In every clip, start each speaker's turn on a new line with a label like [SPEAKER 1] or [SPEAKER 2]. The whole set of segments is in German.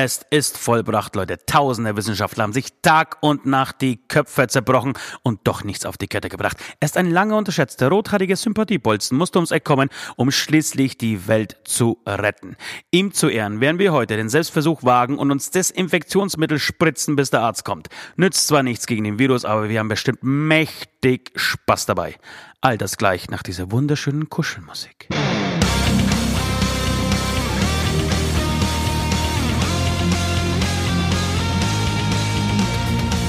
[SPEAKER 1] Es ist vollbracht, Leute. Tausende Wissenschaftler haben sich Tag und Nacht die Köpfe zerbrochen und doch nichts auf die Kette gebracht. Erst ein lange unterschätzter rothaariger Sympathiebolzen musste ums Eck kommen, um schließlich die Welt zu retten. Ihm zu Ehren werden wir heute den Selbstversuch wagen und uns Desinfektionsmittel spritzen, bis der Arzt kommt. Nützt zwar nichts gegen den Virus, aber wir haben bestimmt mächtig Spaß dabei. All das gleich nach dieser wunderschönen Kuschelmusik.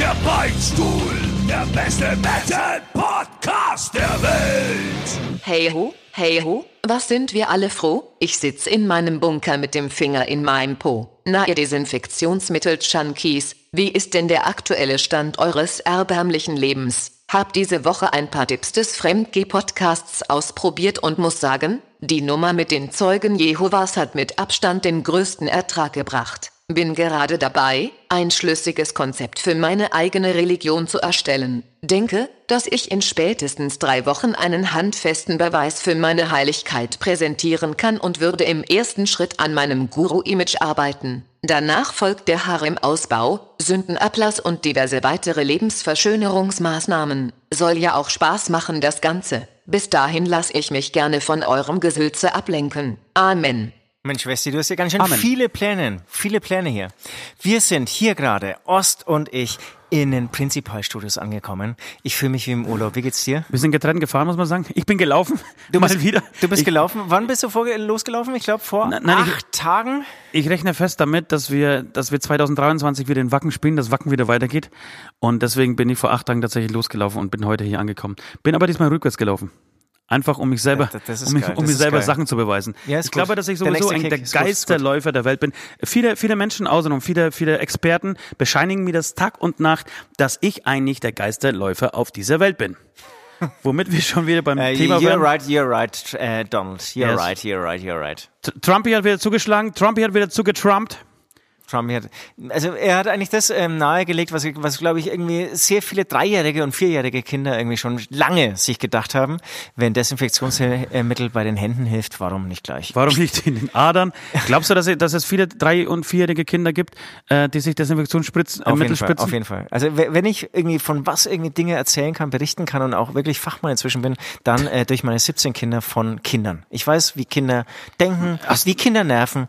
[SPEAKER 2] Der Beinstuhl! Der beste Metal-Podcast der Welt!
[SPEAKER 3] Hey ho, hey ho, was sind wir alle froh? Ich sitz in meinem Bunker mit dem Finger in meinem Po. Na ihr Desinfektionsmittel-Junkies, wie ist denn der aktuelle Stand eures erbärmlichen Lebens? Hab diese Woche ein paar Tipps des Fremdgeh-Podcasts ausprobiert und muss sagen, die Nummer mit den Zeugen Jehovas hat mit Abstand den größten Ertrag gebracht. Bin gerade dabei, ein schlüssiges Konzept für meine eigene Religion zu erstellen. Denke, dass ich in spätestens drei Wochen einen handfesten Beweis für meine Heiligkeit präsentieren kann und würde im ersten Schritt an meinem Guru-Image arbeiten. Danach folgt der Harem-Ausbau, Sündenablass und diverse weitere Lebensverschönerungsmaßnahmen. Soll ja auch Spaß machen das Ganze. Bis dahin lasse ich mich gerne von eurem Gesülze ablenken. Amen.
[SPEAKER 4] Mensch, Westi, du hast ja ganz schön
[SPEAKER 1] Amen.
[SPEAKER 4] viele Pläne, viele Pläne hier. Wir sind hier gerade, Ost und ich, in den Prinzipalstudios angekommen. Ich fühle mich wie im Urlaub. Wie geht's dir?
[SPEAKER 1] Wir sind getrennt gefahren, muss man sagen. Ich bin gelaufen.
[SPEAKER 4] Du
[SPEAKER 1] mal
[SPEAKER 4] bist,
[SPEAKER 1] wieder.
[SPEAKER 4] Du bist
[SPEAKER 1] ich,
[SPEAKER 4] gelaufen. Wann bist du vor, losgelaufen? Ich glaube vor
[SPEAKER 1] Nein, nein, ich-
[SPEAKER 4] acht Tagen.
[SPEAKER 1] Ich rechne fest damit, dass wir, dass wir 2023 wieder in Wacken spielen, dass Wacken wieder weitergeht. Und deswegen bin ich vor acht Tagen tatsächlich losgelaufen und bin heute hier angekommen. Bin aber diesmal rückwärts gelaufen. Einfach um mich selber,
[SPEAKER 4] Ja,
[SPEAKER 1] um, mich, um mir selber
[SPEAKER 4] geil.
[SPEAKER 1] Sachen zu beweisen.
[SPEAKER 4] Ja,
[SPEAKER 1] ich glaube,
[SPEAKER 4] gut.
[SPEAKER 1] dass ich
[SPEAKER 4] Der
[SPEAKER 1] sowieso der
[SPEAKER 4] Kick ist gut, ist
[SPEAKER 1] geilste
[SPEAKER 4] gut.
[SPEAKER 1] Läufer der Welt bin. Viele, viele Menschen außenrum, viele, viele Experten bescheinigen mir das Tag und Nacht, dass ich eigentlich der geilste Läufer auf dieser Welt bin. Womit wir schon wieder beim
[SPEAKER 4] Äh,
[SPEAKER 1] Thema
[SPEAKER 4] you're right, you're right, äh, Donald. You're
[SPEAKER 1] Yes.
[SPEAKER 4] right, you're right, you're right.
[SPEAKER 1] Trumpy hat wieder zugeschlagen, Trumpy hat wieder zugetrumpt.
[SPEAKER 4] Trump hat, also er hat eigentlich das ähm, nahegelegt, was, was glaube ich irgendwie sehr viele dreijährige und vierjährige Kinder irgendwie schon lange sich gedacht haben. Wenn Desinfektionsmittel bei den Händen hilft, warum nicht gleich?
[SPEAKER 1] Warum nicht in den Adern? Glaubst du, dass, es- dass es viele drei- und vierjährige Kinder gibt, äh, die sich Desinfektionsmittel
[SPEAKER 4] Auf
[SPEAKER 1] äh,
[SPEAKER 4] jeden,
[SPEAKER 1] Mittel
[SPEAKER 4] Fall,
[SPEAKER 1] spritzen?
[SPEAKER 4] auf jeden Fall. Also we- wenn ich irgendwie von was irgendwie Dinge erzählen kann, berichten kann und auch wirklich Fachmann inzwischen bin, dann äh, durch meine 17 Kinder von Kindern. Ich weiß, wie Kinder denken, wie Kinder nerven,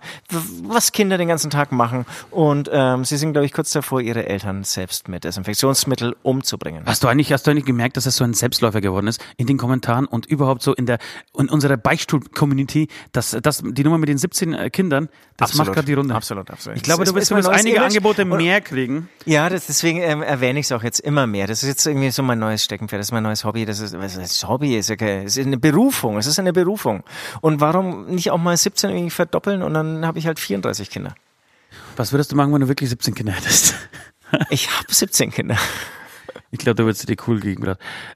[SPEAKER 4] was Kinder den ganzen Tag machen und ähm, sie sind, glaube ich, kurz davor, ihre Eltern selbst mit Desinfektionsmittel umzubringen.
[SPEAKER 1] Hast du eigentlich, hast du eigentlich gemerkt, dass es so ein Selbstläufer geworden ist in den Kommentaren und überhaupt so in der in unserer Beichtstuhl-Community, dass, dass die Nummer mit den 17 äh, Kindern, das
[SPEAKER 4] Absolut.
[SPEAKER 1] macht gerade die Runde.
[SPEAKER 4] Absolut, absolut.
[SPEAKER 1] Ich glaube, du wirst, einige
[SPEAKER 4] Image
[SPEAKER 1] Angebote mehr kriegen.
[SPEAKER 4] Ja, das, deswegen ähm, erwähne ich es auch jetzt immer mehr. Das ist jetzt irgendwie so mein neues Steckenpferd, das ist mein neues Hobby. Das ist, was ist Hobby ist es ist eine Berufung. Es ist eine Berufung. Und warum nicht auch mal 17 irgendwie verdoppeln und dann habe ich halt 34 Kinder.
[SPEAKER 1] Was würdest du machen, wenn du wirklich 17 Kinder hättest?
[SPEAKER 4] Ich habe 17 Kinder.
[SPEAKER 1] Ich glaube, da würdest du dir cool gegen.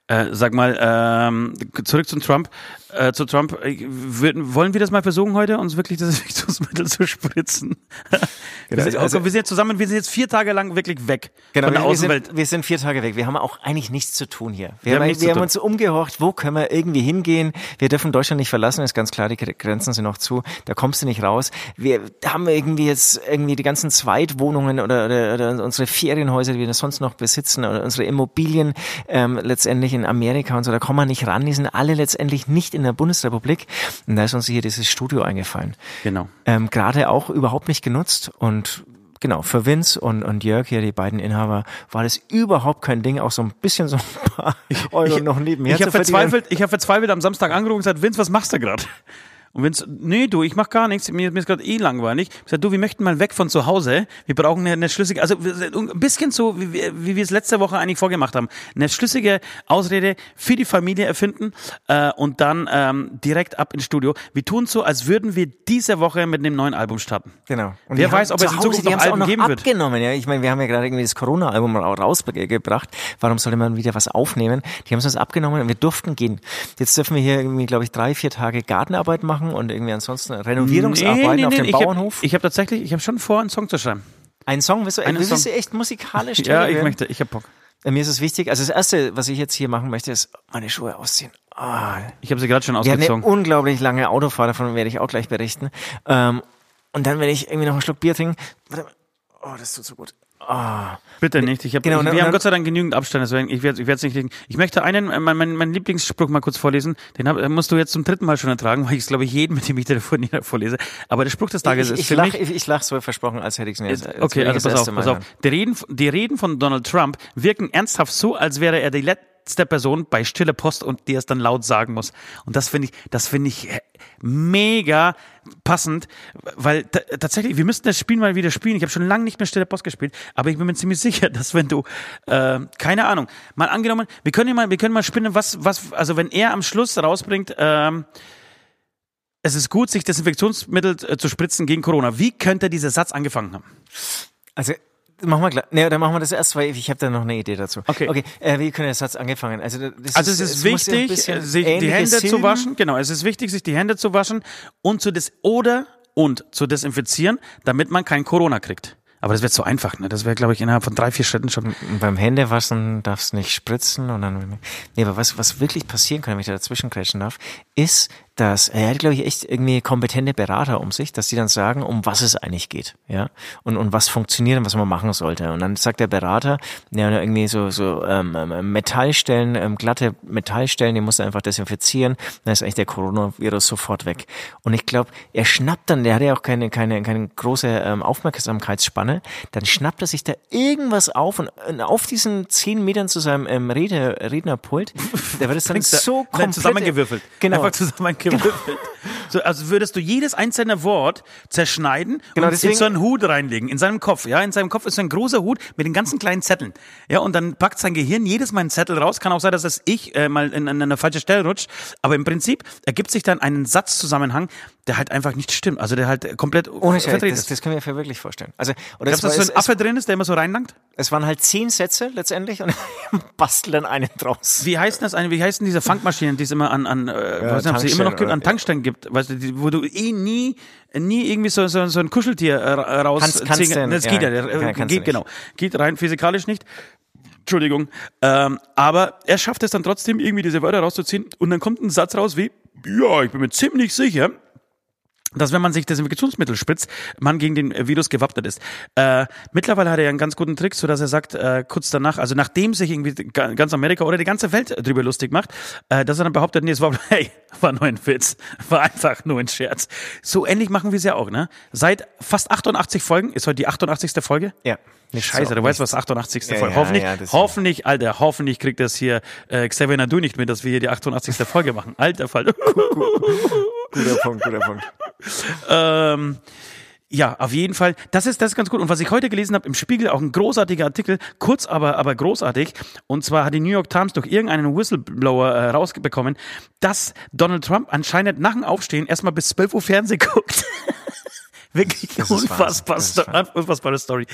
[SPEAKER 1] Äh, sag mal, ähm, zurück zum Trump. Äh, zu Trump. Äh, wollen wir das mal versuchen heute, uns wirklich Desinfektionsmittel zu spritzen? wir, sind,
[SPEAKER 4] also-
[SPEAKER 1] wir sind jetzt zusammen, wir sind jetzt vier Tage lang wirklich weg
[SPEAKER 4] Genau,
[SPEAKER 1] von der
[SPEAKER 4] wir,
[SPEAKER 1] Außenwelt.
[SPEAKER 4] sind, wir sind vier Tage weg. Wir haben auch eigentlich nichts zu tun hier. Wir,
[SPEAKER 1] Wir haben
[SPEAKER 4] haben, wir haben uns umgehorcht, wo können wir irgendwie hingehen. Wir dürfen Deutschland nicht verlassen, ist ganz klar, die Grenzen sind noch zu. Da kommst du nicht raus. Wir haben irgendwie jetzt irgendwie die ganzen Zweitwohnungen oder, oder, oder unsere Ferienhäuser, die wir sonst noch besitzen, oder unsere Immobilien ähm, letztendlich in Amerika und so, da kommen wir nicht ran. Die sind alle letztendlich nicht in der Bundesrepublik. Und da ist uns hier dieses Studio eingefallen
[SPEAKER 1] Genau.
[SPEAKER 4] ähm, gerade auch überhaupt nicht genutzt und Genau, für Vince und, und Jörg hier, die beiden Inhaber, war das überhaupt kein Ding, auch so ein bisschen so ein paar Euro noch nebenher
[SPEAKER 1] Ich habe
[SPEAKER 4] zu verdienen.
[SPEAKER 1] verzweifelt, ich habe verzweifelt am Samstag angerufen und gesagt, Vince, was machst du gerade? Und wenn's, nee, du, ich mach gar nichts, mir, mir ist gerade eh langweilig. Ich sag, du, wir möchten mal weg von zu Hause. Wir brauchen eine, eine schlüssige, also ein bisschen so, wie, wir- wie wir es letzte Woche eigentlich vorgemacht haben. Eine schlüssige Ausrede für die Familie erfinden äh, und dann ähm, direkt ab ins Studio. Wir tun so, als würden wir diese Woche mit einem neuen Album starten.
[SPEAKER 4] Genau. Und
[SPEAKER 1] Wer weiß, ob es in
[SPEAKER 4] Hause,
[SPEAKER 1] Zukunft
[SPEAKER 4] die
[SPEAKER 1] noch Alben
[SPEAKER 4] noch
[SPEAKER 1] geben wird.
[SPEAKER 4] abgenommen. Ja, ich meine, wir haben ja gerade irgendwie das Corona-Album ra- rausgebracht. Warum sollte man wieder was aufnehmen? Die haben es uns abgenommen und wir durften gehen. Jetzt dürfen wir hier irgendwie, glaube ich, drei, vier Tage Gartenarbeit machen und irgendwie ansonsten Renovierungsarbeiten auf dem
[SPEAKER 1] ich
[SPEAKER 4] Bauernhof.
[SPEAKER 1] Hab, ich habe tatsächlich, ich habe schon vor, einen Song zu schreiben.
[SPEAKER 4] Ein Song, willst du,
[SPEAKER 1] Einen
[SPEAKER 4] willst
[SPEAKER 1] Song.
[SPEAKER 4] du echt musikalisch
[SPEAKER 1] Ja, ich
[SPEAKER 4] werden?
[SPEAKER 1] möchte, ich hab Bock.
[SPEAKER 4] Äh, Mir ist es wichtig, also das Erste, was ich jetzt hier machen möchte, ist meine Schuhe ausziehen. Ah,
[SPEAKER 1] Ich habe sie gerade schon
[SPEAKER 4] wir hatten eine
[SPEAKER 1] ausgezogen.
[SPEAKER 4] unglaublich lange Autofahrt, davon werde ich auch gleich berichten. Ähm, und dann werde ich irgendwie noch einen Schluck Bier trinken. Warte mal. Oh, das tut so gut. Ah.
[SPEAKER 1] Bitte nicht. Ich hab,
[SPEAKER 4] Genau,
[SPEAKER 1] ich, wir
[SPEAKER 4] dann-
[SPEAKER 1] haben Gott sei Dank genügend Abstand, deswegen ich werde es nicht lesen. Ich möchte einen, äh, mein, mein, mein Lieblingsspruch mal kurz vorlesen. Den hab, musst du jetzt zum dritten Mal schon ertragen, weil ich es glaube ich jeden, mit dem ich telefoniere, vorlese. Aber der Spruch des Tages
[SPEAKER 4] Ich,
[SPEAKER 1] ist
[SPEAKER 4] ich,
[SPEAKER 1] für
[SPEAKER 4] lach,
[SPEAKER 1] mich
[SPEAKER 4] ich, ich lach so versprochen, als hätte ich es mir jetzt,
[SPEAKER 1] Okay, also pass auf, pass auf. Die Reden, die Reden von Donald Trump wirken ernsthaft so, als wäre er die letzte Person bei stille Post und die es dann laut sagen muss. Und das finde ich, das finde ich äh, mega passend, weil tatsächlich, wir müssten das Spiel mal wieder spielen. Ich habe schon lange nicht mehr stille Post gespielt, aber ich bin mir ziemlich sicher, dass wenn du, äh, keine Ahnung, mal angenommen, wir können mal, wir können mal spinnen, was, was, also wenn er am Schluss rausbringt, ähm, es ist gut, sich Desinfektionsmittel äh, zu spritzen gegen Corona. Wie könnte dieser Satz angefangen haben?
[SPEAKER 4] Also machen wir gleich. Nee, dann machen wir das erst, weil ich habe da noch eine Idee dazu.
[SPEAKER 1] Okay.
[SPEAKER 4] Okay, äh, wie können der Satz angefangen? Also, das
[SPEAKER 1] Also es ist
[SPEAKER 4] ja ein
[SPEAKER 1] wichtig,
[SPEAKER 4] bisschen
[SPEAKER 1] äh, sich die Hände zu
[SPEAKER 4] Silben-
[SPEAKER 1] waschen. Genau, es ist wichtig, sich die Hände zu waschen und zu des oder und zu desinfizieren, damit man kein Corona kriegt. Aber das wird so einfach, ne? Das wäre, glaube ich, innerhalb von drei, vier Schritten schon.
[SPEAKER 4] Beim Händewaschen darfst nicht spritzen und dann. Nee, aber was, was wirklich passieren kann, wenn ich da dazwischen kretschen darf, ist, dass er hat, glaube ich, echt irgendwie kompetente Berater um sich, dass die dann sagen, um was es eigentlich geht, ja, und, und was funktioniert und was man machen sollte. Und dann sagt der Berater, ja, irgendwie so, so ähm, ähm, Metallstellen, ähm, glatte Metallstellen, die muss er einfach desinfizieren, dann ist eigentlich der Coronavirus sofort weg. Und ich glaube, er schnappt dann, der hat ja auch keine, keine, keine große ähm, Aufmerksamkeitsspanne, dann schnappt er sich da irgendwas auf und, und auf diesen zehn Metern zu seinem ähm, Rede, Rednerpult, der wird es dann so
[SPEAKER 1] Nein,
[SPEAKER 4] komplett
[SPEAKER 1] zusammengewürfelt.
[SPEAKER 4] Genau.
[SPEAKER 1] Einfach zusammengewürfelt. So, also würdest du jedes einzelne Wort zerschneiden
[SPEAKER 4] Genau,
[SPEAKER 1] und
[SPEAKER 4] deswegen-
[SPEAKER 1] in so einen Hut reinlegen, in seinem Kopf. Ja, in seinem Kopf ist so ein großer Hut mit den ganzen kleinen Zetteln. Ja, und dann packt sein Gehirn jedes Mal einen Zettel raus. Kann auch sein, dass das ich äh, mal in, in eine falsche Stelle rutscht. Aber im Prinzip ergibt sich dann einen Satzzusammenhang, der halt einfach nicht stimmt. Also der halt komplett
[SPEAKER 4] Ohne Scheiß, das,
[SPEAKER 1] ist.
[SPEAKER 4] das können wir für wirklich vorstellen. Also, oder
[SPEAKER 1] Glaubst du, dass so ein Affe drin ist, der immer so reinlangt?
[SPEAKER 4] Es waren halt zehn Sätze letztendlich und basteln dann einen draus.
[SPEAKER 1] Wie heißt das eine, wie heißen diese Funkmaschinen, die es immer an, an äh, weiß nicht, ob sie immer noch Gibt, an Tankstellen gibt, weißt du, wo du eh nie, nie irgendwie so, so, so ein Kuscheltier äh, ra- raus
[SPEAKER 4] Kannst- kannst
[SPEAKER 1] Das geht ja,
[SPEAKER 4] ja, kann-
[SPEAKER 1] äh, geht genau, geht rein physikalisch nicht. Entschuldigung, ähm, aber er schafft es dann trotzdem irgendwie diese Wörter rauszuziehen. Und dann kommt ein Satz raus wie, ja, ich bin mir ziemlich sicher, dass wenn man sich Desinfektionsmittel spritzt, man gegen den Virus gewappnet ist. Äh, mittlerweile hat er ja einen ganz guten Trick, so dass er sagt, äh, kurz danach, also nachdem sich irgendwie ga- ganz Amerika oder die ganze Welt drüber lustig macht, äh, dass er dann behauptet, nee, es war, hey, war nur ein Witz, war einfach nur ein Scherz. So ähnlich machen wir es ja auch, ne? Seit fast 88 Folgen, ist heute die 88. Folge?
[SPEAKER 4] Ja. Nicht
[SPEAKER 1] Scheiße,
[SPEAKER 4] so,
[SPEAKER 1] du weißt, was 88.
[SPEAKER 4] Ja,
[SPEAKER 1] Folge.
[SPEAKER 4] ja,
[SPEAKER 1] hoffentlich,
[SPEAKER 4] ja,
[SPEAKER 1] hoffentlich, Alter, hoffentlich kriegt das hier äh, Xavier Nadu nicht mit, dass wir hier die 88. Folge machen. Alter Fall.
[SPEAKER 4] Guter Punkt, guter Punkt.
[SPEAKER 1] Ähm, ja, auf jeden Fall. Das ist, das ist ganz gut. Und was ich heute gelesen habe im Spiegel, auch ein großartiger Artikel, kurz, aber, aber großartig. Und zwar hat die New York Times durch irgendeinen Whistleblower äh, rausbekommen, dass Donald Trump anscheinend nach dem Aufstehen erstmal bis 12 Uhr Fernsehen guckt. Wirklich
[SPEAKER 4] Das
[SPEAKER 1] unfassbar, unfassbare Story.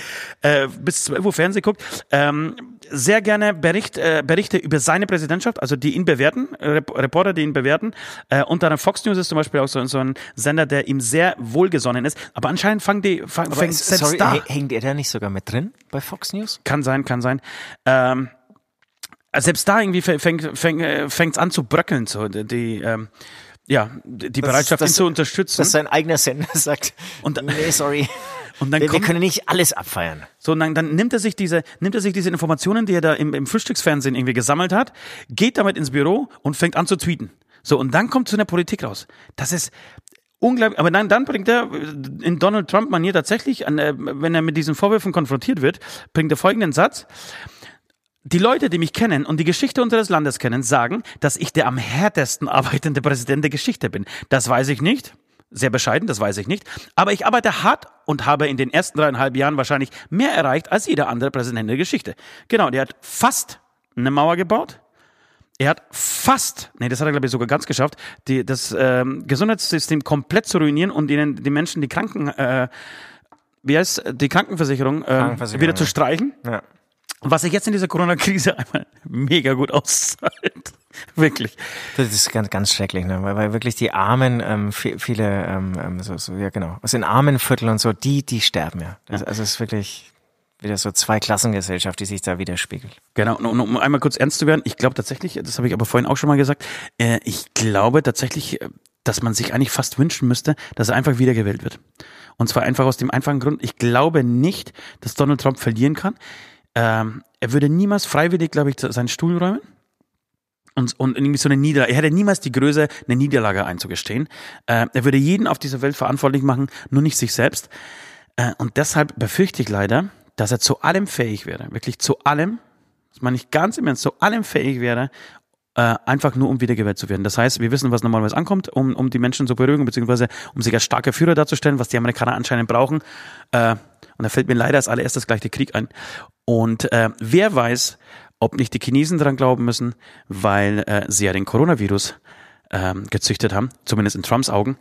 [SPEAKER 1] Äh, bis 12 Uhr Fernsehen guckt. Ähm, sehr gerne Bericht, äh, Berichte über seine Präsidentschaft, also die ihn bewerten, äh, Rep Reporter, die ihn bewerten. Äh, und dann Fox News ist zum Beispiel auch so, so ein Sender, der ihm sehr wohlgesonnen ist. Aber anscheinend fangen die, fang,
[SPEAKER 4] Aber
[SPEAKER 1] fängt
[SPEAKER 4] ist,
[SPEAKER 1] selbst
[SPEAKER 4] sorry,
[SPEAKER 1] da.
[SPEAKER 4] hä- hängt er da nicht sogar mit drin bei Fox News?
[SPEAKER 1] Kann sein, kann sein. Ähm, selbst da irgendwie fängt fängt fängt fängt's an zu bröckeln so die ähm, ja die Bereitschaft
[SPEAKER 4] das-
[SPEAKER 1] ihn zu unterstützen
[SPEAKER 4] Dass sein eigener Sender sagt,
[SPEAKER 1] Und-
[SPEAKER 4] nee, sorry.
[SPEAKER 1] und dann
[SPEAKER 4] wir, wir
[SPEAKER 1] kommt
[SPEAKER 4] können nicht alles abfeiern.
[SPEAKER 1] so und dann, dann nimmt er sich diese nimmt er sich diese Informationen die er da im, im Frühstücksfernsehen irgendwie gesammelt hat geht damit ins Büro und fängt an zu tweeten so und dann kommt zu einer Politik raus das ist Unglaublich, aber dann, dann bringt er in Donald Trump-Manier tatsächlich, äh, wenn er mit diesen Vorwürfen konfrontiert wird, bringt er folgenden Satz. Die Leute, die mich kennen und die Geschichte unseres Landes kennen, sagen, dass ich der am härtesten arbeitende Präsident der Geschichte bin. Das weiß ich nicht. Sehr bescheiden, das weiß ich nicht. Aber ich arbeite hart und habe in den ersten dreieinhalb Jahren wahrscheinlich mehr erreicht als jeder andere Präsident der Geschichte. Genau, der hat fast eine Mauer gebaut. Er hat fast, nee, das hat er glaube ich sogar ganz geschafft, die, das ähm, Gesundheitssystem komplett zu ruinieren und ihnen die Menschen die Kranken, äh, wie heißt die Krankenversicherung, äh,
[SPEAKER 4] Krankenversicherung,
[SPEAKER 1] wieder zu
[SPEAKER 4] ja.
[SPEAKER 1] streichen.
[SPEAKER 4] Ja.
[SPEAKER 1] Was sich jetzt in dieser Corona-Krise einmal mega gut auszahlt. Wirklich.
[SPEAKER 4] Das ist ganz, ganz schrecklich, ne? weil, weil wirklich die Armen, ähm, vi- viele, ähm, ähm, so, so, ja genau, aus den Armenvierteln und so, die, die sterben ja. Das, Also es ist wirklich wieder so Zweiklassengesellschaft, die sich da widerspiegelt.
[SPEAKER 1] Genau, und um einmal kurz ernst zu werden, ich glaube tatsächlich, das habe ich aber vorhin auch schon mal gesagt, äh, ich glaube tatsächlich, äh, dass man sich eigentlich fast wünschen müsste, dass er einfach wiedergewählt wird. Und zwar einfach aus dem einfachen Grund, ich glaube nicht, dass Donald Trump verlieren kann. Ähm, er würde niemals freiwillig, glaube ich, seinen Stuhl räumen. Und, und irgendwie so eine Niederlage. Er hätte niemals die Größe, eine Niederlage einzugestehen. Äh, er würde jeden auf dieser Welt verantwortlich machen, nur nicht sich selbst. Äh, und deshalb befürchte ich leider, dass er zu allem fähig wäre. Wirklich zu allem, das meine ich ganz im Ernst, zu allem fähig wäre, äh, einfach nur um wiedergewählt zu werden. Das heißt, wir wissen, was normalerweise ankommt, um, um die Menschen zu beruhigen, beziehungsweise um sich als starker Führer darzustellen, was die Amerikaner anscheinend brauchen. Äh, und da fällt mir leider als allererstes gleich der Krieg ein. Und äh, wer weiß, ob nicht die Chinesen dran glauben müssen, weil äh, sie ja den Coronavirus ähm, gezüchtet haben, zumindest in Trumps Augen.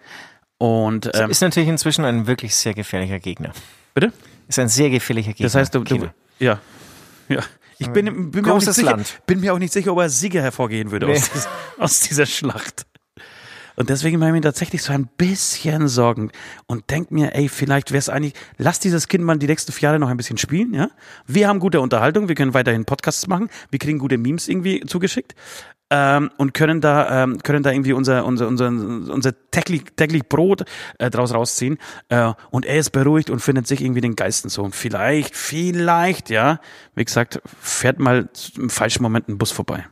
[SPEAKER 1] Und ähm,
[SPEAKER 4] Ist natürlich inzwischen ein wirklich sehr gefährlicher Gegner.
[SPEAKER 1] bitte?
[SPEAKER 4] Ist ein sehr gefährlicher Gegner.
[SPEAKER 1] Das heißt, du, du ja, ja. Ich bin, bin, mir auch nicht sicher,
[SPEAKER 4] Land.
[SPEAKER 1] bin mir auch nicht sicher, ob er Sieger hervorgehen würde
[SPEAKER 4] Nee.
[SPEAKER 1] aus, aus dieser Schlacht. Und deswegen mache ich mir tatsächlich so ein bisschen Sorgen und denk mir, ey, vielleicht wäre es eigentlich, lass dieses Kind mal die nächsten vier Jahre noch ein bisschen spielen, ja? Wir haben gute Unterhaltung, wir können weiterhin Podcasts machen, wir kriegen gute Memes irgendwie zugeschickt ähm, und können da ähm, können da irgendwie unser unser unser unser täglich, täglich Brot äh, draus rausziehen äh, und er ist beruhigt und findet sich irgendwie den Geisten so und vielleicht vielleicht ja wie gesagt fährt mal im falschen Moment ein Bus vorbei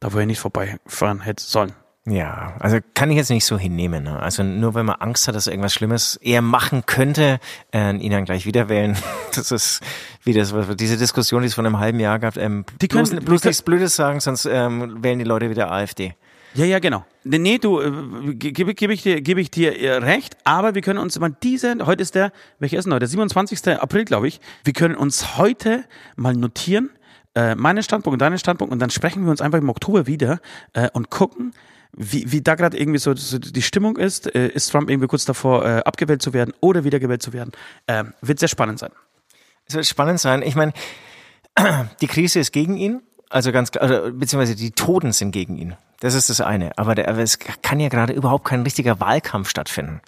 [SPEAKER 1] da wo er nicht vorbeifahren hätte sollen
[SPEAKER 4] Ja, also kann ich jetzt nicht so hinnehmen. Ne? Also nur wenn man Angst hat, dass er irgendwas Schlimmes eher machen könnte, äh, ihn dann gleich wieder wählen. Das ist wie das, diese Diskussion, die es vor einem halben Jahr gab. Ähm,
[SPEAKER 1] Die
[SPEAKER 4] bloß,
[SPEAKER 1] können-
[SPEAKER 4] bloß
[SPEAKER 1] die
[SPEAKER 4] nichts Blödes sagen, sonst ähm, wählen die Leute wieder AfD.
[SPEAKER 1] Ja, ja, genau. Nee, du, äh, gebe geb ich dir, gebe ich dir äh, recht, aber wir können uns immer diese, heute ist der, welcher ist denn heute? Der 27. April, glaube ich. Wir können uns heute mal notieren, äh, meinen Standpunkt und deinen Standpunkt und dann sprechen wir uns einfach im Oktober wieder äh, und gucken, wie, wie da gerade irgendwie so, so die Stimmung ist. Äh, ist Trump irgendwie kurz davor, äh, abgewählt zu werden oder wiedergewählt zu werden? Äh, wird sehr spannend sein.
[SPEAKER 4] Es wird spannend sein. Ich meine, die Krise ist gegen ihn, also ganz klar, also, beziehungsweise die Toten sind gegen ihn. Das ist das eine. Aber, der, aber es kann ja gerade überhaupt kein richtiger Wahlkampf stattfinden.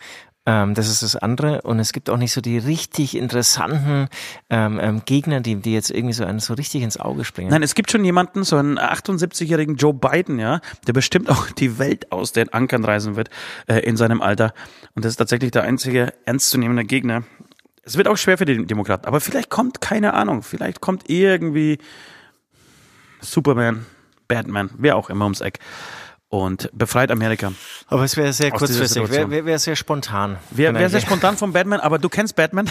[SPEAKER 4] Ähm, das ist das andere. Und es gibt auch nicht so die richtig interessanten ähm, ähm, Gegner, die, die jetzt irgendwie so einen so richtig ins Auge springen.
[SPEAKER 1] Nein, es gibt schon jemanden, so einen 78-jährigen Joe Biden, ja, der bestimmt auch die Welt aus den Ankern reisen wird äh, in seinem Alter. Und das ist tatsächlich der einzige ernstzunehmende Gegner. Es wird auch schwer für die Demokraten, aber vielleicht kommt, keine Ahnung, vielleicht kommt irgendwie Superman, Batman, wer auch immer ums Eck und befreit Amerika.
[SPEAKER 4] Aber es wäre sehr kurzfristig, wäre wär, wär sehr spontan.
[SPEAKER 1] Wer, wer sehr spontan vom Batman, aber du kennst Batman.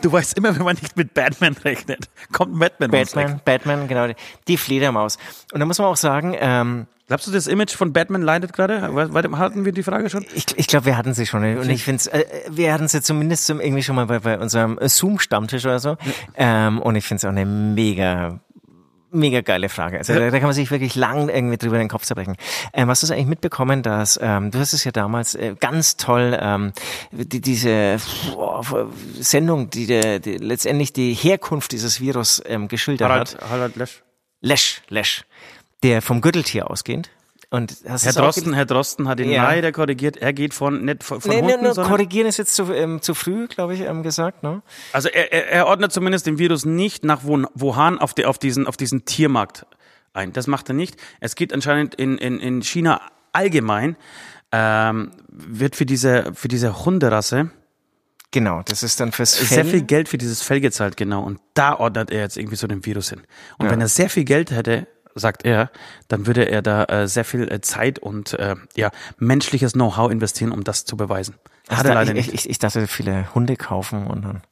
[SPEAKER 1] Du weißt immer, wenn man nicht mit Batman rechnet, kommt Batman.
[SPEAKER 4] Batman, Batman, genau, die Fledermaus. Und da muss man auch sagen, ähm,
[SPEAKER 1] Glaubst du, das Image von Batman leidet gerade? Hatten wir die Frage schon?
[SPEAKER 4] Ich, ich glaube, wir hatten sie schon. Und ich finde äh, wir hatten sie zumindest zum, irgendwie schon mal bei, bei unserem Zoom-Stammtisch oder so. Ähm, und ich finde es auch eine mega, mega geile Frage. Also da, da kann man sich wirklich lang irgendwie drüber den Kopf zerbrechen. Ähm, hast du es eigentlich mitbekommen, dass, ähm, du hast es ja damals äh, ganz toll, ähm, die, diese boah, Sendung, die, der, die letztendlich die Herkunft dieses Virus ähm, geschildert hat.
[SPEAKER 1] Harald Lesch.
[SPEAKER 4] Lesch, Lesch. Der vom Gürteltier ausgehend. Und hast
[SPEAKER 1] Herr Drosten, Herr Drosten hat ihn
[SPEAKER 4] Ja.
[SPEAKER 1] leider korrigiert. Er geht von, nicht von, von
[SPEAKER 4] Nee, nee,
[SPEAKER 1] Hunden,
[SPEAKER 4] nee,
[SPEAKER 1] sondern,
[SPEAKER 4] korrigieren ist jetzt zu, ähm, zu früh, glaube ich, ähm, gesagt. Ne?
[SPEAKER 1] also er, er, er ordnet zumindest den Virus nicht nach Wuhan, Wuhan auf, die, auf, diesen, auf diesen Tiermarkt ein. Das macht er nicht. Es geht anscheinend in, in, in China allgemein, ähm, wird für diese, für diese Hunderasse
[SPEAKER 4] Genau, das ist dann fürs Fell.
[SPEAKER 1] sehr viel Geld für dieses Fell gezahlt, genau. Und da ordnet er jetzt irgendwie so den Virus hin. Und
[SPEAKER 4] Ja.
[SPEAKER 1] wenn er sehr viel Geld hätte, sagt er, dann würde er da äh, sehr viel äh, Zeit und äh, ja menschliches Know-how investieren, um das zu beweisen. Hat er leider
[SPEAKER 4] ich,
[SPEAKER 1] nicht.
[SPEAKER 4] ich, ich dachte, viele Hunde kaufen und dann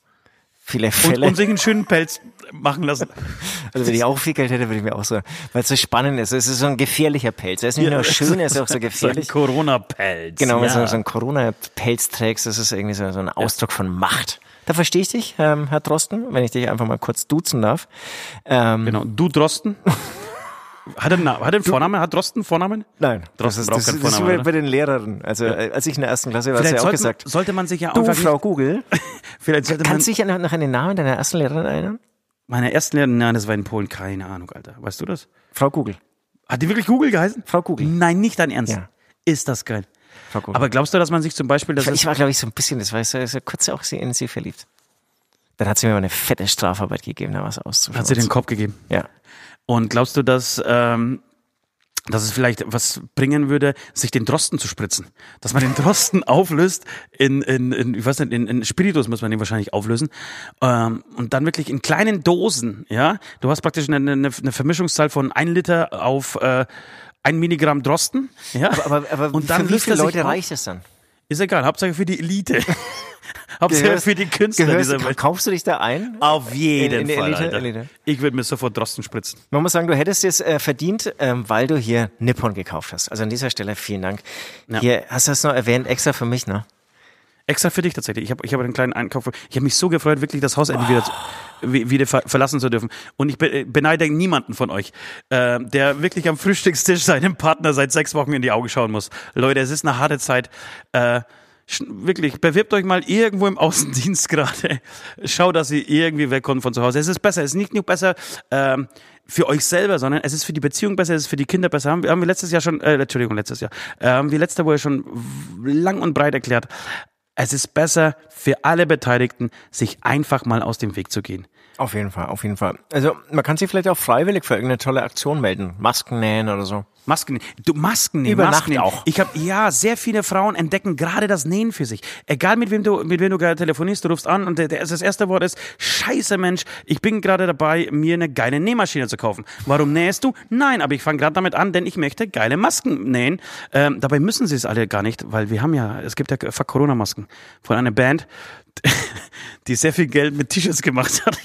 [SPEAKER 4] viele
[SPEAKER 1] Und,
[SPEAKER 4] Fälle.
[SPEAKER 1] und sich einen schönen Pelz machen lassen.
[SPEAKER 4] also wenn ich auch viel Geld hätte, würde ich mir auch so, weil es so spannend ist. Es ist so ein gefährlicher Pelz. Er ist nicht nur schön, er ist auch so
[SPEAKER 1] So ein
[SPEAKER 4] gefährlich.
[SPEAKER 1] Corona-Pelz.
[SPEAKER 4] Genau, wenn
[SPEAKER 1] ja.
[SPEAKER 4] du so einen Corona-Pelz trägst, das ist irgendwie so, so ein Ausdruck von Macht. Da verstehe ich dich, ähm, Herr Drosten, wenn ich dich einfach mal kurz duzen darf. Ähm,
[SPEAKER 1] Genau. Du Drosten? Hat er, einen hat er einen Vornamen? Hat Drosten einen Vornamen?
[SPEAKER 4] Nein, das
[SPEAKER 1] Drosten
[SPEAKER 4] ist,
[SPEAKER 1] braucht
[SPEAKER 4] das,
[SPEAKER 1] keinen
[SPEAKER 4] das ist
[SPEAKER 1] Vornamen, oder?
[SPEAKER 4] bei den Lehrern. Also äh, als ich in der ersten Klasse war, hast du ja
[SPEAKER 1] Vielleicht
[SPEAKER 4] auch
[SPEAKER 1] sollte,
[SPEAKER 4] gesagt,
[SPEAKER 1] sollte man sich ja
[SPEAKER 4] du,
[SPEAKER 1] einfach
[SPEAKER 4] Frau Google,
[SPEAKER 1] Vielleicht sollte man
[SPEAKER 4] kannst du dich noch an den Namen deiner ersten Lehrerin erinnern?
[SPEAKER 1] meine ersten Lehrerin, nein, das war in Polen, keine Ahnung, Alter. Weißt du das?
[SPEAKER 4] Frau Google.
[SPEAKER 1] Hat die wirklich Google geheißen?
[SPEAKER 4] Frau Google.
[SPEAKER 1] Nein, nicht dein Ernst.
[SPEAKER 4] Ja.
[SPEAKER 1] Ist das geil.
[SPEAKER 4] Frau Google.
[SPEAKER 1] Aber glaubst du, dass man sich zum Beispiel, das
[SPEAKER 4] ich, ich war, glaube ich, so ein bisschen, das war so, so kurz auch in sie verliebt. Dann hat sie mir mal eine fette Strafarbeit gegeben, da was auszuschauen.
[SPEAKER 1] hat sie den Kopf gegeben?
[SPEAKER 4] Ja.
[SPEAKER 1] Und glaubst du, dass, ähm, dass es vielleicht was bringen würde, sich den Drosten zu spritzen? Dass man den Drosten auflöst in, in, in ich weiß nicht, in, in Spiritus muss man den wahrscheinlich auflösen. Ähm, und dann wirklich in kleinen Dosen, ja? Du hast praktisch eine, eine, eine Vermischungszahl von ein Liter auf äh, ein Milligramm Drosten. Ja?
[SPEAKER 4] Aber, aber
[SPEAKER 1] und dann
[SPEAKER 4] für wie viele Leute reicht es dann?
[SPEAKER 1] Ist egal, Hauptsache für die Elite. Hauptsache
[SPEAKER 4] Gehörst-
[SPEAKER 1] für die Künstler
[SPEAKER 4] Gehörst,
[SPEAKER 1] dieser Welt.
[SPEAKER 4] kaufst du dich da ein?
[SPEAKER 1] Auf jeden
[SPEAKER 4] In- in
[SPEAKER 1] Fall,
[SPEAKER 4] Elite. Elite.
[SPEAKER 1] Ich würde mir sofort Drosten spritzen.
[SPEAKER 4] Man muss sagen, du hättest es äh, verdient, ähm, weil du hier Nippon gekauft hast. Also an dieser Stelle vielen Dank.
[SPEAKER 1] Ja.
[SPEAKER 4] Hier hast du das noch erwähnt, extra für mich, ne?
[SPEAKER 1] Extra für dich tatsächlich. Ich habe ich hab einen kleinen Einkauf. Ich habe mich so gefreut, wirklich das Haus endlich wieder, zu- wie- wieder ver verlassen zu dürfen. Und ich be beneide niemanden von euch, äh, der wirklich am Frühstückstisch seinem Partner seit sechs Wochen in die Augen schauen muss. Leute, es ist eine harte Zeit. Äh, Wirklich, bewirbt euch mal irgendwo im Außendienst gerade. Schaut, dass ihr irgendwie wegkommt von zu Hause. Es ist besser. Es ist nicht nur besser ähm, für euch selber, sondern es ist für die Beziehung besser, es ist für die Kinder besser. Haben wir, haben wir letztes Jahr schon, äh, Entschuldigung, letztes Jahr, äh, haben wir letzte Woche schon lang und breit erklärt. Es ist besser für alle Beteiligten, sich einfach mal aus dem Weg zu gehen.
[SPEAKER 4] Auf jeden Fall, auf jeden Fall. Also man kann sich vielleicht auch freiwillig für irgendeine tolle Aktion melden. Masken nähen oder so.
[SPEAKER 1] Masken, du Masken nehmen,
[SPEAKER 4] Über
[SPEAKER 1] Masken
[SPEAKER 4] Nacht
[SPEAKER 1] nähen.
[SPEAKER 4] auch.
[SPEAKER 1] Ich habe ja sehr viele Frauen entdecken gerade das Nähen für sich. Egal mit wem du mit wem du gerade telefonierst, du rufst an und der, der, das erste Wort ist Scheiße Mensch, ich bin gerade dabei, mir eine geile Nähmaschine zu kaufen. Warum nähst du? Nein, aber ich fange gerade damit an, denn ich möchte geile Masken nähen. Ähm, dabei müssen sie es alle gar nicht, weil wir haben ja, es gibt ja fuck Corona Masken von einer Band, die sehr viel Geld mit T-Shirts gemacht hat.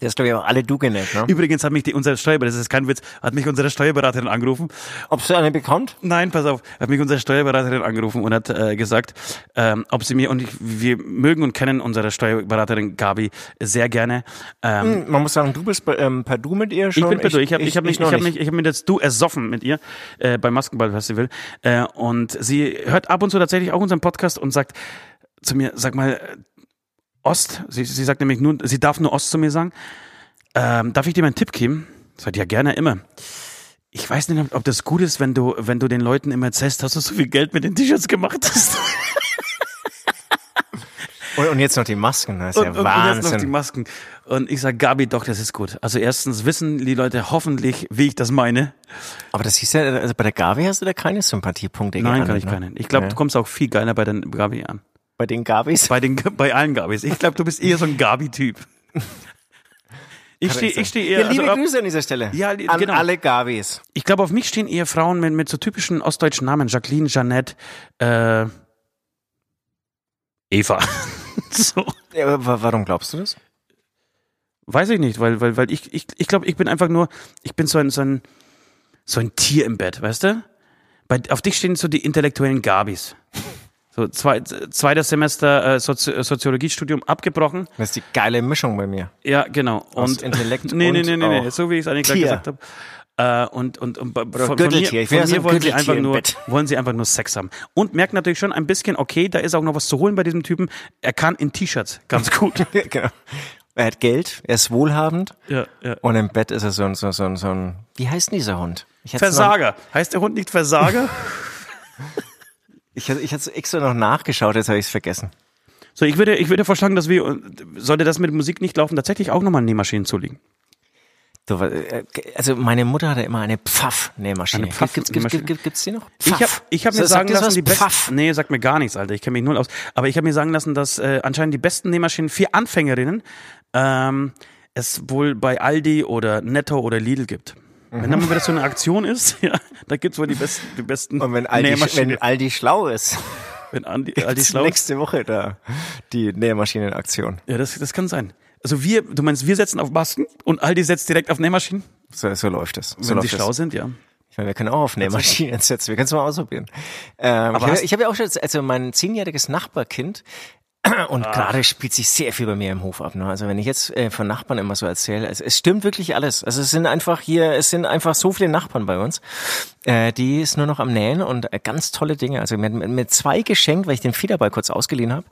[SPEAKER 4] Das glaube ich auch alle du genannt, ne?
[SPEAKER 1] Übrigens hat mich die, unsere Steuerberaterin, das ist kein Witz, hat mich unsere Steuerberaterin angerufen.
[SPEAKER 4] Ob es eine bekannt?
[SPEAKER 1] Nein, pass auf, hat mich unsere Steuerberaterin angerufen und hat äh, gesagt, ähm, ob sie mir, und ich, wir mögen und kennen unsere Steuerberaterin Gabi sehr gerne. Ähm,
[SPEAKER 4] Man muss sagen, du bist bei, ähm, per Du mit ihr schon.
[SPEAKER 1] ich bin per Du, ich habe ich hab mich, ich
[SPEAKER 4] noch
[SPEAKER 1] hab mich, ich hab mich jetzt Du ersoffen mit ihr äh, beim Maskenballfestival äh, und sie hört ab und zu tatsächlich auch unseren Podcast und sagt zu mir, sag mal, Ost, sie, sie sagt nämlich nur, sie darf nur Ost zu mir sagen, ähm, darf ich dir mal einen Tipp geben? Sagt ja gerne immer. Ich weiß nicht, ob das gut ist, wenn du, wenn du den Leuten immer erzählst, dass du so viel Geld mit den T-Shirts gemacht hast.
[SPEAKER 4] Und, und jetzt noch die Masken, das ist ja
[SPEAKER 1] und, und jetzt noch die
[SPEAKER 4] Wahnsinn.
[SPEAKER 1] Masken. Und ich sag, Gabi, doch, das ist gut. Also erstens wissen die Leute hoffentlich, wie ich das meine.
[SPEAKER 4] Aber das hieß ja, also bei der Gabi hast du da keine Sympathiepunkte
[SPEAKER 1] Nein,
[SPEAKER 4] geahndet,
[SPEAKER 1] kann ich
[SPEAKER 4] ne?
[SPEAKER 1] keinen. Ich glaube,
[SPEAKER 4] Ja.
[SPEAKER 1] du kommst auch viel geiler bei den Gabi an.
[SPEAKER 4] Bei den Gabis?
[SPEAKER 1] Bei den, bei allen Gabis. Ich glaube, du bist eher so ein Gabi-Typ. Ich stehe, ich stehe eher,
[SPEAKER 4] Ja, liebe
[SPEAKER 1] also,
[SPEAKER 4] Grüße an dieser Stelle.
[SPEAKER 1] Ja,
[SPEAKER 4] an
[SPEAKER 1] genau.
[SPEAKER 4] alle Gabis.
[SPEAKER 1] ich glaube, auf mich stehen eher Frauen mit, mit so typischen ostdeutschen Namen. Jacqueline, Jeannette, äh, Eva. so.
[SPEAKER 4] Ja, warum glaubst du das?
[SPEAKER 1] Weiß ich nicht, weil, weil, weil ich, ich, ich glaube, ich bin einfach nur, ich bin so ein, so ein, so ein Tier im Bett, weißt du? Bei, auf dich stehen so die intellektuellen Gabis. So, zwei, zweites Semester äh, Sozi Soziologiestudium abgebrochen.
[SPEAKER 4] Das ist die geile Mischung bei mir.
[SPEAKER 1] Ja, genau.
[SPEAKER 4] Aus
[SPEAKER 1] Und
[SPEAKER 4] Intellekt
[SPEAKER 1] nee, nee,
[SPEAKER 4] und
[SPEAKER 1] nee, nee, nee, so wie ich es eigentlich gerade gesagt habe. Äh, und und, und von, von mir, von mir wollen sie einfach nur wollen sie einfach nur Sex haben und merkt natürlich schon ein bisschen okay, da ist auch noch was zu holen bei diesem Typen. Er kann in T-Shirts ganz gut.
[SPEAKER 4] genau. Er hat Geld, er ist wohlhabend
[SPEAKER 1] ja, ja.
[SPEAKER 4] und im Bett ist er so ein, so, so, so ein, wie heißt denn dieser Hund?
[SPEAKER 1] Versager. Heißt der Hund nicht Versager?
[SPEAKER 4] Ich, ich hatte extra noch nachgeschaut, jetzt habe ich es vergessen.
[SPEAKER 1] so, ich würde, ich würde vorschlagen, dass wir, sollte das mit Musik nicht laufen, tatsächlich auch nochmal Nähmaschinen zulegen.
[SPEAKER 4] Äh, also meine Mutter hatte immer eine Pfaff-Nähmaschine.
[SPEAKER 1] Eine Pfaff-
[SPEAKER 4] Gibt's, gibt's, gibt's, gibt's die noch?
[SPEAKER 1] Ich habe ich hab mir
[SPEAKER 4] So, sagt
[SPEAKER 1] sagen lassen, die besten.
[SPEAKER 4] Pfaff.
[SPEAKER 1] Nee, sagt mir gar nichts, Alter. Ich kenne mich null aus. Aber ich habe mir sagen lassen, dass äh, anscheinend die besten Nähmaschinen für Anfängerinnen ähm, es wohl bei Aldi oder Netto oder Lidl gibt. Wenn dann mal wieder so eine Aktion ist, ja, da gibt's wohl die besten, die besten.
[SPEAKER 4] Und wenn Aldi, wenn Aldi schlau ist.
[SPEAKER 1] Wenn Aldi,
[SPEAKER 4] Aldi
[SPEAKER 1] schlau ist.
[SPEAKER 4] Nächste Woche da die Nähmaschinenaktion.
[SPEAKER 1] Ja, das, das kann sein. Also wir, du meinst, wir setzen auf Masken und Aldi setzt direkt auf Nähmaschinen?
[SPEAKER 4] So, so läuft es. So
[SPEAKER 1] wenn läuft sie
[SPEAKER 4] das.
[SPEAKER 1] schlau sind, ja.
[SPEAKER 4] Ich meine, wir können auch auf Nähmaschinen setzen. Wir können es mal ausprobieren. Ähm,
[SPEAKER 1] Aber
[SPEAKER 4] ich habe hab ja auch schon, also mein zehnjähriges Nachbarkind und
[SPEAKER 1] Ah.
[SPEAKER 4] gerade spielt sich sehr viel bei mir im Hof ab. Ne? Also wenn ich jetzt äh, von Nachbarn immer so erzähle, es, es stimmt wirklich alles. Also es sind einfach hier, es sind einfach so viele Nachbarn bei uns, äh, die ist nur noch am Nähen und äh, ganz tolle Dinge. Also mir, mir zwei geschenkt, weil ich den Federball kurz ausgeliehen habe.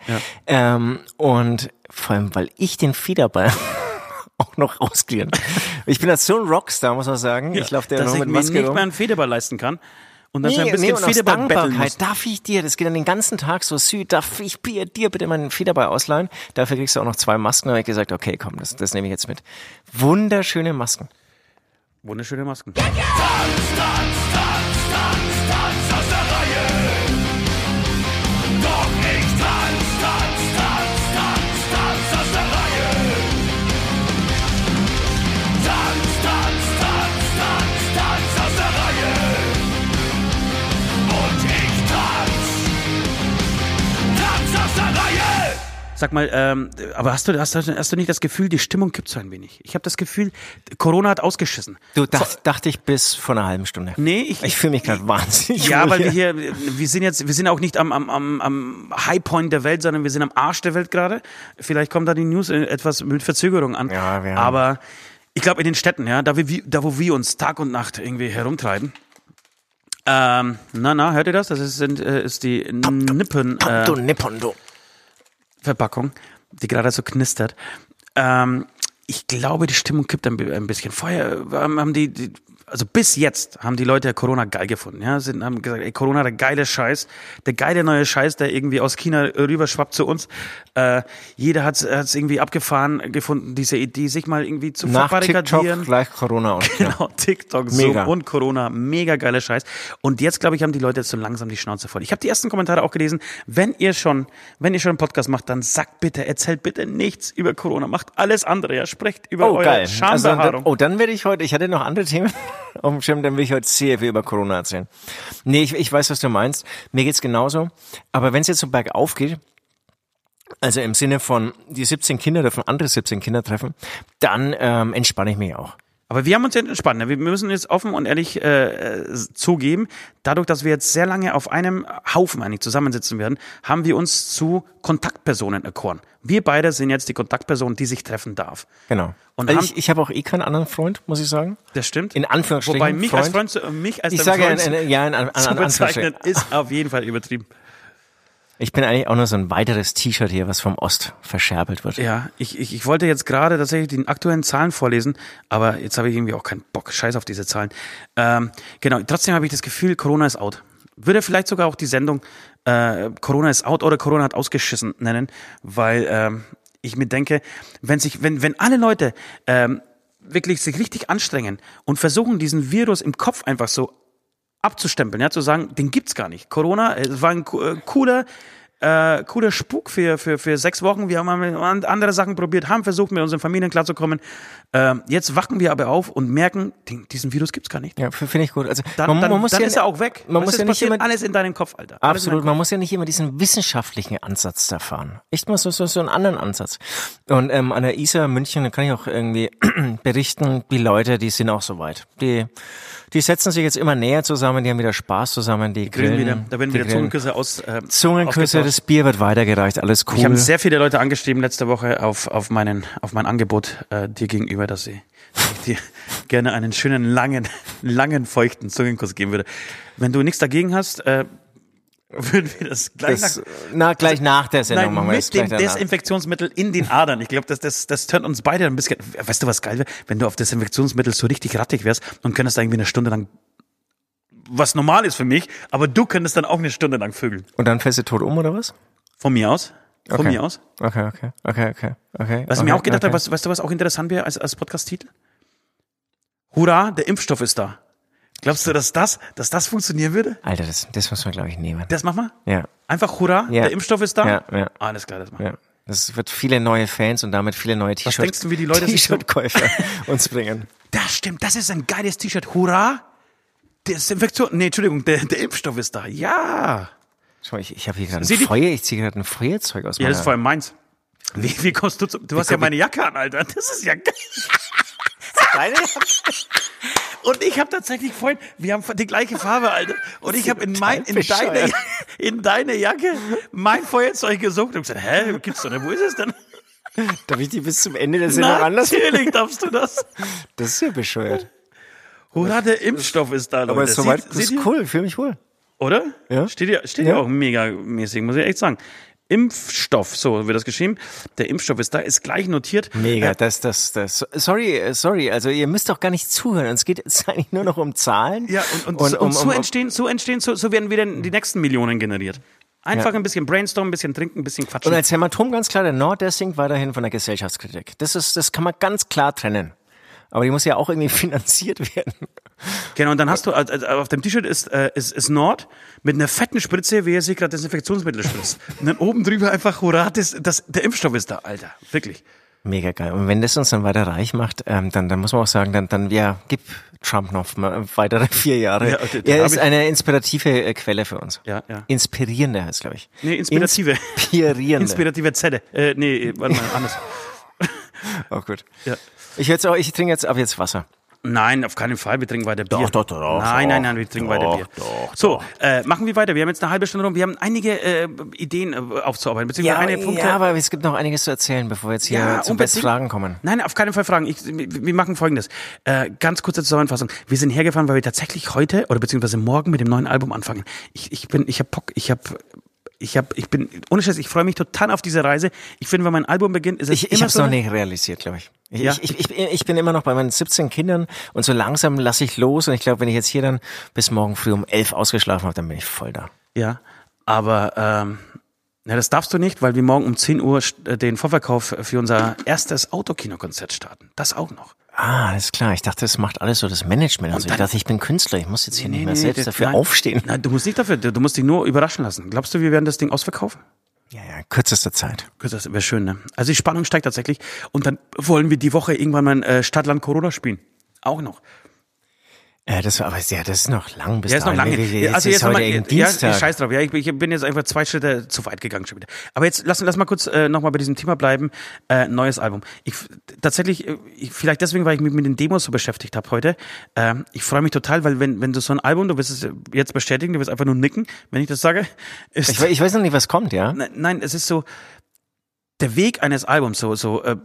[SPEAKER 4] Ähm, und vor allem, weil ich den Federball auch noch ausgeliehen. Ich bin jetzt so ein Rockstar, muss man sagen. ich laufe da
[SPEAKER 1] dass ich
[SPEAKER 4] mit
[SPEAKER 1] mir
[SPEAKER 4] Maske
[SPEAKER 1] nicht
[SPEAKER 4] rum.
[SPEAKER 1] mehr einen Federball leisten kann und dann so ein
[SPEAKER 4] Nee, nee,
[SPEAKER 1] bisschen
[SPEAKER 4] aus
[SPEAKER 1] Federball betteln
[SPEAKER 4] darf ich dir, das geht dann den ganzen Tag so süß, darf ich dir dir bitte meinen Federball ausleihen? Dafür kriegst du auch noch zwei Masken. Da habe ich gesagt, okay, komm, das, das nehme ich jetzt mit. Wunderschöne Masken.
[SPEAKER 1] Wunderschöne Masken.
[SPEAKER 2] Tanz, tanz,
[SPEAKER 1] Sag mal, ähm, aber hast du, hast, du, hast du nicht das Gefühl, die Stimmung kippt so ein wenig? Ich habe das Gefühl, Corona hat ausgeschissen.
[SPEAKER 4] Du, das dachte ich bis vor einer halben Stunde.
[SPEAKER 1] Nee, ich,
[SPEAKER 4] Ich fühle mich gerade wahnsinnig.
[SPEAKER 1] Ja, weil wir hier, wir sind jetzt, wir sind auch nicht am, am, am, am Highpoint der Welt, sondern wir sind am Arsch der Welt gerade. Vielleicht kommt da die News äh, etwas mit Verzögerung an.
[SPEAKER 4] Ja, wir haben-
[SPEAKER 1] Aber ich glaube in den Städten, ja, da, wir, da wo wir uns Tag und Nacht irgendwie herumtreiben. Ähm, na, na, hört ihr das? Das ist, sind, äh, ist die Nippen äh,
[SPEAKER 4] Nippon, du.
[SPEAKER 1] Verpackung, die gerade so knistert. Ähm, ich glaube, die Stimmung kippt ein, ein bisschen. Vorher ähm, haben die, die, also bis jetzt haben die Leute Corona geil gefunden. Ja, sind, haben gesagt, ey, Corona der geile Scheiß, der geile neue Scheiß, der irgendwie aus China rüberschwappt zu uns. Äh, jeder hat es irgendwie abgefahren gefunden, diese Idee, sich mal irgendwie zu
[SPEAKER 4] Nach
[SPEAKER 1] verbarrikadieren.
[SPEAKER 4] TikTok gleich Corona und ja.
[SPEAKER 1] Genau, TikTok, Zoom
[SPEAKER 4] Mega.
[SPEAKER 1] und Corona, mega geiler Scheiß. Und jetzt, glaube ich, haben die Leute jetzt so langsam die Schnauze voll. Ich habe die ersten Kommentare auch gelesen. Wenn ihr schon, wenn ihr schon einen Podcast macht, dann sagt bitte, erzählt bitte nichts über Corona, macht alles andere, ja, sprecht über
[SPEAKER 4] Oh,
[SPEAKER 1] eure
[SPEAKER 4] geil. Also,
[SPEAKER 1] Schambehaarung.
[SPEAKER 4] oh, dann werde ich heute, ich hatte noch andere Themen auf dem Schirm, dann will ich heute sehr viel über Corona erzählen. Nee, ich, ich weiß, was du meinst. Mir geht's genauso. Aber wenn es jetzt so bergauf geht, also im Sinne von, die 17 Kinder dürfen andere 17 Kinder treffen, dann ähm, entspanne ich mich auch.
[SPEAKER 1] Aber wir haben uns jetzt entspannt. ne? Wir müssen jetzt offen und ehrlich äh, äh, zugeben, dadurch, dass wir jetzt sehr lange auf einem Haufen eigentlich zusammensitzen werden, haben wir uns zu Kontaktpersonen erkoren. Wir beide sind jetzt die Kontaktperson, die sich treffen darf.
[SPEAKER 4] Genau.
[SPEAKER 1] Und haben-
[SPEAKER 4] ich, ich habe auch eh keinen anderen Freund, muss ich sagen.
[SPEAKER 1] Das stimmt.
[SPEAKER 4] In Anführungsstrichen.
[SPEAKER 1] Wobei mich als
[SPEAKER 4] Freund.
[SPEAKER 1] Freund, zu- mich als
[SPEAKER 4] Ich sage
[SPEAKER 1] Freund
[SPEAKER 4] in, in, ja, in, an, an,
[SPEAKER 1] zu bezeichnen, ist auf jeden Fall übertrieben.
[SPEAKER 4] Ich bin eigentlich auch nur so ein weiteres T-Shirt hier, was vom Ost verscherbelt wird.
[SPEAKER 1] Ja, ich, ich, ich wollte jetzt gerade tatsächlich die aktuellen Zahlen vorlesen, aber jetzt habe ich irgendwie auch keinen Bock. Scheiß auf diese Zahlen. Ähm, genau, trotzdem habe ich das Gefühl, Corona ist out. Würde vielleicht sogar auch die Sendung äh, Corona ist out oder Corona hat ausgeschissen nennen, weil ähm, ich mir denke, wenn sich, wenn, wenn alle Leute ähm, wirklich sich richtig anstrengen und versuchen, diesen Virus im Kopf einfach so abzustempeln, ja, zu sagen, den gibt's gar nicht. Corona, es war ein äh, cooler, äh, cooler Spuk für, für, für sechs Wochen. Wir haben andere Sachen probiert, haben versucht, mit unseren Familien klarzukommen. Ähm, jetzt wachen wir aber auf und merken, den, diesen Virus gibt's gar nicht.
[SPEAKER 4] Ja, finde ich gut. Also
[SPEAKER 1] Dann,
[SPEAKER 4] man,
[SPEAKER 1] dann,
[SPEAKER 4] man muss
[SPEAKER 1] dann
[SPEAKER 4] ja,
[SPEAKER 1] ist er auch weg.
[SPEAKER 4] Man
[SPEAKER 1] Was
[SPEAKER 4] muss ja nicht immer
[SPEAKER 1] alles in deinem Kopf, Alter. Alles
[SPEAKER 4] Absolut,
[SPEAKER 1] deinem
[SPEAKER 4] man muss ja nicht immer diesen wissenschaftlichen Ansatz da fahren. Echt mal so, so, so einen anderen Ansatz. Und ähm, an der ISA München, da kann ich auch irgendwie berichten, die Leute, die sind auch so weit. Die, die setzen sich jetzt immer näher zusammen, die haben wieder Spaß zusammen, die
[SPEAKER 1] Grillen
[SPEAKER 4] grillen.
[SPEAKER 1] wieder, da werden wieder. Zungenküsse aus. Äh,
[SPEAKER 4] Zungenküsse, das Bier wird weitergereicht, alles cool.
[SPEAKER 1] Ich habe sehr viele Leute angeschrieben letzte Woche auf, auf, meinen, auf mein Angebot äh, dir gegenüber, dass sie dass ich dir gerne einen schönen, langen, langen, feuchten Zungenkuss geben würde. Wenn du nichts dagegen hast, äh, würden wir das gleich
[SPEAKER 4] das,
[SPEAKER 1] nach,
[SPEAKER 4] na, gleich nach der Sendung
[SPEAKER 1] Nein,
[SPEAKER 4] machen wir
[SPEAKER 1] mit dem. Desinfektionsmittel in den Adern. Ich glaube, das, das, das tönt uns beide ein bisschen. Weißt du, was geil wäre? Wenn du auf Desinfektionsmittel so richtig rattig wärst und könntest irgendwie eine Stunde lang, was normal ist für mich, aber du könntest dann auch eine Stunde lang vögeln.
[SPEAKER 4] Und dann fällst du tot um, oder was?
[SPEAKER 1] Von mir aus. Von
[SPEAKER 4] Okay.
[SPEAKER 1] mir aus.
[SPEAKER 4] Okay, okay, okay, okay, okay.
[SPEAKER 1] Was ich
[SPEAKER 4] okay,
[SPEAKER 1] mir auch gedacht
[SPEAKER 4] okay.
[SPEAKER 1] habe, was, weißt du, was auch interessant wäre als, als Podcast-Titel? Hurra, der Impfstoff ist da. Glaubst du, dass das, dass das funktionieren würde?
[SPEAKER 4] Alter, das, das muss man, glaube ich, nehmen.
[SPEAKER 1] Das mach mal.
[SPEAKER 4] Ja,
[SPEAKER 1] Einfach Hurra,
[SPEAKER 4] Ja.
[SPEAKER 1] der Impfstoff ist da.
[SPEAKER 4] Ja, ja.
[SPEAKER 1] Alles klar, das machen wir.
[SPEAKER 4] ja. Das wird viele neue Fans und damit viele neue T-Shirts.
[SPEAKER 1] denkst du, wie die Leute
[SPEAKER 4] T-Shirt-Käufer uns bringen?
[SPEAKER 1] Das stimmt, das ist ein geiles T-Shirt. Hurra! Desinfektion. Nee, Entschuldigung, der, der Impfstoff ist da. Ja.
[SPEAKER 4] Schau, ich, ich habe hier gerade ein Feuer, ich ziehe gerade ein Feuerzeug aus
[SPEAKER 1] Ja, das ist vor allem meins. Wie, wie kommst du zu, Du hast ja meine Jacke an, Alter. Das ist ja geil.
[SPEAKER 4] Deine?
[SPEAKER 1] Und ich habe tatsächlich vorhin, wir haben die gleiche Farbe, Alter. Und ich habe in mein, in deine, in deine Jacke mein Feuerzeug gesucht und gesagt, hä, gibt's doch nicht, wo ist es denn?
[SPEAKER 4] Darf ich die bis zum Ende der Sendung anders?
[SPEAKER 1] Natürlich darfst du das.
[SPEAKER 4] Das ist ja bescheuert.
[SPEAKER 1] Hurra, der Impfstoff ist da, Leute.
[SPEAKER 4] Aber soweit,
[SPEAKER 1] Seht-
[SPEAKER 4] das
[SPEAKER 1] seht
[SPEAKER 4] ist cool, fühle mich wohl.
[SPEAKER 1] Oder?
[SPEAKER 4] Ja.
[SPEAKER 1] Steht ja, steht ja
[SPEAKER 4] Ja.
[SPEAKER 1] auch mega mäßig, muss ich echt sagen. Impfstoff, so wird das geschrieben. Der Impfstoff ist da, ist gleich notiert.
[SPEAKER 4] Mega,
[SPEAKER 1] Äh,
[SPEAKER 4] das, das, das. Sorry, äh, sorry. Also ihr müsst doch gar nicht zuhören. Es geht jetzt eigentlich nur noch um Zahlen.
[SPEAKER 1] Ja, und, und, und, so entstehen, so entstehen, so, so werden wieder die nächsten Millionen generiert. Einfach
[SPEAKER 4] Ja.
[SPEAKER 1] ein bisschen brainstormen, ein bisschen trinken, ein bisschen quatschen.
[SPEAKER 4] Und als Hämatom ganz klar, der Nord, der singt weiterhin von der Gesellschaftskritik. Das ist, das kann man ganz klar trennen. Aber die muss ja auch irgendwie finanziert werden.
[SPEAKER 1] Genau, und dann hast du, also also auf dem T-Shirt ist, äh, ist, ist Nord mit einer fetten Spritze, wie er sich gerade Desinfektionsmittel spritzt. Und dann oben drüber einfach, hurra, das, das, der Impfstoff ist da, Alter. Wirklich.
[SPEAKER 4] Mega geil. Und wenn das uns dann weiter reich macht, ähm, dann, dann muss man auch sagen, dann, dann ja, gib Trump noch mal weitere vier Jahre.
[SPEAKER 1] Ja, den
[SPEAKER 4] er ist eine inspirative äh, Quelle für uns.
[SPEAKER 1] Ja, ja.
[SPEAKER 4] Inspirierende heißt, glaube ich.
[SPEAKER 1] Nee, inspirative.
[SPEAKER 4] Inspirierende.
[SPEAKER 1] Inspirative Zelle. Äh, nee, warte mal, anders.
[SPEAKER 4] oh, gut.
[SPEAKER 1] Ja.
[SPEAKER 4] Ich, jetzt auch, ich trinke jetzt ab jetzt Wasser.
[SPEAKER 1] Nein, auf keinen Fall. Wir trinken weiter Bier.
[SPEAKER 4] Doch, doch, doch,
[SPEAKER 1] Nein,
[SPEAKER 4] doch.
[SPEAKER 1] nein, nein, wir trinken
[SPEAKER 4] Doch,
[SPEAKER 1] weiter Bier.
[SPEAKER 4] doch,
[SPEAKER 1] so, Äh, machen wir weiter. Wir haben jetzt eine halbe Stunde rum. Wir haben einige äh, Ideen äh, aufzuarbeiten, beziehungsweise
[SPEAKER 4] Ja,
[SPEAKER 1] einige Punkte.
[SPEAKER 4] ja, aber es gibt noch einiges zu erzählen, bevor wir jetzt hier
[SPEAKER 1] Ja,
[SPEAKER 4] zu Fragen kommen.
[SPEAKER 1] Nein, auf keinen Fall Fragen. Ich, wir wir machen folgendes. Äh, ganz kurze Zusammenfassung. Wir sind hergefahren, weil wir tatsächlich heute oder beziehungsweise morgen mit dem neuen Album anfangen. Ich, ich bin, ich hab Bock, ich hab, ich hab, ich bin, ohne Scheiß, ich freue mich total auf diese Reise. Ich finde, wenn mein Album beginnt, ist es
[SPEAKER 4] Ich, ich
[SPEAKER 1] immer
[SPEAKER 4] habe es
[SPEAKER 1] so
[SPEAKER 4] noch nicht realisiert, glaube ich. Ich,
[SPEAKER 1] Ja.
[SPEAKER 4] ich, ich, ich, ich bin immer noch bei meinen 17 Kindern und so langsam lasse ich los und ich glaube, wenn ich jetzt hier dann bis morgen früh um 11 ausgeschlafen habe, dann bin ich voll da.
[SPEAKER 1] Ja, aber ähm, na, das darfst du nicht, weil wir morgen um 10 Uhr äh, den Vorverkauf für unser erstes Autokinokonzert starten. Das auch noch.
[SPEAKER 4] Ah, alles klar. Ich dachte, das macht alles so das Management. Also ich dachte, ich bin Künstler. Ich muss jetzt hier nicht mehr
[SPEAKER 1] nee,
[SPEAKER 4] selbst
[SPEAKER 1] das-
[SPEAKER 4] dafür
[SPEAKER 1] nein.
[SPEAKER 4] aufstehen.
[SPEAKER 1] Nein, du musst nicht dafür, du musst dich nur überraschen lassen. Glaubst du, wir werden das Ding ausverkaufen?
[SPEAKER 4] Ja, ja, kürzester Zeit.
[SPEAKER 1] Das wäre schön, ne? Also die Spannung steigt tatsächlich. Und dann wollen wir die Woche irgendwann mal äh, Stadtland Corona spielen. Auch noch.
[SPEAKER 4] Äh, das, aber ja, das ist noch lang bis
[SPEAKER 1] Ja, ist noch lange.
[SPEAKER 4] Wir- Jetzt
[SPEAKER 1] also
[SPEAKER 4] ist
[SPEAKER 1] jetzt
[SPEAKER 4] heute
[SPEAKER 1] mal, ja,
[SPEAKER 4] Dienstag.
[SPEAKER 1] ich scheiß drauf. Ja, ich, ich bin jetzt einfach zwei Schritte zu weit gegangen schon wieder. Aber jetzt lass, lass mal kurz äh, nochmal bei diesem Thema bleiben. Äh, neues Album. Ich tatsächlich, äh, ich, vielleicht deswegen, weil ich mich mit den Demos so beschäftigt habe heute. Ähm, ich freue mich total, weil wenn, wenn du so ein Album, du wirst es jetzt bestätigen, du wirst einfach nur nicken, wenn ich das sage. Ist,
[SPEAKER 4] ich, ich weiß noch nicht, was kommt, ja?
[SPEAKER 1] Nein, nein, es ist so der Weg eines Albums, so so äh,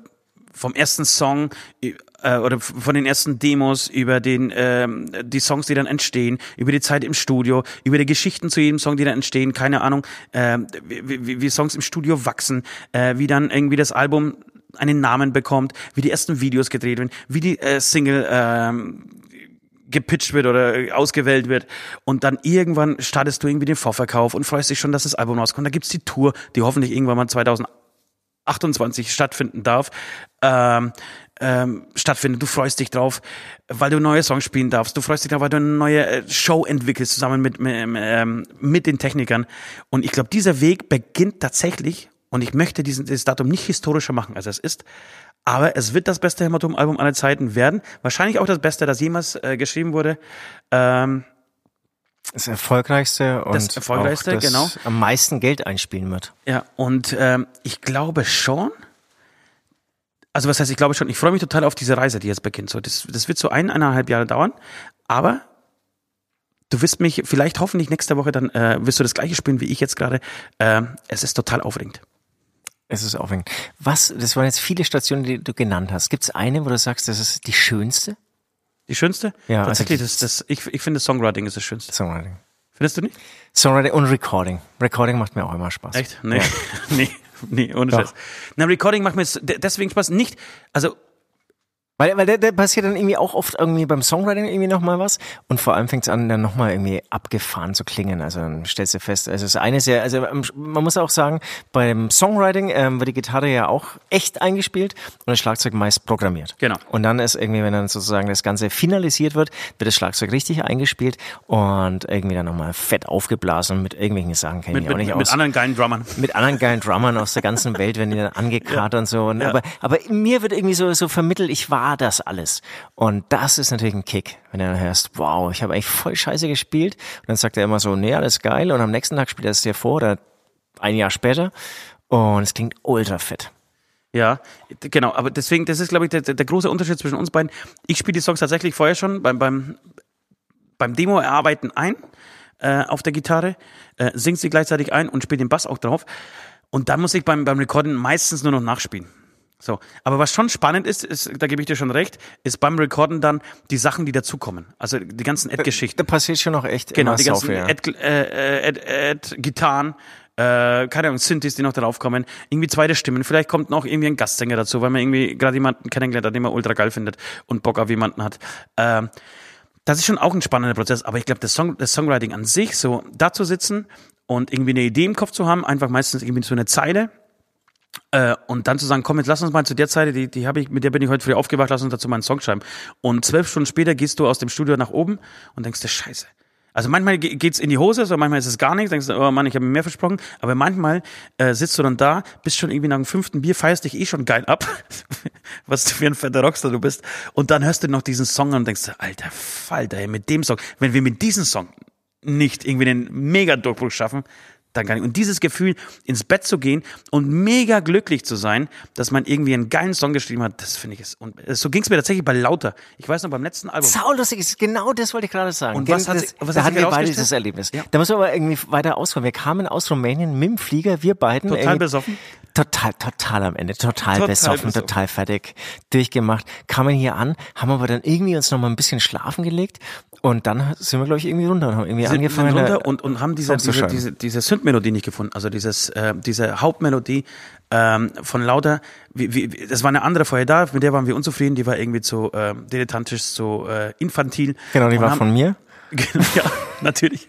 [SPEAKER 1] vom ersten Song äh, oder von den ersten Demos über den ähm, die Songs, die dann entstehen, über die Zeit im Studio, über die Geschichten zu jedem Song, die dann entstehen, keine Ahnung, äh, wie, wie, wie Songs im Studio wachsen, äh, wie dann irgendwie das Album einen Namen bekommt, wie die ersten Videos gedreht werden, wie die äh, Single ähm, gepitcht wird oder ausgewählt wird und dann irgendwann startest du irgendwie den Vorverkauf und freust dich schon, dass das Album rauskommt. Da gibt's die Tour, die hoffentlich irgendwann mal 2028 stattfinden darf. Ähm, ähm, stattfindet. Du freust dich drauf, weil du neue Songs spielen darfst. Du freust dich drauf, weil du eine neue äh, Show entwickelst zusammen mit, mit, ähm, mit den Technikern. Und ich glaube, dieser Weg beginnt tatsächlich, und ich möchte diesen, dieses Datum nicht historischer machen, als es ist, aber es wird das beste Hämatom-Album aller Zeiten werden. Wahrscheinlich auch das Beste, das jemals äh, geschrieben wurde. Ähm,
[SPEAKER 4] Das erfolgreichste und
[SPEAKER 1] Das erfolgreichste,
[SPEAKER 4] auch das
[SPEAKER 1] genau.
[SPEAKER 4] am meisten Geld einspielen wird.
[SPEAKER 1] Ja, und ähm, ich glaube schon, also was heißt, ich glaube schon, ich freue mich total auf diese Reise, die jetzt beginnt. So, das, das wird so ein, eineinhalb Jahre dauern, aber du wirst mich vielleicht hoffentlich nächste Woche dann, äh, wirst du das gleiche spielen wie ich jetzt gerade. Äh, es ist total aufregend.
[SPEAKER 4] Es ist aufregend. Was, das waren jetzt viele Stationen, die du genannt hast. Gibt es eine, wo du sagst, das ist die schönste?
[SPEAKER 1] Die schönste?
[SPEAKER 4] Ja,
[SPEAKER 1] Tatsächlich,
[SPEAKER 4] also
[SPEAKER 1] das, das, ich, ich finde Songwriting ist das Schönste.
[SPEAKER 4] Songwriting.
[SPEAKER 1] Findest du nicht?
[SPEAKER 4] Songwriting und Recording. Recording macht mir auch immer Spaß.
[SPEAKER 1] Echt? Nee. nee. Nee, ohne Scheiß. Na, Recording macht mir deswegen Spaß. Nicht, also
[SPEAKER 4] Weil, weil da, da passiert dann irgendwie auch oft irgendwie beim Songwriting irgendwie nochmal was und vor allem fängt es an, dann nochmal irgendwie abgefahren zu klingen. Also dann stellst du fest, also das eine ist ja, also ähm, man muss auch sagen, beim Songwriting ähm, wird die Gitarre ja auch echt eingespielt und das Schlagzeug meist programmiert.
[SPEAKER 1] Genau.
[SPEAKER 4] Und dann ist irgendwie, wenn dann sozusagen das Ganze finalisiert wird, wird das Schlagzeug richtig eingespielt und irgendwie dann nochmal fett aufgeblasen mit irgendwelchen Sachen kenne
[SPEAKER 1] mit,
[SPEAKER 4] ich auch
[SPEAKER 1] mit,
[SPEAKER 4] nicht
[SPEAKER 1] mit
[SPEAKER 4] aus
[SPEAKER 1] anderen geilen Drummern.
[SPEAKER 4] mit anderen geilen Drummern aus der ganzen Welt, wenn die dann angekarrt und so. Und, aber, aber mir wird irgendwie so, so vermittelt, ich warte war das alles. Und das ist natürlich ein Kick, wenn du dann hörst, wow, ich habe eigentlich voll scheiße gespielt. Und dann sagt er immer so, nee, alles geil. Und am nächsten Tag spielt er es dir vor oder ein Jahr später. Und es klingt ultra fit.
[SPEAKER 1] Ja, genau, aber deswegen, das ist, glaube ich, der, der große Unterschied zwischen uns beiden. Ich spiele die Songs tatsächlich vorher schon beim, beim, beim Demo-Erarbeiten ein äh, auf der Gitarre, äh, singt sie gleichzeitig ein und spielt den Bass auch drauf. Und dann muss ich beim, beim Recorden meistens nur noch nachspielen. So, aber was schon spannend ist, ist, da gebe ich dir schon recht, ist beim Recorden dann die Sachen, die dazukommen. Also die ganzen Ad-Geschichten.
[SPEAKER 4] Da passiert schon noch echt
[SPEAKER 1] Genau, die ganzen äh, Ad, Ad, Gitarren, äh, keine Ahnung, Synthes, die noch darauf kommen, irgendwie zweite Stimmen, vielleicht kommt noch irgendwie ein Gastsänger dazu, weil man irgendwie gerade jemanden kennengelernt hat, den man ultra geil findet und Bock auf jemanden hat. Ähm, das ist schon auch ein spannender Prozess, aber ich glaube, das, Song, das Songwriting an sich, so da zu sitzen und irgendwie eine Idee im Kopf zu haben, einfach meistens irgendwie so eine Zeile, äh, und dann zu sagen, komm, jetzt lass uns mal zu der Zeile, die, die habe ich, mit der bin ich heute früh aufgewacht, lass uns dazu mal einen Song schreiben. Und zwölf Stunden später gehst du aus dem Studio nach oben und denkst dir, scheiße. Also manchmal ge- geht's in die Hose, so manchmal ist es gar nichts, denkst du, oh Mann, ich habe mir mehr versprochen. Aber manchmal äh, sitzt du dann da, bist schon irgendwie nach dem fünften Bier, feierst dich eh schon geil ab, was du für ein fetter Rockstar du bist. Und dann hörst du noch diesen Song und denkst, alter Falter, ey, mit dem Song, wenn wir mit diesem Song nicht irgendwie den Mega-Durchbruch schaffen, dann kann ich. Und dieses Gefühl, ins Bett zu gehen und mega glücklich zu sein, dass man irgendwie einen geilen Song geschrieben hat, das finde ich es. Und so ging es mir tatsächlich bei Lauter. Ich weiß noch, beim letzten Album.
[SPEAKER 4] Saulustig ist genau das wollte ich gerade sagen.
[SPEAKER 1] Und was hat
[SPEAKER 4] das,
[SPEAKER 1] sich- was
[SPEAKER 4] da
[SPEAKER 1] hat
[SPEAKER 4] hatten wir beide dieses Erlebnis.
[SPEAKER 1] Ja.
[SPEAKER 4] Da muss man aber irgendwie weiter ausholen. Wir kamen aus Rumänien mit dem Flieger, wir beiden.
[SPEAKER 1] Total
[SPEAKER 4] irgendwie-
[SPEAKER 1] besoffen?
[SPEAKER 4] Total, total am Ende, total,
[SPEAKER 1] Total
[SPEAKER 4] besoffen,
[SPEAKER 1] besoffen.
[SPEAKER 4] total fertig, durchgemacht. Kamen hier an, haben aber dann irgendwie uns noch mal ein bisschen schlafen gelegt und dann sind wir, glaube ich, irgendwie runter und haben irgendwie
[SPEAKER 1] sind
[SPEAKER 4] angefangen.
[SPEAKER 1] runter
[SPEAKER 4] äh,
[SPEAKER 1] und, und haben diese, diese, diese, diese Synth-Melodie nicht gefunden. Also dieses, äh, diese Hauptmelodie ähm, von Lauter, wie, wie, das war eine andere vorher da, mit der waren wir unzufrieden, die war irgendwie zu äh, dilettantisch, zu äh, infantil.
[SPEAKER 4] Genau, die
[SPEAKER 1] Und
[SPEAKER 4] war
[SPEAKER 1] haben-
[SPEAKER 4] von mir.
[SPEAKER 1] Genau, ja, natürlich.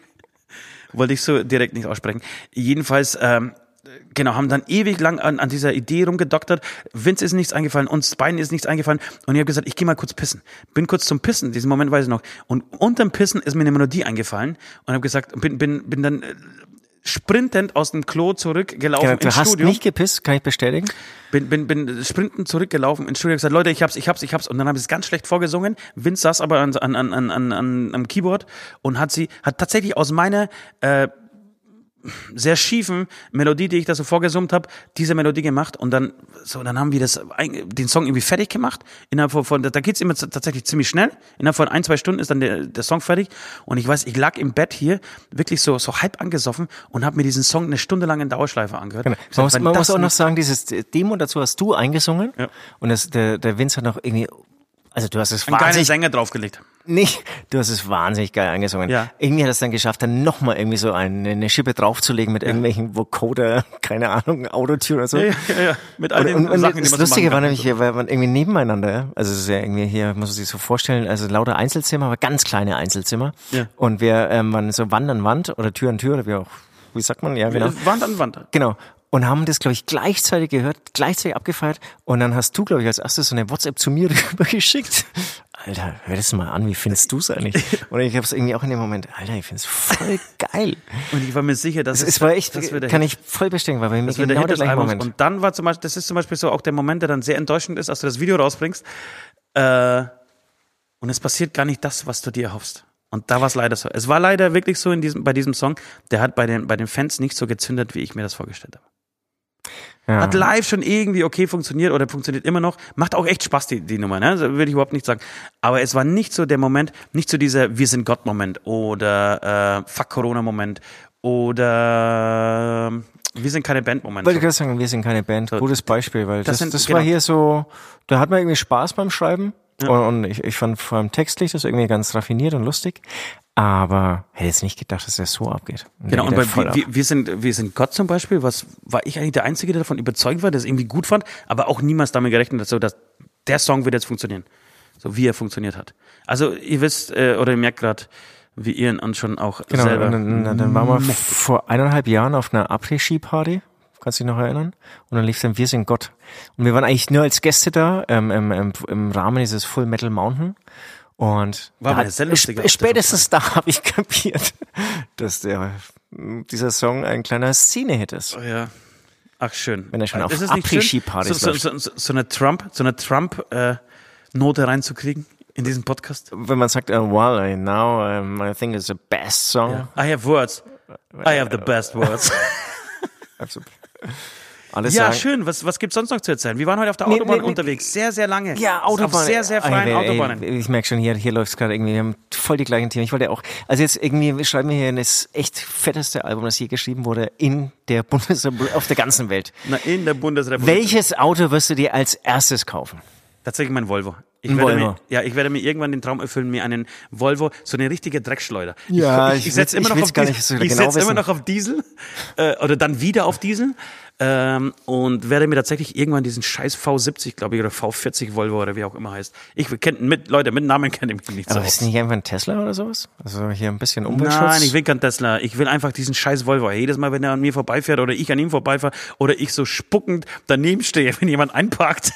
[SPEAKER 1] Wollte ich so direkt nicht aussprechen. Jedenfalls, ähm, genau, haben dann ewig lang an, an dieser Idee rumgedoktert. Vince ist nichts eingefallen, uns beiden ist nichts eingefallen. Und ich habe gesagt, ich gehe mal kurz pissen. Bin kurz zum Pissen, diesen Moment weiß ich noch. Und unterm Pissen ist mir eine Melodie eingefallen. Und habe gesagt, bin, bin, bin dann äh, sprintend aus dem Klo zurückgelaufen
[SPEAKER 4] Genau, du
[SPEAKER 1] ins
[SPEAKER 4] hast
[SPEAKER 1] Studio.
[SPEAKER 4] nicht gepisst, kann ich bestätigen.
[SPEAKER 1] Bin, bin, bin sprintend zurückgelaufen ins Studio und gesagt, Leute, ich hab's, ich hab's, ich hab's. Und dann habe ich es ganz schlecht vorgesungen. Vince saß aber an, an, an, an, an, am Keyboard und hat sie, hat tatsächlich aus meiner äh, sehr schiefen Melodie, die ich da so vorgesummt habe, diese Melodie gemacht und dann so, dann haben wir das den Song irgendwie fertig gemacht. Innerhalb von, von da geht's immer tatsächlich ziemlich schnell. Innerhalb von ein zwei Stunden ist dann der, der Song fertig und ich weiß, ich lag im Bett hier wirklich so so halb angesoffen und habe mir diesen Song eine Stunde lang in Dauerschleife angehört.
[SPEAKER 4] Genau. Man muss, man muss auch noch sagen, dieses Demo dazu hast du eingesungen.
[SPEAKER 1] Ja.
[SPEAKER 4] Und das, der, der Vince hat noch irgendwie, also du hast es wahnsinnig,
[SPEAKER 1] Sänger draufgelegt.
[SPEAKER 4] Nicht, du hast es wahnsinnig geil eingesungen.
[SPEAKER 1] Ja.
[SPEAKER 4] Irgendwie hat es dann geschafft, dann nochmal irgendwie so eine, eine Schippe draufzulegen mit irgendwelchen Vocoder, keine Ahnung, Autotune oder so.
[SPEAKER 1] Ja, ja, ja, ja. Mit all
[SPEAKER 4] Und,
[SPEAKER 1] den
[SPEAKER 4] und, und
[SPEAKER 1] Sachen, die
[SPEAKER 4] das
[SPEAKER 1] man so
[SPEAKER 4] Lustige war nämlich hier, weil man irgendwie nebeneinander, ja, also es ist ja irgendwie hier, muss man sich so vorstellen, also lauter Einzelzimmer, aber ganz kleine Einzelzimmer.
[SPEAKER 1] Ja.
[SPEAKER 4] Und wir ähm, waren so Wand an Wand oder Tür an Tür oder wie auch, wie sagt man, ja genau.
[SPEAKER 1] Wand an Wand.
[SPEAKER 4] Genau. Und haben das, glaube ich, gleichzeitig gehört, gleichzeitig abgefeiert. Und dann hast du, glaube ich, als erstes so eine WhatsApp zu mir rübergeschickt. Alter, hör das mal an, wie findest du es eigentlich? Und ich habe es irgendwie auch in dem Moment, Alter, ich finde es voll geil.
[SPEAKER 1] Und ich war mir sicher, dass
[SPEAKER 4] Es, es war echt,
[SPEAKER 1] das der
[SPEAKER 4] kann
[SPEAKER 1] Hit.
[SPEAKER 4] ich voll bestätigen, weil bei mir
[SPEAKER 1] Das der
[SPEAKER 4] genau der
[SPEAKER 1] Albums.
[SPEAKER 4] Moment.
[SPEAKER 1] Und dann war zum Beispiel, das ist zum Beispiel so auch der Moment, der dann sehr enttäuschend ist, als du das Video rausbringst. Äh, und es passiert gar nicht das, was du dir erhoffst. Und da war es leider so. Es war leider wirklich so in diesem, bei diesem Song, der hat bei den, bei den Fans nicht so gezündet, wie ich mir das vorgestellt habe.
[SPEAKER 4] Ja.
[SPEAKER 1] Hat live schon irgendwie okay funktioniert oder funktioniert immer noch. Macht auch echt Spaß, die, die Nummer, ne? Das würde ich überhaupt nicht sagen. Aber es war nicht so der Moment, nicht so dieser Wir sind Gott-Moment oder äh, Fuck Corona-Moment oder äh, Wir sind keine Band-Moment.
[SPEAKER 4] Wollte ich gerade sagen, wir sind keine Band. Gutes Beispiel, weil das,
[SPEAKER 1] Das
[SPEAKER 4] das,
[SPEAKER 1] sind-
[SPEAKER 4] war
[SPEAKER 1] genau.
[SPEAKER 4] hier so, da hat man irgendwie Spaß beim Schreiben. Und, und ich, ich fand vor allem textlich das irgendwie ganz raffiniert und lustig. Aber hätte jetzt nicht gedacht, dass das so abgeht. Und
[SPEAKER 1] Genau, und bei
[SPEAKER 4] ab.
[SPEAKER 1] wir, wir, sind, wir sind Gott zum Beispiel, was war ich eigentlich der Einzige, der davon überzeugt war, der es irgendwie gut fand, aber auch niemals damit gerechnet hat, so dass der Song wird jetzt funktionieren. So wie er funktioniert hat. Also ihr wisst, äh, oder ihr merkt gerade, wie ihr uns schon auch
[SPEAKER 4] Genau,
[SPEAKER 1] selber.
[SPEAKER 4] dann, dann, dann waren wir vor eineinhalb Jahren auf einer Après-Ski-Party. Kannst du dich noch erinnern? Und dann lief dann Wir sind Gott. Und wir waren eigentlich nur als Gäste da, ähm, im, im, im Rahmen dieses Full Metal Mountain. Und da sp spätestens da habe ich kapiert, dass der, dieser Song ein kleiner Szene-Hit ist.
[SPEAKER 1] Oh ja. Ach schön.
[SPEAKER 4] Wenn er schon auf? Après-Ski-Partys
[SPEAKER 1] so, so, so, so, eine Trump, so eine Trump, äh, Note reinzukriegen in diesen Podcast?
[SPEAKER 4] Wenn man sagt, uh, well, I now um, I think it's the best song.
[SPEAKER 1] I have words. I have the best words.
[SPEAKER 4] Also, alles
[SPEAKER 1] Ja,
[SPEAKER 4] sagen.
[SPEAKER 1] schön. Was, was gibt's sonst noch zu erzählen? Wir waren heute auf der
[SPEAKER 4] Nee,
[SPEAKER 1] Autobahn
[SPEAKER 4] nee,
[SPEAKER 1] unterwegs. Sehr, sehr lange.
[SPEAKER 4] Ja, Autobahn.
[SPEAKER 1] Auf sehr, sehr freien
[SPEAKER 4] Ey, ey,
[SPEAKER 1] Autobahnen.
[SPEAKER 4] Ich merke schon, hier, hier läuft es gerade irgendwie. Wir haben voll die gleichen Themen. Ich wollte auch, also jetzt irgendwie, wir schreiben wir hier das echt fetteste Album, das je geschrieben wurde in der Bundesrepublik, auf der ganzen Welt.
[SPEAKER 1] Na, in der Bundesrepublik.
[SPEAKER 4] Welches Auto wirst du dir als erstes kaufen?
[SPEAKER 1] Tatsächlich mein Volvo. Ich
[SPEAKER 4] Ein
[SPEAKER 1] werde
[SPEAKER 4] Volvo.
[SPEAKER 1] Mir, ja, ich werde mir irgendwann den Traum erfüllen, mir einen Volvo, so eine richtige Dreckschleuder.
[SPEAKER 4] Ja,
[SPEAKER 1] ich,
[SPEAKER 4] ich
[SPEAKER 1] ich, setze immer noch auf Diesel. ich
[SPEAKER 4] genau
[SPEAKER 1] setze immer noch auf Diesel äh, oder dann wieder auf Diesel ähm, und werde mir tatsächlich irgendwann diesen scheiß V70, glaube ich, oder V40 Volvo oder wie auch immer heißt. Ich kenne mit Leute mit Namen kenne ich mich nicht so
[SPEAKER 4] Aber
[SPEAKER 1] aus.
[SPEAKER 4] ist nicht einfach ein Tesla oder sowas? Also hier ein bisschen Umweltschutz?
[SPEAKER 1] Nein, ich will kein Tesla. Ich will einfach diesen scheiß Volvo. Jedes Mal, wenn er an mir vorbeifährt oder ich an ihm vorbeifahre oder ich so spuckend daneben stehe, wenn jemand einparkt,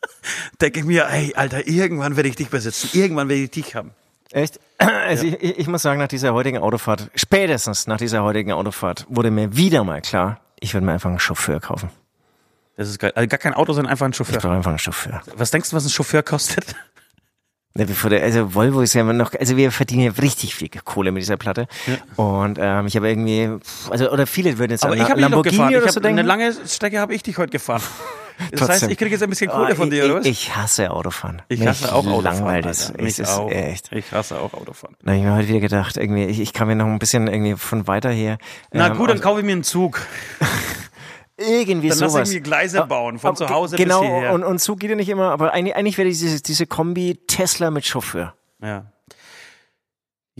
[SPEAKER 1] denke ich mir, ey, Alter, irgendwann werde ich dich besitzen. Irgendwann werde ich dich haben.
[SPEAKER 4] Echt? Also ich, ich, ich muss sagen, nach dieser heutigen Autofahrt, spätestens nach dieser heutigen Autofahrt, wurde mir wieder mal klar, ich würde mir einfach einen Chauffeur kaufen.
[SPEAKER 1] Das ist geil. Also gar kein Auto, sondern einfach ein
[SPEAKER 4] Ich
[SPEAKER 1] Chauffeur.
[SPEAKER 4] brauche einfach einen Chauffeur.
[SPEAKER 1] Was denkst du, was ein Chauffeur kostet?
[SPEAKER 4] Ne, bevor der, also Volvo ist ja immer noch, also wir verdienen ja richtig viel Kohle mit dieser Platte. Und ähm, ich habe irgendwie, also oder viele würden jetzt
[SPEAKER 1] Aber ich habe
[SPEAKER 4] Lamborghini
[SPEAKER 1] gefahren. Ich hab,
[SPEAKER 4] so denken.
[SPEAKER 1] eine lange Strecke habe ich dich heute gefahren. Das heißt,
[SPEAKER 4] Trotzdem.
[SPEAKER 1] ich kriege jetzt ein bisschen Kohle
[SPEAKER 4] Oh,
[SPEAKER 1] von dir,
[SPEAKER 4] ich,
[SPEAKER 1] oder was?
[SPEAKER 4] Ich hasse Autofahren.
[SPEAKER 1] Ich
[SPEAKER 4] Mich
[SPEAKER 1] hasse auch Autofahren.
[SPEAKER 4] Langweilt es.
[SPEAKER 1] Mich
[SPEAKER 4] ist
[SPEAKER 1] auch.
[SPEAKER 4] echt.
[SPEAKER 1] Ich hasse auch Autofahren.
[SPEAKER 4] Da habe ich mir heute wieder gedacht, irgendwie, ich, ich kann mir noch ein bisschen irgendwie von weiter her.
[SPEAKER 1] Na
[SPEAKER 4] ähm,
[SPEAKER 1] gut, dann kaufe ich mir einen Zug.
[SPEAKER 4] irgendwie
[SPEAKER 1] Dann lass
[SPEAKER 4] sowas.
[SPEAKER 1] ich mir Gleise bauen, von
[SPEAKER 4] Aber
[SPEAKER 1] zu Hause
[SPEAKER 4] genau,
[SPEAKER 1] bis hierher.
[SPEAKER 4] und, und so geht ja nicht immer, aber eigentlich, eigentlich wäre diese, diese Kombi Tesla mit Chauffeur.
[SPEAKER 1] Ja.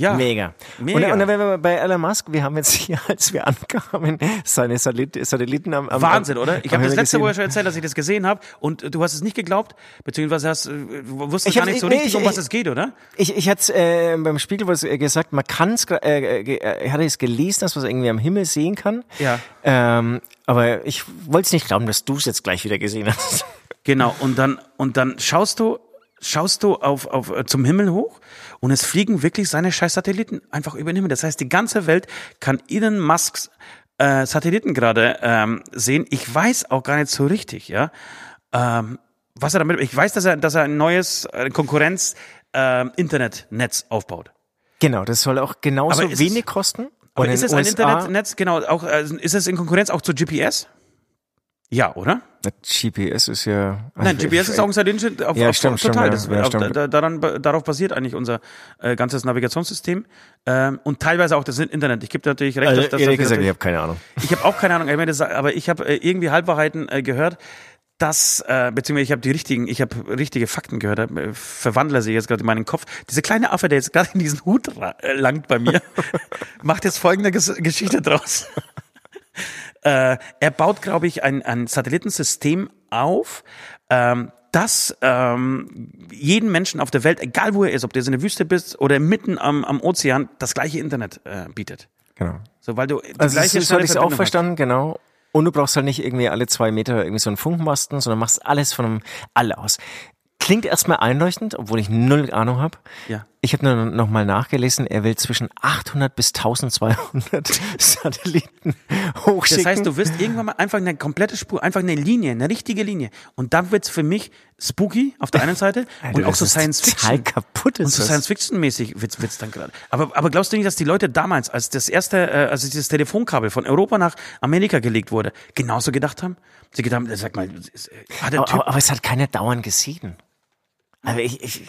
[SPEAKER 1] Ja.
[SPEAKER 4] Mega.
[SPEAKER 1] Mega.
[SPEAKER 4] Und, und dann wären wir bei Elon Musk, wir haben jetzt hier, als wir ankamen, seine Satellit Satelliten am, am
[SPEAKER 1] Wahnsinn, oder? Ich habe das letzte. Woche schon erzählt, dass ich das gesehen habe und du hast es nicht geglaubt, beziehungsweise hast, äh, wusstest
[SPEAKER 4] Ich
[SPEAKER 1] gar
[SPEAKER 4] hab-
[SPEAKER 1] nicht so
[SPEAKER 4] nee,
[SPEAKER 1] richtig,
[SPEAKER 4] ich-
[SPEAKER 1] um was
[SPEAKER 4] ich-
[SPEAKER 1] es geht, oder?
[SPEAKER 4] Ich, ich hatte äh, beim Spiegel was äh, gesagt, man kann es, äh, ge- äh, ich hatte es gelesen, dass man es irgendwie am Himmel sehen kann.
[SPEAKER 1] Ja.
[SPEAKER 4] Ähm, aber ich wollte es nicht glauben, dass du es jetzt gleich wieder gesehen hast.
[SPEAKER 1] Genau. Und dann und dann schaust du schaust du auf, auf zum Himmel hoch und es fliegen wirklich seine scheiß Satelliten einfach über den Himmel. Das heißt, die ganze Welt kann Elon Musks äh, Satelliten gerade ähm, sehen. Ich weiß auch gar nicht so richtig, ja. Ähm, was er damit, ich weiß, dass er, dass er ein neues äh, Konkurrenz ähm, Internetnetz aufbaut.
[SPEAKER 4] Genau, das soll auch genauso wenig
[SPEAKER 1] es-
[SPEAKER 4] kosten.
[SPEAKER 1] Aber
[SPEAKER 4] Und
[SPEAKER 1] ist es ein
[SPEAKER 4] USA
[SPEAKER 1] Internetnetz, genau, auch, äh, ist es in Konkurrenz auch zu GPS? Ja, oder?
[SPEAKER 4] GPS ist ja.
[SPEAKER 1] Nein, GPS ist auch ein Satellit auf,
[SPEAKER 4] Ja,
[SPEAKER 1] auf,
[SPEAKER 4] stimmt, stimmt,
[SPEAKER 1] total.
[SPEAKER 4] ja.
[SPEAKER 1] das,
[SPEAKER 4] Ja, stimmt.
[SPEAKER 1] da, daran, darauf basiert eigentlich unser äh, ganzes Navigationssystem ähm, und teilweise auch das Internet. Ich gebe natürlich recht,
[SPEAKER 4] Also,
[SPEAKER 1] dass, dass
[SPEAKER 4] ehrlich
[SPEAKER 1] das
[SPEAKER 4] gesagt, ich habe keine Ahnung.
[SPEAKER 1] ich habe auch keine Ahnung, ich meine, das, aber ich habe äh, irgendwie Halbwahrheiten äh, gehört, dass, äh, beziehungsweise ich habe die richtigen, ich habe richtige Fakten gehört, äh, verwandle sie jetzt gerade in meinen Kopf. Dieser kleine Affe, der jetzt gerade in diesen Hut äh, langt bei mir, macht jetzt folgende Ges Geschichte draus. Äh, er baut, glaube ich, ein, ein Satellitensystem auf, ähm, das ähm, jeden Menschen auf der Welt, egal wo er ist, ob du jetzt in der Wüste bist oder mitten am, am Ozean, das gleiche Internet äh, bietet.
[SPEAKER 4] Genau.
[SPEAKER 1] So, weil du
[SPEAKER 4] Also das,
[SPEAKER 1] gleiche
[SPEAKER 4] das hatte ich auch verstanden, genau. Und du brauchst halt nicht irgendwie alle zwei Meter irgendwie so einen Funkmasten, sondern machst alles von einem All aus. Klingt erstmal einleuchtend, obwohl ich null Ahnung habe.
[SPEAKER 1] Ja.
[SPEAKER 4] Ich habe nur noch mal nachgelesen, er will zwischen 800 bis 1200 Satelliten hochschicken.
[SPEAKER 1] Das heißt, du wirst irgendwann mal einfach eine komplette Spur, einfach eine Linie, eine richtige Linie. Und dann wird's für mich spooky auf der einen Seite
[SPEAKER 4] Alter,
[SPEAKER 1] und auch so Science Fiction.
[SPEAKER 4] kaputt
[SPEAKER 1] Und
[SPEAKER 4] ist
[SPEAKER 1] so
[SPEAKER 4] das.
[SPEAKER 1] Science-Fiction-mäßig wird's, wird's dann gerade. Aber, aber glaubst du nicht, dass die Leute damals, als das erste, äh, als dieses Telefonkabel von Europa nach Amerika gelegt wurde, genauso gedacht haben? Sie gedacht haben, sag mal, äh, hat der
[SPEAKER 4] aber,
[SPEAKER 1] Typ,
[SPEAKER 4] aber, aber es hat keiner dauernd gesehen. Also ich, ich,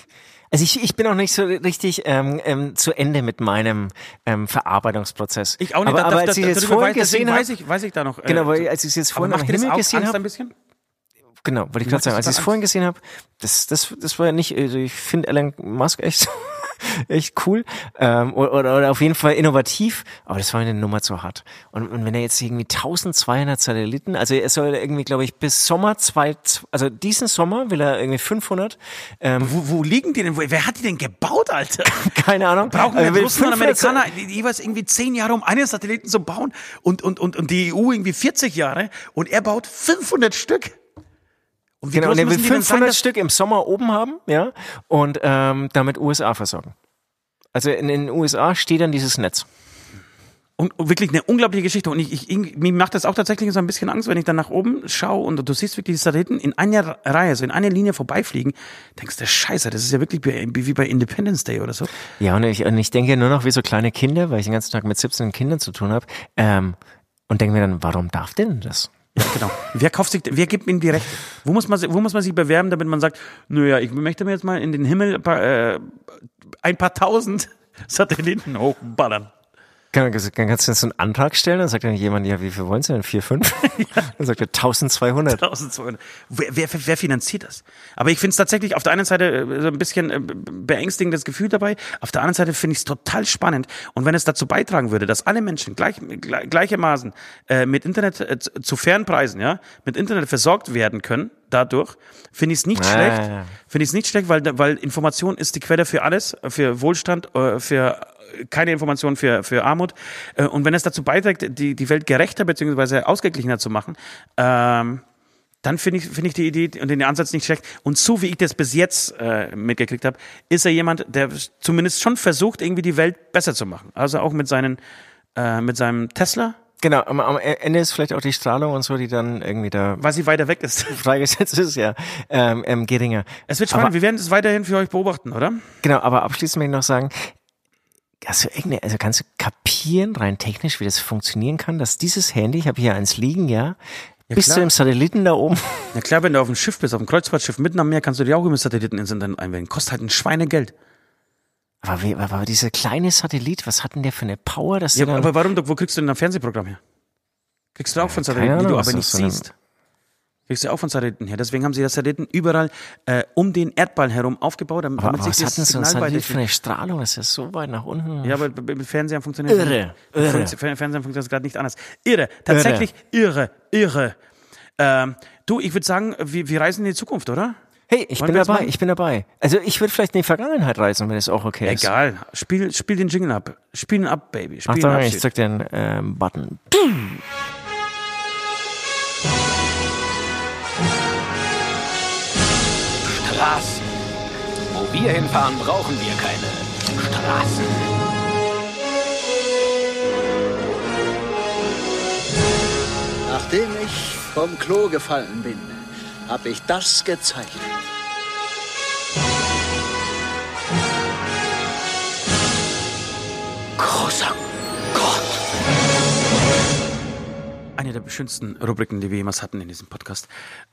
[SPEAKER 4] also ich, ich bin auch nicht so richtig ähm, ähm, zu Ende mit meinem ähm, Verarbeitungsprozess.
[SPEAKER 1] ich auch nicht,
[SPEAKER 4] Aber,
[SPEAKER 1] da,
[SPEAKER 4] aber als
[SPEAKER 1] da,
[SPEAKER 4] ich jetzt
[SPEAKER 1] darüber
[SPEAKER 4] vorhin gesehen habe,
[SPEAKER 1] weiß ich, weiß ich da noch. Äh,
[SPEAKER 4] genau, weil als ich es jetzt vorhin am Himmel gesehen habe,
[SPEAKER 1] ein bisschen?
[SPEAKER 4] Genau, wollte ich gerade sagen, als ich es vorhin gesehen habe, das, das, das war ja nicht, also ich finde Elon Musk echt, echt cool ähm, oder, oder, oder auf jeden Fall innovativ, aber das war mir eine Nummer zu hart. Und, und wenn er jetzt irgendwie 1200 Satelliten, also er soll irgendwie, glaube ich, bis Sommer zwei, also diesen Sommer will er irgendwie 500, ähm,
[SPEAKER 1] Wo, wo liegen die denn? Wer hat die denn gebaut, Alter?
[SPEAKER 4] keine Ahnung.
[SPEAKER 1] Brauchen
[SPEAKER 4] aber
[SPEAKER 1] wir Russen und
[SPEAKER 4] 500
[SPEAKER 1] Amerikaner jeweils irgendwie zehn Jahre, um einen Satelliten zu bauen und, und, und, und die EU irgendwie 40 Jahre und er baut 500 Stück. Und wie
[SPEAKER 4] Genau,
[SPEAKER 1] groß
[SPEAKER 4] und er will
[SPEAKER 1] müssen die denn
[SPEAKER 4] 500
[SPEAKER 1] sein, dass-
[SPEAKER 4] Stück im Sommer oben haben, ja, und ähm, damit USA versorgen. Also in den USA steht dann dieses Netz.
[SPEAKER 1] und wirklich eine unglaubliche Geschichte. Und ich, ich, ich, mir macht das auch tatsächlich so ein bisschen Angst, wenn ich dann nach oben schaue und du siehst wirklich die Satelliten in einer Reihe, so in einer Linie vorbeifliegen. Denkst du, Scheiße, das ist ja wirklich wie bei Independence Day oder so.
[SPEAKER 4] Ja, und ich, und ich denke nur noch wie so kleine Kinder, weil ich den ganzen Tag mit 17 Kindern zu tun habe. Ähm, und denke mir dann, warum darf denn das?
[SPEAKER 1] Ja, genau. Wer kauft sich, wer gibt ihm die Rechte? Wo muss man, wo muss man sich bewerben, damit man sagt, naja, ich möchte mir jetzt mal in den Himmel ein paar, äh, ein paar tausend Satelliten hochballern.
[SPEAKER 4] Kann, kann, kannst du jetzt einen Antrag stellen? Dann sagt dann jemand, ja, wie viel wollen Sie denn? Vier, fünf? ja. Dann sagt er 1200.
[SPEAKER 1] 1200. Wer, wer, wer finanziert das? Aber ich finde es tatsächlich auf der einen Seite äh, so ein bisschen äh, beängstigendes Gefühl dabei. Auf der anderen Seite finde ich es total spannend. Und wenn es dazu beitragen würde, dass alle Menschen gleich, gleichermaßen äh, mit Internet äh, zu fairen Preisen, ja, mit Internet versorgt werden können, dadurch, finde ich es nicht ah, schlecht. Finde ich es nicht schlecht, weil, weil Information ist die Quelle für alles, für Wohlstand, für keine Information für, für Armut. Äh, und wenn es dazu beiträgt, die, die Welt gerechter bzw. ausgeglichener zu machen, ähm, dann finde ich, finde ich die Idee und den Ansatz nicht schlecht. Und so wie ich das bis jetzt äh, mitgekriegt habe, ist er jemand, der zumindest schon versucht, irgendwie die Welt besser zu machen. Also auch mit seinen, äh, mit seinem Tesla.
[SPEAKER 4] Genau, am, am Ende ist vielleicht auch die Strahlung und so, die dann irgendwie da.
[SPEAKER 1] Weil sie weiter weg ist.
[SPEAKER 4] Freigesetzt ist, ja. Ähm, ähm, geringer.
[SPEAKER 1] Es wird spannend, aber, wir werden es weiterhin für euch beobachten, oder?
[SPEAKER 4] Genau, aber abschließend möchte ich noch sagen, Hast du irgendeine, also kannst du kapieren, rein technisch, wie das funktionieren kann, dass dieses Handy, ich habe hier eins liegen, ja, ja bis klar. zu dem Satelliten da oben.
[SPEAKER 1] Ja klar, wenn du auf dem Schiff bist, auf dem Kreuzfahrtschiff mitten am Meer, kannst du dir auch immer Satelliten ins Internet einwählen. Kostet halt ein Schweinegeld.
[SPEAKER 4] Aber, wie, aber dieser kleine Satellit, was hat denn der für eine Power? Dass
[SPEAKER 1] ja, aber warum, wo kriegst du denn ein Fernsehprogramm her? Kriegst du auch von Satelliten, die du aber nicht siehst. Kriegst du auch von Satelliten her. Deswegen haben sie das Satelliten überall äh, um den Erdball herum aufgebaut,
[SPEAKER 4] damit aber, aber sich das denn so ein für eine Strahlung? Das ist ja so weit nach unten.
[SPEAKER 1] Ja, aber mit Fernsehen funktioniert
[SPEAKER 4] irre,
[SPEAKER 1] irre. Fernsehen funktioniert das gerade nicht anders. Irre, tatsächlich irre, irre. Ähm, du, ich würde sagen, wir, wir reisen in die Zukunft, oder?
[SPEAKER 4] Hey, ich Wollen bin dabei, ich bin dabei. Also ich würde vielleicht in die Vergangenheit reisen, wenn es auch okay
[SPEAKER 1] ist. Egal, spiel, spiel den Jingle ab. Spiel ihn ab, Baby. Spiel
[SPEAKER 4] Achtung, ich drück den ähm, Button.
[SPEAKER 2] Straßen. Wo wir hinfahren, brauchen wir keine Straßen.
[SPEAKER 5] Nachdem ich vom Klo gefallen bin, habe ich das gezeichnet.
[SPEAKER 1] Großer Gott. Eine der schönsten Rubriken, die wir jemals hatten in diesem Podcast.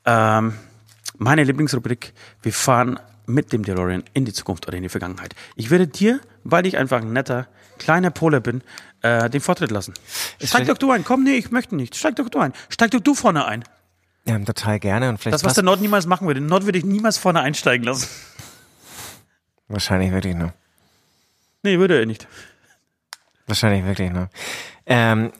[SPEAKER 1] Ähm, meine Lieblingsrubrik, wir fahren mit dem DeLorean in die Zukunft oder in die Vergangenheit. Ich würde dir, weil ich einfach ein netter, kleiner Pole bin, äh, den Vortritt lassen. Steig doch du ein. Komm, nee, ich möchte nicht. Steig doch du ein. Steig doch du vorne ein.
[SPEAKER 4] Ja, total gerne. Und vielleicht
[SPEAKER 1] das, was der Nord niemals machen würde. Nord würde ich niemals vorne einsteigen lassen.
[SPEAKER 4] Wahrscheinlich wirklich nur.
[SPEAKER 1] Nee, würde er nicht.
[SPEAKER 4] Wahrscheinlich wirklich nur. Ähm,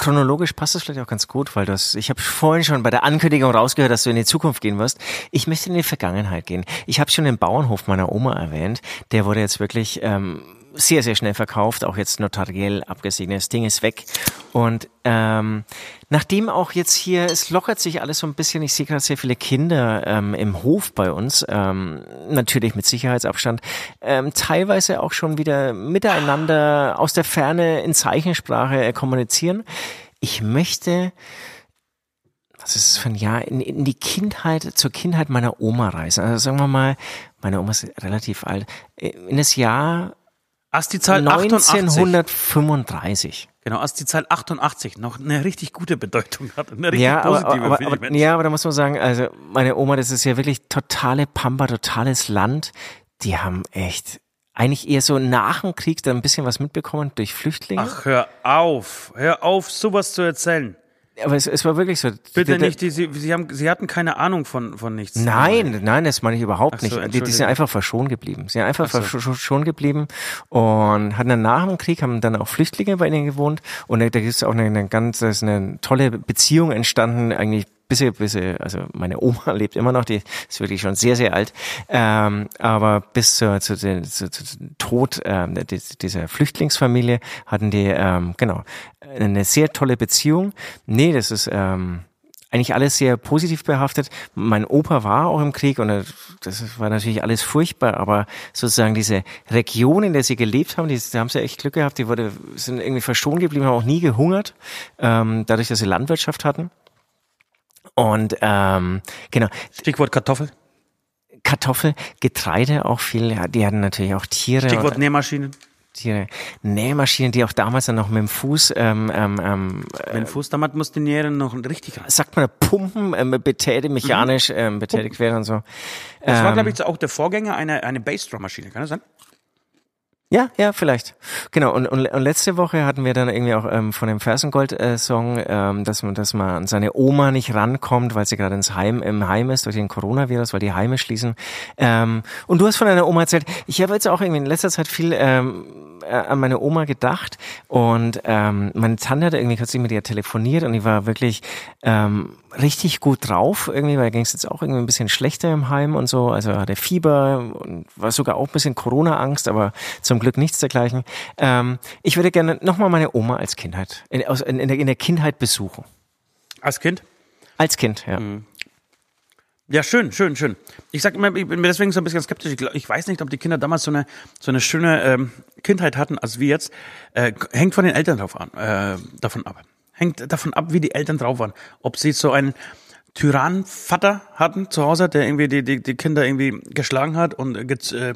[SPEAKER 4] chronologisch passt das vielleicht auch ganz gut, weil das, ich habe vorhin schon bei der Ankündigung rausgehört, dass du in die Zukunft gehen wirst. Ich möchte in die Vergangenheit gehen. Ich habe schon den Bauernhof meiner Oma erwähnt. Der wurde jetzt wirklich ähm, sehr, sehr schnell verkauft, auch jetzt notariell abgesegnet. Das Ding ist weg. Und ähm, nachdem auch jetzt hier, es lockert sich alles so ein bisschen, ich sehe gerade sehr viele Kinder ähm, im Hof bei uns, ähm, natürlich mit Sicherheitsabstand, ähm, teilweise auch schon wieder miteinander aus der Ferne in Zeichensprache äh, kommunizieren. Ich möchte was ist es für ein Jahr, in, in die Kindheit, zur Kindheit meiner Oma reisen. Also sagen wir mal, meine Oma ist relativ alt, äh, in das Jahr
[SPEAKER 1] Als die Zahl
[SPEAKER 4] 1935.
[SPEAKER 1] Genau, als die Zahl 88 noch eine richtig gute Bedeutung hat. Eine richtig
[SPEAKER 4] ja,
[SPEAKER 1] positive
[SPEAKER 4] aber, aber, aber, ja, aber da muss man sagen, also meine Oma, das ist ja wirklich totale Pampa, totales Land. Die haben echt eigentlich eher so nach dem Krieg da ein bisschen was mitbekommen durch Flüchtlinge.
[SPEAKER 1] Ach, hör auf. Hör auf, sowas zu erzählen.
[SPEAKER 4] Aber es, es war wirklich so.
[SPEAKER 1] Bitte nicht, die, sie, sie, haben, sie hatten keine Ahnung von, von nichts.
[SPEAKER 4] Nein, nein, das meine ich überhaupt
[SPEAKER 1] so,
[SPEAKER 4] nicht. Die, die sind einfach verschont geblieben. Sie sind einfach
[SPEAKER 1] Ach so.
[SPEAKER 4] verschont geblieben und hatten dann nach dem Krieg haben dann auch Flüchtlinge bei ihnen gewohnt und da gibt es auch eine, eine ganz da ist eine tolle Beziehung entstanden eigentlich bis sie, bis sie, also meine Oma lebt immer noch, die ist wirklich schon sehr, sehr alt, ähm, aber bis zur, zu, den, zu, zu zum Tod ähm, dis- dieser Flüchtlingsfamilie hatten die, ähm, genau, eine sehr tolle Beziehung. Nee, das ist, ähm, eigentlich alles sehr positiv behaftet. Mein Opa war auch im Krieg und das war natürlich alles furchtbar, aber sozusagen diese Region, in der sie gelebt haben, die, da haben sie echt Glück gehabt, die wurde, sind irgendwie verschont geblieben, haben auch nie gehungert, ähm, dadurch, dass sie Landwirtschaft hatten. Und ähm, genau.
[SPEAKER 1] Stichwort Kartoffel.
[SPEAKER 4] Kartoffel, Getreide auch viel. Ja, die hatten natürlich auch Tiere.
[SPEAKER 1] Stichwort Nähmaschinen.
[SPEAKER 4] Tiere. Nähmaschinen, die auch damals dann noch mit dem Fuß, ähm, ähm, ähm,
[SPEAKER 1] Mit dem Fuß damals musste nähren noch richtig rein.
[SPEAKER 4] sagt man Pumpen, ähm, betätigt, mechanisch ähm, betätigt werden und so.
[SPEAKER 1] Das war,
[SPEAKER 4] Ähm,
[SPEAKER 1] glaube ich, auch der Vorgänger einer eine Bassdrum-Maschine, kann das sein?
[SPEAKER 4] Ja, ja, vielleicht. Genau. Und, und, und letzte Woche hatten wir dann irgendwie auch ähm, von dem Fersengold-Song, ähm, dass man, dass man an seine Oma nicht rankommt, weil sie gerade ins Heim im Heim ist durch den Coronavirus, weil die Heime schließen. Ähm, und du hast von deiner Oma erzählt. Ich habe jetzt auch irgendwie in letzter Zeit viel ähm, äh, an meine Oma gedacht und ähm, meine Tante hat irgendwie kürzlich mit ihr telefoniert und die war wirklich ähm, richtig gut drauf irgendwie, weil ging es jetzt auch irgendwie ein bisschen schlechter im Heim und so, also hatte Fieber und war sogar auch ein bisschen Corona-Angst, aber zum Glück nichts dergleichen. Ähm, ich würde gerne nochmal meine Oma als Kindheit, in, aus, in, in, der, in der Kindheit besuchen.
[SPEAKER 1] Als Kind?
[SPEAKER 4] Als Kind, ja.
[SPEAKER 1] Ja, schön, schön, schön. Ich sag immer, ich bin deswegen so ein bisschen skeptisch. Ich, glaub, ich weiß nicht, ob die Kinder damals so eine so eine schöne ähm, Kindheit hatten, als wir jetzt. Äh, hängt von den Eltern drauf an, äh, davon ab. Hängt davon ab, wie die Eltern drauf waren. Ob sie so einen Tyrannenvater hatten zu Hause, der irgendwie die, die, die Kinder irgendwie geschlagen hat und äh,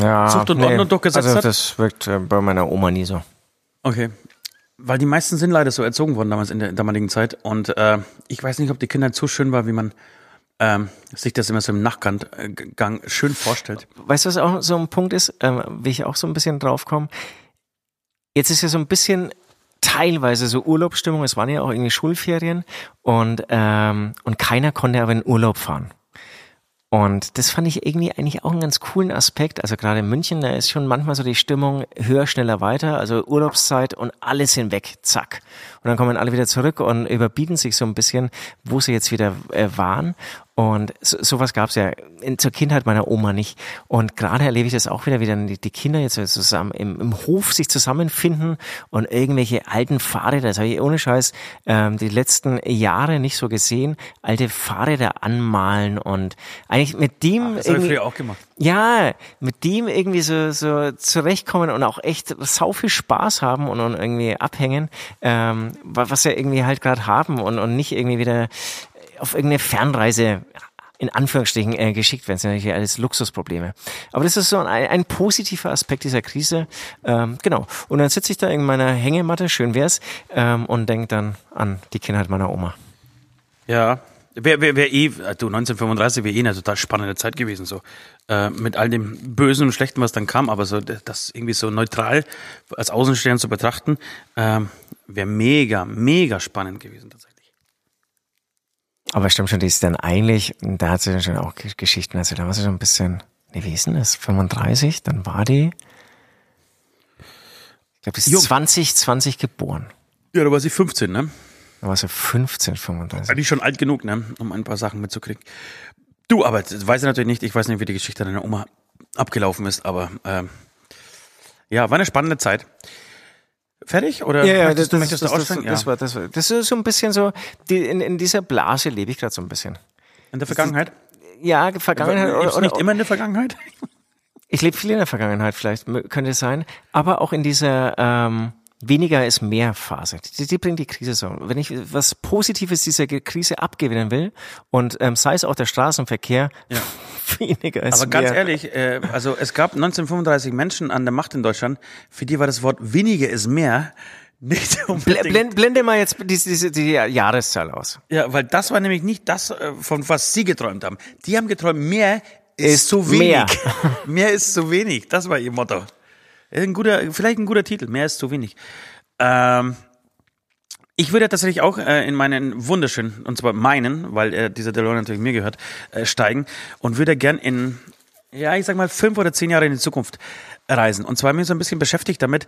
[SPEAKER 4] ja
[SPEAKER 1] Zucht und Ordnung durchgesetzt
[SPEAKER 4] also
[SPEAKER 1] hat?
[SPEAKER 4] das wirkt äh, bei meiner Oma nie so.
[SPEAKER 1] Okay. Weil die meisten sind leider so erzogen worden damals in der damaligen Zeit. Und äh, ich weiß nicht, ob die Kinder so schön war, wie man ähm, sich das immer so im Nachgang äh, schön vorstellt.
[SPEAKER 4] Weißt du, was auch so ein Punkt ist, ähm, wie ich auch so ein bisschen drauf komme? Jetzt ist ja so ein bisschen teilweise so Urlaubsstimmung, es waren ja auch irgendwie Schulferien und, ähm, und keiner konnte aber in Urlaub fahren. Und das fand ich irgendwie eigentlich auch einen ganz coolen Aspekt. Also gerade in München, da ist schon manchmal so die Stimmung höher, schneller, weiter. Also Urlaubszeit und alles hinweg, zack. Und dann kommen alle wieder zurück und überbieten sich so ein bisschen, wo sie jetzt wieder äh, waren. Und so, sowas gab es ja in, zur Kindheit meiner Oma nicht. Und gerade erlebe ich das auch wieder, wie dann die, die Kinder jetzt zusammen im, im Hof sich zusammenfinden und irgendwelche alten Fahrräder, das habe ich ohne Scheiß ähm, die letzten Jahre nicht so gesehen, alte Fahrräder anmalen und eigentlich mit dem
[SPEAKER 1] Das habe ich früher auch gemacht.
[SPEAKER 4] ja, mit dem irgendwie so, so zurechtkommen und auch echt sau viel Spaß haben und, und irgendwie abhängen, ähm, wa- was wir irgendwie halt gerade haben und, und nicht irgendwie wieder auf irgendeine Fernreise in Anführungsstrichen äh, geschickt werden. Das sind natürlich alles Luxusprobleme. Aber das ist so ein, ein positiver Aspekt dieser Krise. Ähm, genau. Und dann sitze ich da in meiner Hängematte, schön wär's, ähm, und denke dann an die Kindheit meiner Oma.
[SPEAKER 1] Ja. Wäre wär, wär eh, äh, du, 1935 wäre eh eine total spannende Zeit gewesen, so. Äh, mit all dem Bösen und Schlechten, was dann kam, aber so, das irgendwie so neutral als Außenstehender zu betrachten, ähm, wäre mega, mega spannend gewesen, tatsächlich.
[SPEAKER 4] Aber stimmt schon, die ist dann eigentlich, da hat sie dann schon auch Ge- Geschichten erzählt, da war sie schon ein bisschen, nee, wie ist denn das, 35, dann war die, ich glaube, die ist
[SPEAKER 1] Jung.
[SPEAKER 4] 2020 geboren.
[SPEAKER 1] Ja, da war sie 15, ne?
[SPEAKER 4] Da war sie 15, 35.
[SPEAKER 1] Eigentlich schon alt genug, ne? Um ein paar Sachen mitzukriegen. Du, aber das weiß ich natürlich nicht. Ich weiß nicht, wie die Geschichte deiner Oma abgelaufen ist, aber ähm, ja, war eine spannende Zeit. Fertig? Oder möchtest, du- möchtest du
[SPEAKER 4] das, das, das,
[SPEAKER 1] ja.
[SPEAKER 4] war, das, war, das ist so ein bisschen so, die, in, in dieser Blase lebe ich gerade so ein bisschen.
[SPEAKER 1] In der Vergangenheit?
[SPEAKER 4] Ja, Vergangenheit
[SPEAKER 1] Lebst
[SPEAKER 4] oder,
[SPEAKER 1] nicht immer in der Vergangenheit?
[SPEAKER 4] Ich lebe viel in der Vergangenheit, vielleicht könnte es sein, aber auch in dieser ähm, weniger ist mehr Phase. Die, die bringt die Krise so. Wenn ich was Positives dieser Krise abgewinnen will und ähm, sei es auch der Straßenverkehr, weniger ist
[SPEAKER 1] Aber
[SPEAKER 4] mehr.
[SPEAKER 1] ganz ehrlich, äh, also es gab 1935 Menschen an der Macht in Deutschland, für die war das Wort weniger ist mehr nicht unbedingt.
[SPEAKER 4] blend, blende mal jetzt diese, diese die Jahreszahl aus.
[SPEAKER 1] Ja, weil das war nämlich nicht das, äh, von was sie geträumt haben. Die haben geträumt, mehr ist,
[SPEAKER 4] Ist
[SPEAKER 1] zu wenig.
[SPEAKER 4] mehr.
[SPEAKER 1] Mehr. ist zu wenig. Das war ihr Motto. Ein guter, vielleicht ein guter Titel. Mehr ist zu wenig. Ähm, ich würde tatsächlich auch äh, in meinen wunderschönen, und zwar meinen, weil äh, dieser DeLorean natürlich mir gehört, äh, steigen und würde gern in, ja, ich sag mal, fünf oder zehn Jahre in die Zukunft reisen. Und zwar ich so ein bisschen beschäftigt damit,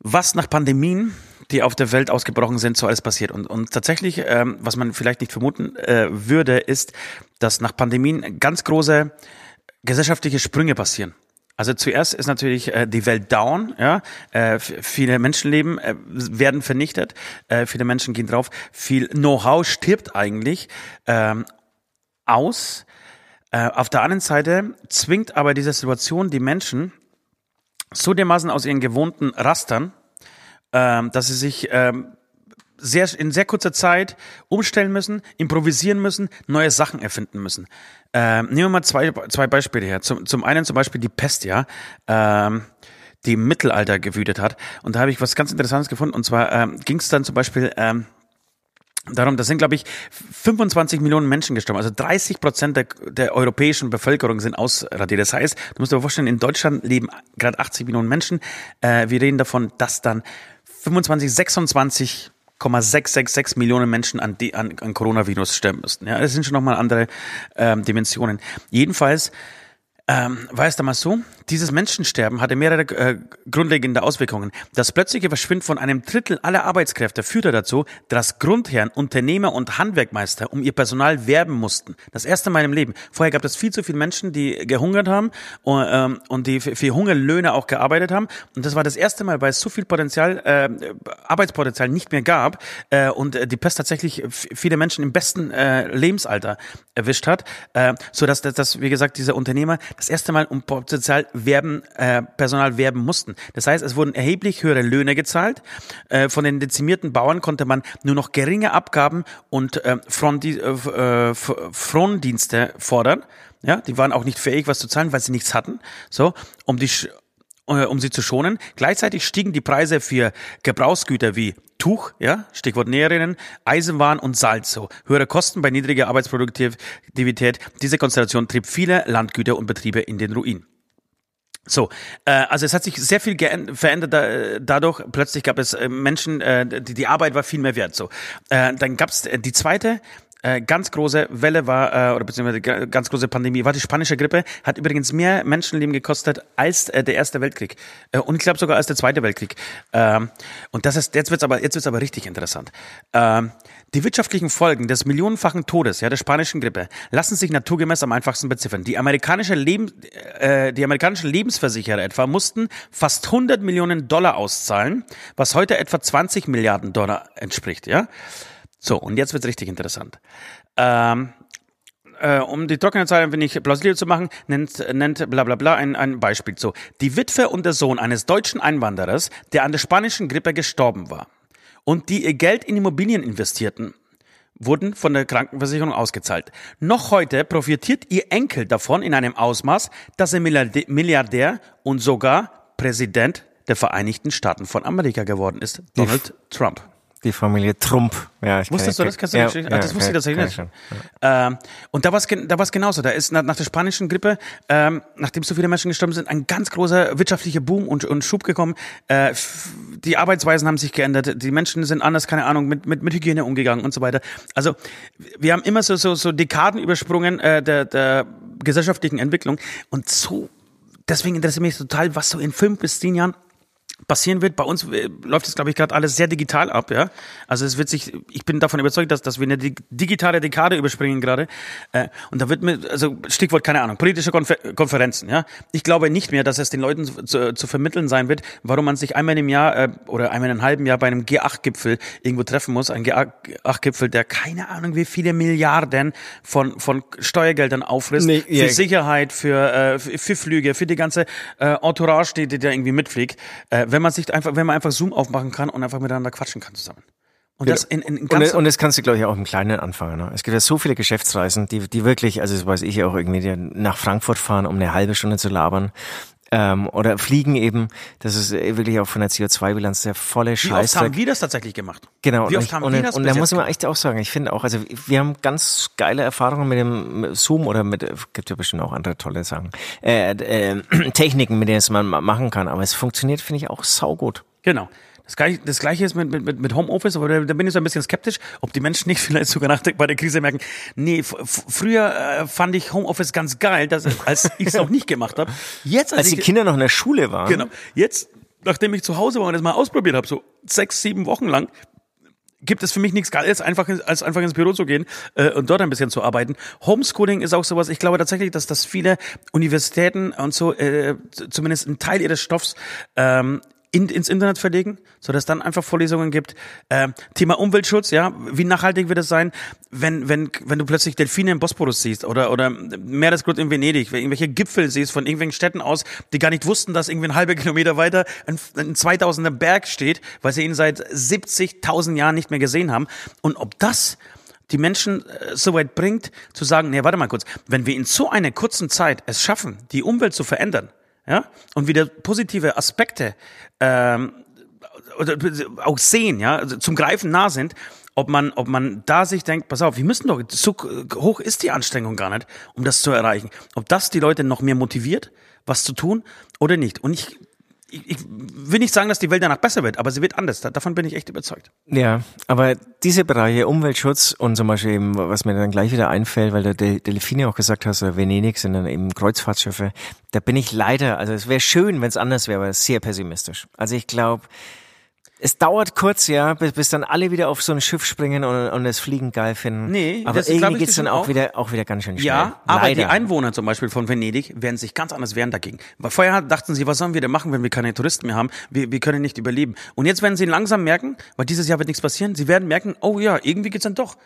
[SPEAKER 1] was nach Pandemien, die auf der Welt ausgebrochen sind, so alles passiert. Und, und tatsächlich, ähm, was man vielleicht nicht vermuten äh, würde, ist, dass nach Pandemien ganz große gesellschaftliche Sprünge passieren. Also zuerst ist natürlich äh, die Welt down, ja. Äh, viele Menschenleben äh, werden vernichtet, äh, viele Menschen gehen drauf, viel Know-how stirbt eigentlich ähm, aus. Äh, auf der anderen Seite zwingt aber diese Situation die Menschen so dermaßen aus ihren gewohnten Rastern, ähm, dass sie sich ähm, sehr, in sehr kurzer Zeit umstellen müssen, improvisieren müssen, neue Sachen erfinden müssen. Ähm, nehmen wir mal zwei, zwei Beispiele her. Zum, zum einen zum Beispiel die Pest, ja, ähm, die im Mittelalter gewütet hat. Und da habe ich was ganz Interessantes gefunden. Und zwar ähm, ging es dann zum Beispiel ähm, darum, da sind, glaube ich, 25 Millionen Menschen gestorben. Also 30 Prozent der, der europäischen Bevölkerung sind ausradiert. Das heißt, du musst dir vorstellen, in Deutschland leben gerade 80 Millionen Menschen. Äh, wir reden davon, dass dann 25, 26 666 Millionen Menschen an, die, an, an Coronavirus sterben müssten. Ja, das sind schon nochmal andere ähm, Dimensionen. Jedenfalls ähm, war es damals so, dieses Menschensterben hatte mehrere äh, grundlegende Auswirkungen. Das plötzliche Verschwinden von einem Drittel aller Arbeitskräfte führte dazu, dass Grundherren, Unternehmer und Handwerkmeister um ihr Personal werben mussten. Das erste Mal im Leben. Vorher gab es viel zu viele Menschen, die gehungert haben und, ähm, und die für, Hungerlöhne auch gearbeitet haben. Und das war das erste Mal, weil es so viel Potenzial, äh, Arbeitspotenzial nicht mehr gab äh, und äh, die Pest tatsächlich viele Menschen im besten äh, Lebensalter erwischt hat, äh, so dass, dass wie gesagt diese Unternehmer das erste Mal um Potenzial werben, äh, Personal werben mussten. Das heißt, es wurden erheblich höhere Löhne gezahlt. Äh, von den dezimierten Bauern konnte man nur noch geringe Abgaben und äh, Frondi äh, äh, F- Frondienste fordern. Ja, die waren auch nicht fähig, was zu zahlen, weil sie nichts hatten. So, um die äh, um sie zu schonen. Gleichzeitig stiegen die Preise für Gebrauchsgüter wie Tuch, ja, Stichwort Näherinnen, Eisenwaren und Salz so. Höhere Kosten bei niedriger Arbeitsproduktivität. Diese Konstellation trieb viele Landgüter und Betriebe in den Ruin. So, äh, also es hat sich sehr viel verändert da, dadurch. Plötzlich gab es äh, Menschen, äh, die, die Arbeit war viel mehr wert. So, äh, dann gab es die zweite äh, ganz große Welle war äh, oder beziehungsweise ga- ganz große Pandemie war die spanische Grippe. Hat übrigens mehr Menschenleben gekostet als äh, der erste Weltkrieg äh, und ich glaube sogar als der zweite Weltkrieg. Ähm, und das ist jetzt wird's aber jetzt wird's aber richtig interessant. Ähm, die wirtschaftlichen Folgen des millionenfachen Todes ja, der spanischen Grippe lassen sich naturgemäß am einfachsten beziffern. Die amerikanische, Leben, äh, die amerikanischen Lebensversicherer etwa mussten fast 100 Millionen Dollar auszahlen, was heute etwa 20 Milliarden Dollar entspricht. Ja, So, und jetzt wird's richtig interessant. Ähm, äh, um die trockene Zahl ein wenig plausibel zu machen, nennt, nennt bla bla bla ein, ein Beispiel. So, die Witwe und der Sohn eines deutschen Einwanderers, der an der spanischen Grippe gestorben war und die ihr Geld in Immobilien investierten, wurden von der Krankenversicherung ausgezahlt. Noch heute profitiert ihr Enkel davon in einem Ausmaß, dass er Milliardär- Milliardär und sogar Präsident der Vereinigten Staaten von Amerika geworden ist, Donald Trump.
[SPEAKER 4] Die Familie Trump. Ja, ich
[SPEAKER 1] Wusstest du das? Kannst du
[SPEAKER 4] ja,
[SPEAKER 1] nicht?
[SPEAKER 4] ja,
[SPEAKER 1] ah, das wusste ich tatsächlich nicht. Ähm, und da war es da war's genauso. Da ist nach, nach der spanischen Grippe, ähm, nachdem so viele Menschen gestorben sind, ein ganz großer wirtschaftlicher Boom und, und Schub gekommen. Äh, die Arbeitsweisen haben sich geändert. Die Menschen sind anders, keine Ahnung, mit, mit, mit Hygiene umgegangen und so weiter. Also wir haben immer so, so, so Dekaden übersprungen äh, der, der gesellschaftlichen Entwicklung. Und so, deswegen interessiert mich total, was so in fünf bis zehn Jahren passieren wird. Bei uns äh, läuft es, glaube ich, gerade alles sehr digital ab, ja. Also es wird sich, ich bin davon überzeugt, dass, dass wir eine dig- digitale Dekade überspringen gerade. Äh, und da wird mir, also Stichwort, keine Ahnung, politische Konfer Konferenzen, ja. Ich glaube nicht mehr, dass es den Leuten zu, zu, vermitteln sein wird, warum man sich einmal im Jahr äh, oder einmal in einem halben Jahr bei einem G8-Gipfel irgendwo treffen muss. Ein G8-Gipfel, der keine Ahnung, wie viele Milliarden von, von Steuergeldern auffrisst.
[SPEAKER 4] Nee,
[SPEAKER 1] für
[SPEAKER 4] ja.
[SPEAKER 1] Sicherheit, für, äh, für, für Flüge, für die ganze äh, Entourage, die, die da irgendwie mitfliegt. Äh, wenn man sich einfach, wenn man einfach Zoom aufmachen kann und einfach miteinander quatschen kann zusammen. Und das in, in, in
[SPEAKER 4] Und,
[SPEAKER 1] ganz
[SPEAKER 4] und das kannst du, glaube ich, auch im Kleinen anfangen. Ne? Es gibt ja so viele Geschäftsreisen, die, die wirklich, also das weiß ich auch irgendwie, die nach Frankfurt fahren, um eine halbe Stunde zu labern. Ähm, oder fliegen eben. Das ist äh, wirklich auch von der CO2-Bilanz der volle
[SPEAKER 1] wie oft
[SPEAKER 4] Scheiß.
[SPEAKER 1] haben wir das tatsächlich gemacht?
[SPEAKER 4] Genau,
[SPEAKER 1] Wie
[SPEAKER 4] und,
[SPEAKER 1] oft
[SPEAKER 4] ich,
[SPEAKER 1] haben
[SPEAKER 4] und,
[SPEAKER 1] wir das
[SPEAKER 4] und da muss
[SPEAKER 1] jetzt
[SPEAKER 4] man echt auch sagen, ich finde auch, also wir haben ganz geile Erfahrungen mit dem Zoom oder mit, gibt ja bestimmt auch andere tolle Sachen, äh, äh, Techniken, mit denen es man ma- machen kann, aber es funktioniert, finde ich, auch saugut.
[SPEAKER 1] Genau. Das gleiche, das gleiche ist mit, mit, mit Homeoffice, aber da, da bin ich so ein bisschen skeptisch, ob die Menschen nicht vielleicht sogar nach der, bei der Krise merken, nee, früher äh, fand ich Homeoffice ganz geil, dass, als ich es noch nicht gemacht habe. Jetzt, als,
[SPEAKER 4] Als die Kinder noch in der Schule waren,
[SPEAKER 1] Genau. Jetzt, nachdem ich zu Hause war und das mal ausprobiert habe, so sechs, sieben Wochen lang, gibt es für mich nichts Geiles, einfach, als einfach ins Büro zu gehen äh, und dort ein bisschen zu arbeiten. Homeschooling ist auch sowas, ich glaube tatsächlich, dass, dass viele Universitäten und so äh, zumindest einen Teil ihres Stoffs ähm, in, ins Internet verlegen, so dass dann einfach Vorlesungen gibt. Äh, Thema Umweltschutz, ja, wie nachhaltig wird es sein, wenn wenn wenn du plötzlich Delfine im Bosporus siehst oder oder Meeresgrund in Venedig, wenn irgendwelche Gipfel siehst von irgendwelchen Städten aus, die gar nicht wussten, dass irgendwie ein halber Kilometer weiter ein, ein 2000er Berg steht, weil sie ihn seit 70.000 Jahren nicht mehr gesehen haben. Und ob das die Menschen äh, so weit bringt, zu sagen, nee, warte mal kurz, wenn wir in so einer kurzen Zeit es schaffen, die Umwelt zu verändern, ja, und wieder positive Aspekte ähm, oder auch sehen, ja, also zum Greifen nah sind, ob man, ob man da sich denkt, pass auf, wir müssen doch, so hoch ist die Anstrengung gar nicht, um das zu erreichen. Ob das die Leute noch mehr motiviert, was zu tun oder nicht. Und ich ich, ich will nicht sagen, dass die Welt danach besser wird, aber sie wird anders. Davon bin ich echt überzeugt.
[SPEAKER 4] Ja, aber diese Bereiche Umweltschutz und zum Beispiel eben, was mir dann gleich wieder einfällt, weil du Delfine auch gesagt hast, oder Venedig sind dann eben Kreuzfahrtschiffe, da bin ich leider, also es wäre schön, wenn es anders wäre, aber sehr pessimistisch. Also ich glaube, es dauert kurz, ja, bis, bis dann alle wieder auf so ein Schiff springen und, und das Fliegen geil finden. Nee, aber das irgendwie geht's dann auch, auch, wieder, auch wieder ganz schön schnell.
[SPEAKER 1] Ja, aber Leider. die Einwohner zum Beispiel von Venedig werden sich ganz anders wehren dagegen. Weil vorher dachten sie, was sollen wir denn machen, wenn wir keine Touristen mehr haben? Wir, wir können nicht überleben. Und jetzt werden sie langsam merken, weil dieses Jahr wird nichts passieren, sie werden merken, oh ja, irgendwie geht's dann doch.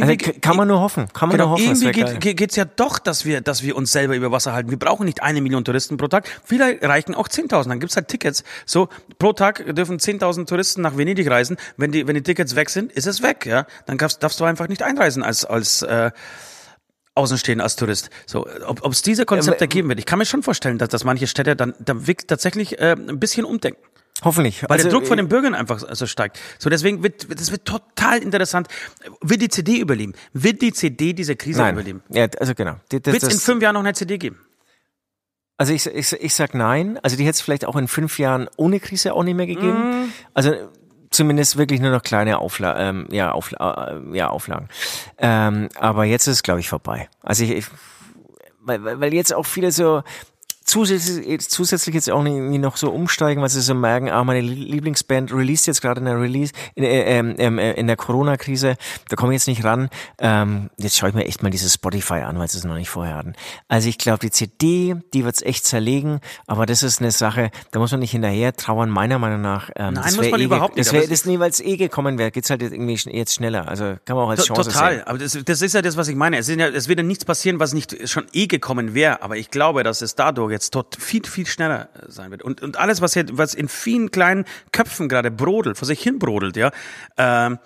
[SPEAKER 4] Also kann man nur hoffen. Kann man genau, nur hoffen.
[SPEAKER 1] Irgendwie geht, geht's ja doch, dass wir, dass wir uns selber über Wasser halten. Wir brauchen nicht eine Million Touristen pro Tag. Vielleicht reichen auch 10.000. Dann gibt's halt Tickets. So, pro Tag dürfen 10.000 Touristen nach Venedig reisen. Wenn die, wenn die Tickets weg sind, ist es weg, ja. Dann darfst, darfst du einfach nicht einreisen als, als, äh, Außenstehen als Tourist. So, ob es diese Konzepte ja, geben wird. Ich kann mir schon vorstellen, dass, dass manche Städte dann, dann wirklich tatsächlich äh, ein bisschen umdenken.
[SPEAKER 4] Hoffentlich.
[SPEAKER 1] Weil also, der Druck von den Bürgern einfach so steigt. So, deswegen wird, das wird total interessant. Wird die CD überleben? Wird die CD diese Krise
[SPEAKER 4] nein.
[SPEAKER 1] überleben?
[SPEAKER 4] Ja, also genau.
[SPEAKER 1] Wird es in fünf Jahren noch eine CD geben?
[SPEAKER 4] Also ich, ich, ich sag nein. Also die hätte es vielleicht auch in fünf Jahren ohne Krise auch nicht mehr gegeben. Mm. Also zumindest wirklich nur noch kleine Aufla ähm, ja, Aufla äh, ja, Auflagen. Ähm, aber jetzt ist es, glaube ich, vorbei. Also ich, ich weil, weil jetzt auch viele so zusätzlich, zusätzlich jetzt auch irgendwie noch so umsteigen, weil sie so merken, ah, meine Lieblingsband released jetzt gerade in der Release, in, äh, ähm, äh, in der Corona-Krise, da komme ich jetzt nicht ran. Ähm, jetzt schaue ich mir echt mal dieses Spotify an, weil sie es noch nicht vorher hatten. Also ich glaube, die CD, die wird's echt zerlegen, aber das ist eine Sache, da muss man nicht hinterher trauern, meiner Meinung nach.
[SPEAKER 1] Ähm, Nein, muss man eh überhaupt
[SPEAKER 4] nicht. Das wäre das nie, weil es eh gekommen wäre, geht's halt irgendwie jetzt schneller. Also kann man auch als Chance
[SPEAKER 1] Total,
[SPEAKER 4] sehen.
[SPEAKER 1] aber das, das ist ja das, was ich meine. Es, sind ja, es wird ja nichts passieren, was nicht schon eh gekommen wäre, aber ich glaube, dass es dadurch jetzt dort viel, viel schneller sein wird. Und, und alles, was, hier, was in vielen kleinen Köpfen gerade brodelt, vor sich hin brodelt, ja, ähm,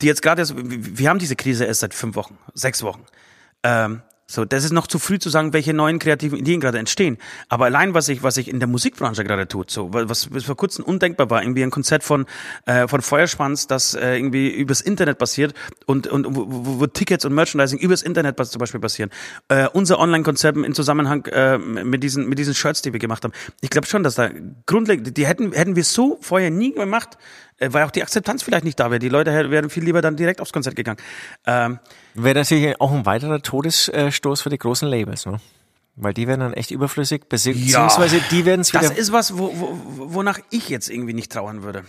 [SPEAKER 1] die jetzt gerade, wir haben diese Krise erst seit fünf Wochen, sechs Wochen. Ähm, so, das ist noch zu früh zu sagen, welche neuen kreativen Ideen gerade entstehen. Aber allein, was ich, was ich in der Musikbranche gerade tut, so, was bis vor kurzem undenkbar war, irgendwie ein Konzert von, äh, von Feuerspanns, das äh, irgendwie übers Internet passiert und, und wo, wo, Tickets und Merchandising übers Internet zum Beispiel passieren. Äh, unser Online-Konzept im Zusammenhang äh, mit diesen, mit diesen Shirts, die wir gemacht haben. Ich glaube schon, dass da grundlegend, die hätten, hätten wir so vorher nie gemacht, weil auch die Akzeptanz vielleicht nicht da wäre. Die Leute wären viel lieber dann direkt aufs Konzert gegangen. Ähm,
[SPEAKER 4] wäre natürlich auch ein weiterer Todesstoß für die großen Labels, ne? Weil die werden dann echt überflüssig, beziehungsweise ja, die werden es wieder.
[SPEAKER 1] Das ist was, wo, wo, wonach ich jetzt irgendwie nicht trauern würde.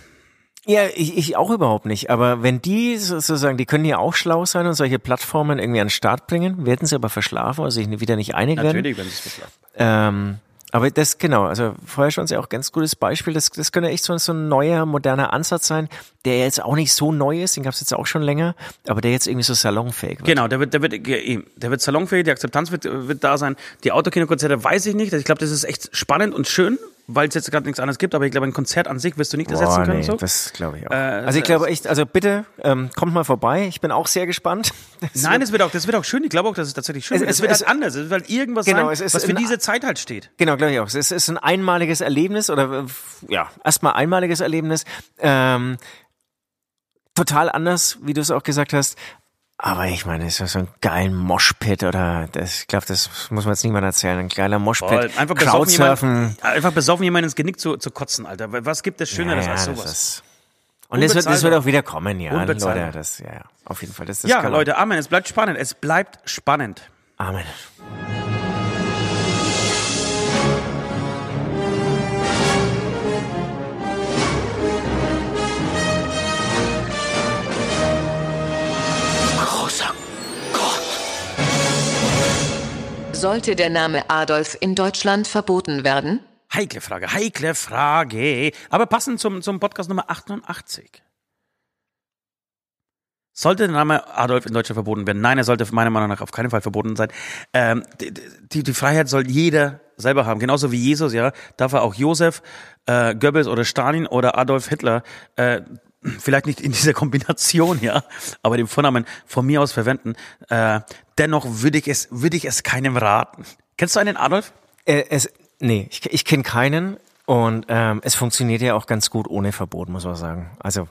[SPEAKER 4] Ja, ich, ich auch überhaupt nicht. Aber wenn die sozusagen, die können ja auch schlau sein und solche Plattformen irgendwie an den Start bringen, werden sie aber verschlafen oder sich wieder nicht einig werden.
[SPEAKER 1] Natürlich werden sie es verschlafen.
[SPEAKER 4] Ähm, aber das, genau, also vorher schon ja auch ganz gutes Beispiel. Das, das könnte echt so, so ein neuer, moderner Ansatz sein, der jetzt auch nicht so neu ist, den gab es jetzt auch schon länger, aber der jetzt irgendwie so salonfähig wird.
[SPEAKER 1] Genau, der wird, der wird, der wird salonfähig, die Akzeptanz wird, wird da sein. Die Autokinokonzerte weiß ich nicht. Ich glaube, das ist echt spannend und schön, weil es jetzt gerade nichts anderes gibt, aber ich glaube, ein Konzert an sich wirst du nicht ersetzen Boah, können. Nee, so.
[SPEAKER 4] Das glaube ich auch. Äh, also ich glaube echt, also bitte, ähm, kommt mal vorbei. Ich bin auch sehr gespannt.
[SPEAKER 1] Das Nein, wird, es wird auch, das wird auch schön. Ich glaube auch, dass es tatsächlich schön es, wird. Es, es wird es, halt anders. Es wird halt irgendwas genau, sein, was für diese Zeit halt steht.
[SPEAKER 4] Genau, glaube ich auch. Es ist ein einmaliges Erlebnis oder ja, erstmal einmaliges Erlebnis. Ähm, total anders, wie du es auch gesagt hast. Aber ich meine, es ist so ein geiler Moshpit oder das, ich glaube, das muss man jetzt niemand erzählen. Ein geiler Moshpit.
[SPEAKER 1] Einfach besoffen, jemand, einfach besoffen jemanden ins Genick zu, zu kotzen, Alter. Was gibt es Schöneres ja, als sowas? Das
[SPEAKER 4] und das wird, das wird auch wieder kommen, ja, Leute. Das, ja, ja, auf jeden Fall. Das, das
[SPEAKER 1] ja, Leute, Amen. Es bleibt spannend. Es bleibt spannend.
[SPEAKER 4] Amen.
[SPEAKER 3] Sollte der Name Adolf in Deutschland verboten werden?
[SPEAKER 1] Heikle Frage, heikle Frage. Aber passend zum, zum Podcast Nummer 88. Sollte der Name Adolf in Deutschland verboten werden? Nein, er sollte meiner Meinung nach auf keinen Fall verboten sein. Ähm, die, die, die Freiheit soll jeder selber haben. Genauso wie Jesus, ja, darf er auch Josef, äh, Goebbels oder Stalin oder Adolf Hitler, äh, vielleicht nicht in dieser Kombination, ja, aber den Vornamen von mir aus verwenden. Äh, dennoch würde ich es, würde ich es keinem raten. Kennst du einen Adolf?
[SPEAKER 4] Äh, es, nee, ich, ich kenne keinen und ähm, es funktioniert ja auch ganz gut ohne Verbot, muss man sagen. Also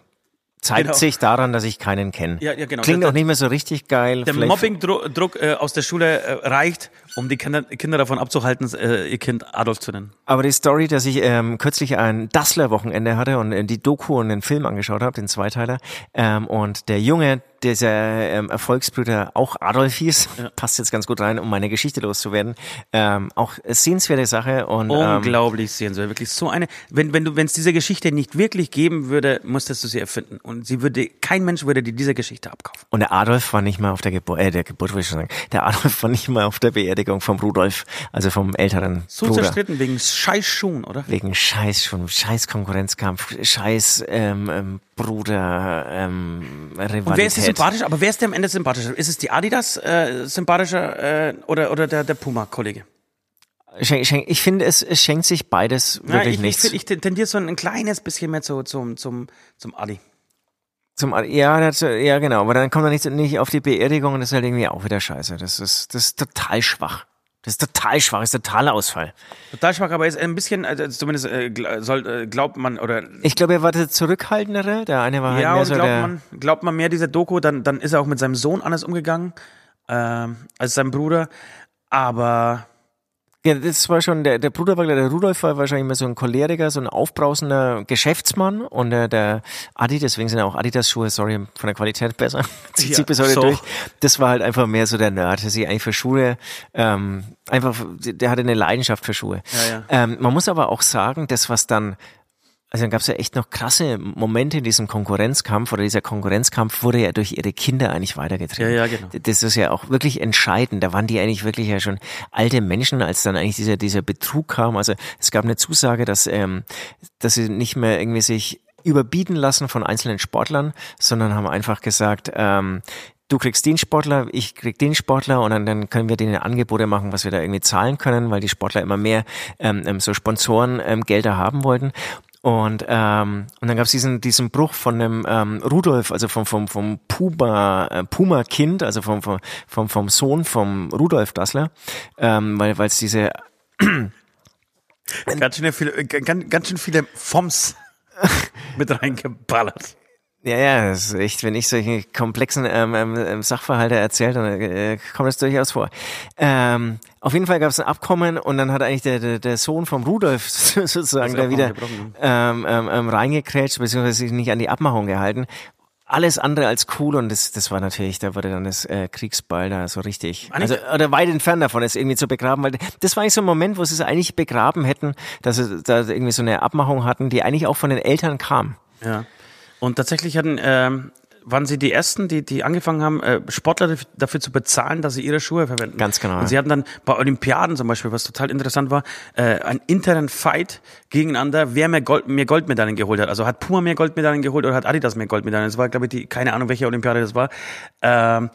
[SPEAKER 4] zeigt
[SPEAKER 1] Genau.
[SPEAKER 4] sich daran, dass ich keinen kenne.
[SPEAKER 1] Ja, ja, genau.
[SPEAKER 4] Klingt
[SPEAKER 1] Der-
[SPEAKER 4] auch nicht mehr so richtig geil.
[SPEAKER 1] Der Mobbingdruck äh, aus der Schule äh, reicht, um die Kinder, Kinder davon abzuhalten, äh, ihr Kind Adolf zu nennen.
[SPEAKER 4] Aber die Story, dass ich ähm, kürzlich ein Dassler-Wochenende hatte und äh, die Doku und den Film angeschaut habe, den Zweiteiler, ähm, und der Junge, dieser ähm, Erfolgsbrüder auch Adolf hieß, passt jetzt ganz gut rein, um meine Geschichte loszuwerden. Ähm, auch sehenswerte Sache und ähm,
[SPEAKER 1] Unglaublich sehenswert. Wirklich so eine, wenn, wenn du, wenn es diese Geschichte nicht wirklich geben würde, musstest du sie erfinden. Und sie würde, kein Mensch würde dir diese Geschichte abkaufen.
[SPEAKER 4] Und der Adolf war nicht mal auf der Geburt, äh, der Geburt würde ich schon sagen, der Adolf war nicht mal auf der Beerdigung vom Rudolf, also vom älteren
[SPEAKER 1] So
[SPEAKER 4] Bruder.
[SPEAKER 1] zerstritten wegen scheiß Schuhen, oder?
[SPEAKER 4] Wegen Scheiß schon, Scheiß Konkurrenzkampf, Scheiß ähm, ähm, Bruder, ähm, Rivalität.
[SPEAKER 1] Und wer ist sympathisch? Aber wer ist dir am Ende sympathischer? Ist es die Adidas äh, sympathischer äh, oder, oder der, der Puma-Kollege?
[SPEAKER 4] Schenk, schenk, ich finde, es, es schenkt sich beides
[SPEAKER 1] Ja,
[SPEAKER 4] wirklich
[SPEAKER 1] ich,
[SPEAKER 4] nichts.
[SPEAKER 1] Ich, ich tendiere so ein kleines bisschen mehr zu, zum, zum, zum Adi.
[SPEAKER 4] Zum, ja, das, ja, genau, aber dann kommt er nicht, nicht auf die Beerdigung und das ist halt irgendwie auch wieder scheiße. Das ist, das ist total schwach. Das ist total schwach, das ist totaler Ausfall.
[SPEAKER 1] Total schwach, aber ist ein bisschen, also zumindest äh, soll, äh, glaubt man, oder
[SPEAKER 4] Ich glaube, er war der zurückhaltendere, der eine war halt
[SPEAKER 1] ja,
[SPEAKER 4] mehr
[SPEAKER 1] und
[SPEAKER 4] so
[SPEAKER 1] glaubt
[SPEAKER 4] der,
[SPEAKER 1] man, glaubt man mehr dieser Doku, dann, dann ist er auch mit seinem Sohn anders umgegangen ähm, als sein Bruder. Aber
[SPEAKER 4] Ja, das war schon, der, der Bruder war, der Rudolf war wahrscheinlich immer so ein Choleriker, so ein aufbrausender Geschäftsmann und der, der Adi, deswegen sind auch Adidas-Schuhe, sorry, von der Qualität besser, zieht
[SPEAKER 1] Ja,
[SPEAKER 4] sich bis heute
[SPEAKER 1] so.
[SPEAKER 4] durch. Das war halt einfach mehr so der Nerd, der sich eigentlich für Schuhe, ähm, einfach, der hatte eine Leidenschaft für Schuhe.
[SPEAKER 1] Ja, ja.
[SPEAKER 4] Ähm, man muss aber auch sagen, das, was dann also dann gab es ja echt noch krasse Momente in diesem Konkurrenzkampf oder dieser Konkurrenzkampf wurde ja durch ihre Kinder eigentlich weitergetrieben.
[SPEAKER 1] Ja, ja, genau.
[SPEAKER 4] Das ist ja auch wirklich entscheidend. Da waren die eigentlich wirklich ja schon alte Menschen, als dann eigentlich dieser, dieser Betrug kam. Also es gab eine Zusage, dass, ähm, dass sie nicht mehr irgendwie sich überbieten lassen von einzelnen Sportlern, sondern haben einfach gesagt, ähm, du kriegst den Sportler, ich krieg den Sportler und dann, dann können wir denen Angebote machen, was wir da irgendwie zahlen können, weil die Sportler immer mehr ähm, ähm, so Sponsoren ähm, Gelder haben wollten. Und, ähm, und dann gab es diesen, diesen Bruch von dem ähm, Rudolf, also vom, vom, vom Puma, äh, Puma-Kind, also vom, vom, vom, vom Sohn vom Rudolf Dassler, ähm, weil es diese
[SPEAKER 1] ganz schön viele, äh, ganz, ganz schön viele Foms mit reingeballert.
[SPEAKER 4] Ja, ja, das ist echt, wenn ich solche komplexen ähm, ähm, Sachverhalte erzähle, dann äh, kommt das durchaus vor. Ähm, auf jeden Fall gab es ein Abkommen und dann hat eigentlich der, der, der Sohn vom Rudolf sozusagen da wieder ähm, ähm, ähm, reingekrätscht, beziehungsweise sich nicht an die Abmachung gehalten. Alles andere als cool und das, das war natürlich, da wurde dann das äh, Kriegsball da so richtig, also oder weit entfernt davon, es irgendwie zu begraben, weil das war eigentlich so ein Moment, wo sie es eigentlich begraben hätten, dass sie da irgendwie so eine Abmachung hatten, die eigentlich auch von den Eltern kam.
[SPEAKER 1] Ja. Und tatsächlich hatten, ähm, waren sie die ersten, die, die angefangen haben, äh, Sportler daf- dafür zu bezahlen, dass sie ihre Schuhe verwenden.
[SPEAKER 4] Ganz genau,
[SPEAKER 1] Und sie hatten dann bei Olympiaden zum Beispiel, was total interessant war, äh, einen internen Fight gegeneinander, wer mehr, Gold, mehr Goldmedaillen geholt hat. Also hat Puma mehr Goldmedaillen geholt oder hat Adidas mehr Goldmedaillen? Das war, glaube ich, die, keine Ahnung, welche Olympiade das war. Ähm,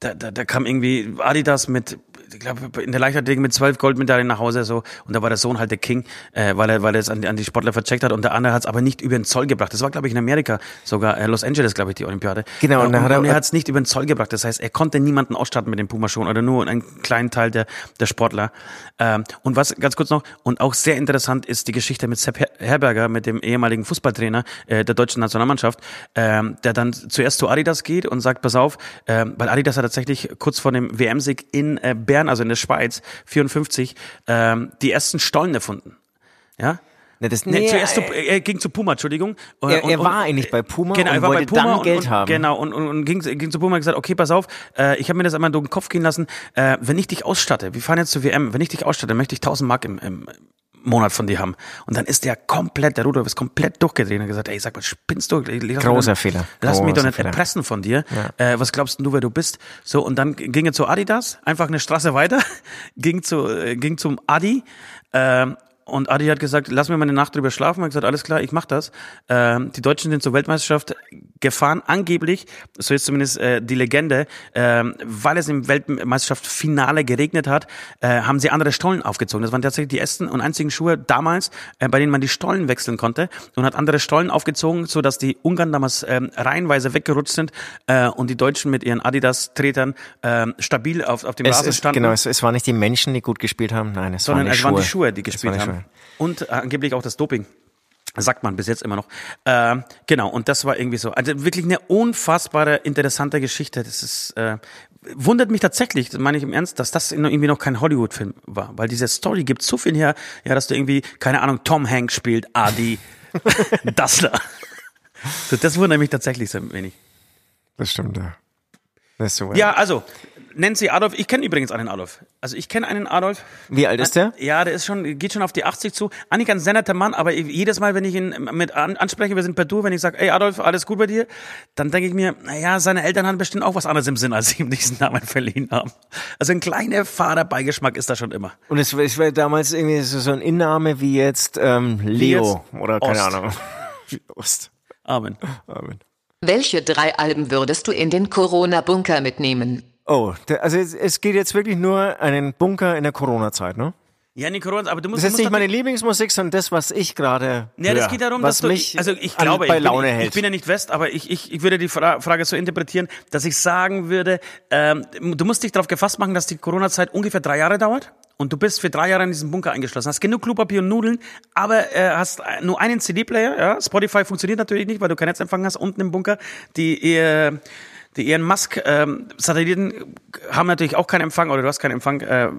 [SPEAKER 1] da, da, da kam irgendwie Adidas mit, ich glaube, in der Leichtathletik mit zwölf Goldmedaillen nach Hause so und da war der Sohn halt der King, äh, weil er weil er es an, die- an die Sportler vercheckt hat und der andere hat es aber nicht über den Zoll gebracht. Das war, glaube ich, in Amerika sogar, äh, Los Angeles, glaube ich, die Olympiade.
[SPEAKER 4] Genau,
[SPEAKER 1] und,
[SPEAKER 4] und
[SPEAKER 1] und,
[SPEAKER 4] er-
[SPEAKER 1] und er hat es nicht über den Zoll gebracht. Das heißt, er konnte niemanden ausstatten mit dem Pumaschuhen oder nur einen kleinen Teil der, der Sportler. Ähm, und was ganz kurz noch, und auch sehr interessant ist die Geschichte mit Sepp Her- Herberger, mit dem ehemaligen Fußballtrainer äh, der deutschen Nationalmannschaft, ähm, der dann zuerst zu Adidas geht und sagt, pass auf, ähm, weil Adidas hat tatsächlich kurz vor dem WM-Sieg in äh, Bern, also in der Schweiz, 54, ähm, die ersten Stollen erfunden. Ja?
[SPEAKER 4] Ne, das,
[SPEAKER 1] Nee,
[SPEAKER 4] nee,
[SPEAKER 1] zuerst zu,
[SPEAKER 4] äh,
[SPEAKER 1] er ging zu Puma, Entschuldigung.
[SPEAKER 4] Er- er war eigentlich bei Puma
[SPEAKER 1] genau,
[SPEAKER 4] und
[SPEAKER 1] er war
[SPEAKER 4] wollte
[SPEAKER 1] bei Puma und,
[SPEAKER 4] Geld
[SPEAKER 1] und,
[SPEAKER 4] haben.
[SPEAKER 1] Genau, und, und, und ging, ging zu Puma und gesagt, okay, pass auf, äh, ich habe mir das einmal durch den Kopf gehen lassen, äh, wenn ich dich ausstatte, wir fahren jetzt zur WM, wenn ich dich ausstatte, möchte ich 1000 Mark im, im Monat von dir haben. Und dann ist der komplett, der Rudolf ist komplett durchgedreht und hat gesagt, ey, sag mal, spinnst du?
[SPEAKER 4] Großer Fehler.
[SPEAKER 1] Lass mich doch
[SPEAKER 4] Großer
[SPEAKER 1] nicht
[SPEAKER 4] Fehler.
[SPEAKER 1] erpressen von dir. Äh, was glaubst du, wer du bist? So, und dann ging er zu Adidas, einfach eine Straße weiter, ging zu, äh, ging zum Adi, ähm, und Adi hat gesagt, lass mir mal eine Nacht drüber schlafen. Er hat gesagt, alles klar, ich mach das. Ähm, die Deutschen sind zur Weltmeisterschaft gefahren, angeblich, so ist zumindest äh, die Legende, ähm, weil es im Weltmeisterschaftsfinale geregnet hat, äh, haben sie andere Stollen aufgezogen. Das waren tatsächlich die ersten und einzigen Schuhe damals, äh, bei denen man die Stollen wechseln konnte und hat andere Stollen aufgezogen, so dass die Ungarn damals ähm, reihenweise weggerutscht sind äh, und die Deutschen mit ihren Adidas-Tretern ähm, stabil auf, auf dem
[SPEAKER 4] Es
[SPEAKER 1] Rasen standen.
[SPEAKER 4] genau, es, es waren nicht die Menschen, die gut gespielt haben, nein, es
[SPEAKER 1] sondern
[SPEAKER 4] waren die
[SPEAKER 1] es
[SPEAKER 4] Schuhe.
[SPEAKER 1] waren die Schuhe, die
[SPEAKER 4] Es
[SPEAKER 1] gespielt
[SPEAKER 4] die
[SPEAKER 1] haben.
[SPEAKER 4] Schuhe.
[SPEAKER 1] Und äh, angeblich auch das Doping. Sagt man bis jetzt immer noch. Ähm, genau, und das war irgendwie so. Also wirklich eine unfassbare, interessante Geschichte. Das ist, äh, wundert mich tatsächlich, das meine ich im Ernst, dass das irgendwie noch kein Hollywood-Film war. Weil diese Story gibt so viel her, ja, dass du irgendwie, keine Ahnung, Tom Hanks spielt, Adi, Dassler. So, das wundert mich tatsächlich so ein wenig.
[SPEAKER 4] Das stimmt, ja. Das ist super.
[SPEAKER 1] Ja, also, Nancy Adolf, ich kenne übrigens einen Adolf. Also ich kenne einen Adolf.
[SPEAKER 4] Wie alt ist der?
[SPEAKER 1] Ja, der ist schon, geht schon auf die 80 zu. Eigentlich ein sehr netter Mann, aber jedes Mal, wenn ich ihn mit an, anspreche, wir sind per Du, wenn ich sage, ey Adolf, alles gut bei dir, dann denke ich mir, naja, seine Eltern haben bestimmt auch was anderes im Sinn, als sie ihm diesen Namen verliehen haben. Also ein kleiner Vaterbeigeschmack ist da schon immer.
[SPEAKER 4] Und es, es war damals irgendwie so ein Inname wie jetzt ähm, Leo
[SPEAKER 1] jetzt
[SPEAKER 4] oder keine
[SPEAKER 1] Ost.
[SPEAKER 4] Ahnung. Wie Ost.
[SPEAKER 1] Amen.
[SPEAKER 4] Amen.
[SPEAKER 3] Welche drei Alben würdest du in den Corona-Bunker mitnehmen?
[SPEAKER 4] Oh, also es, geht jetzt wirklich nur einen Bunker in der Corona-Zeit, ne?
[SPEAKER 1] Ja, Nico, aber du musst,
[SPEAKER 4] Das ist nicht meine Lieblingsmusik, sondern das, was ich gerade
[SPEAKER 1] Ja, das geht darum, dass du,
[SPEAKER 4] mich
[SPEAKER 1] also ich glaube,
[SPEAKER 4] bei
[SPEAKER 1] ich,
[SPEAKER 4] Laune
[SPEAKER 1] bin,
[SPEAKER 4] hält.
[SPEAKER 1] ich bin ja nicht West, aber ich, ich, ich würde die Fra Frage so interpretieren, dass ich sagen würde, ähm, du musst dich darauf gefasst machen, dass die Corona-Zeit ungefähr drei Jahre dauert und du bist für drei Jahre in diesem Bunker eingeschlossen. Hast genug Klopapier und Nudeln, aber äh, hast nur einen CD-Player. Ja? Spotify funktioniert natürlich nicht, weil du kein Netzempfang hast unten im Bunker. Die äh, die Elon Musk ähm, Satelliten haben natürlich auch keinen Empfang oder du hast keinen Empfang, äh,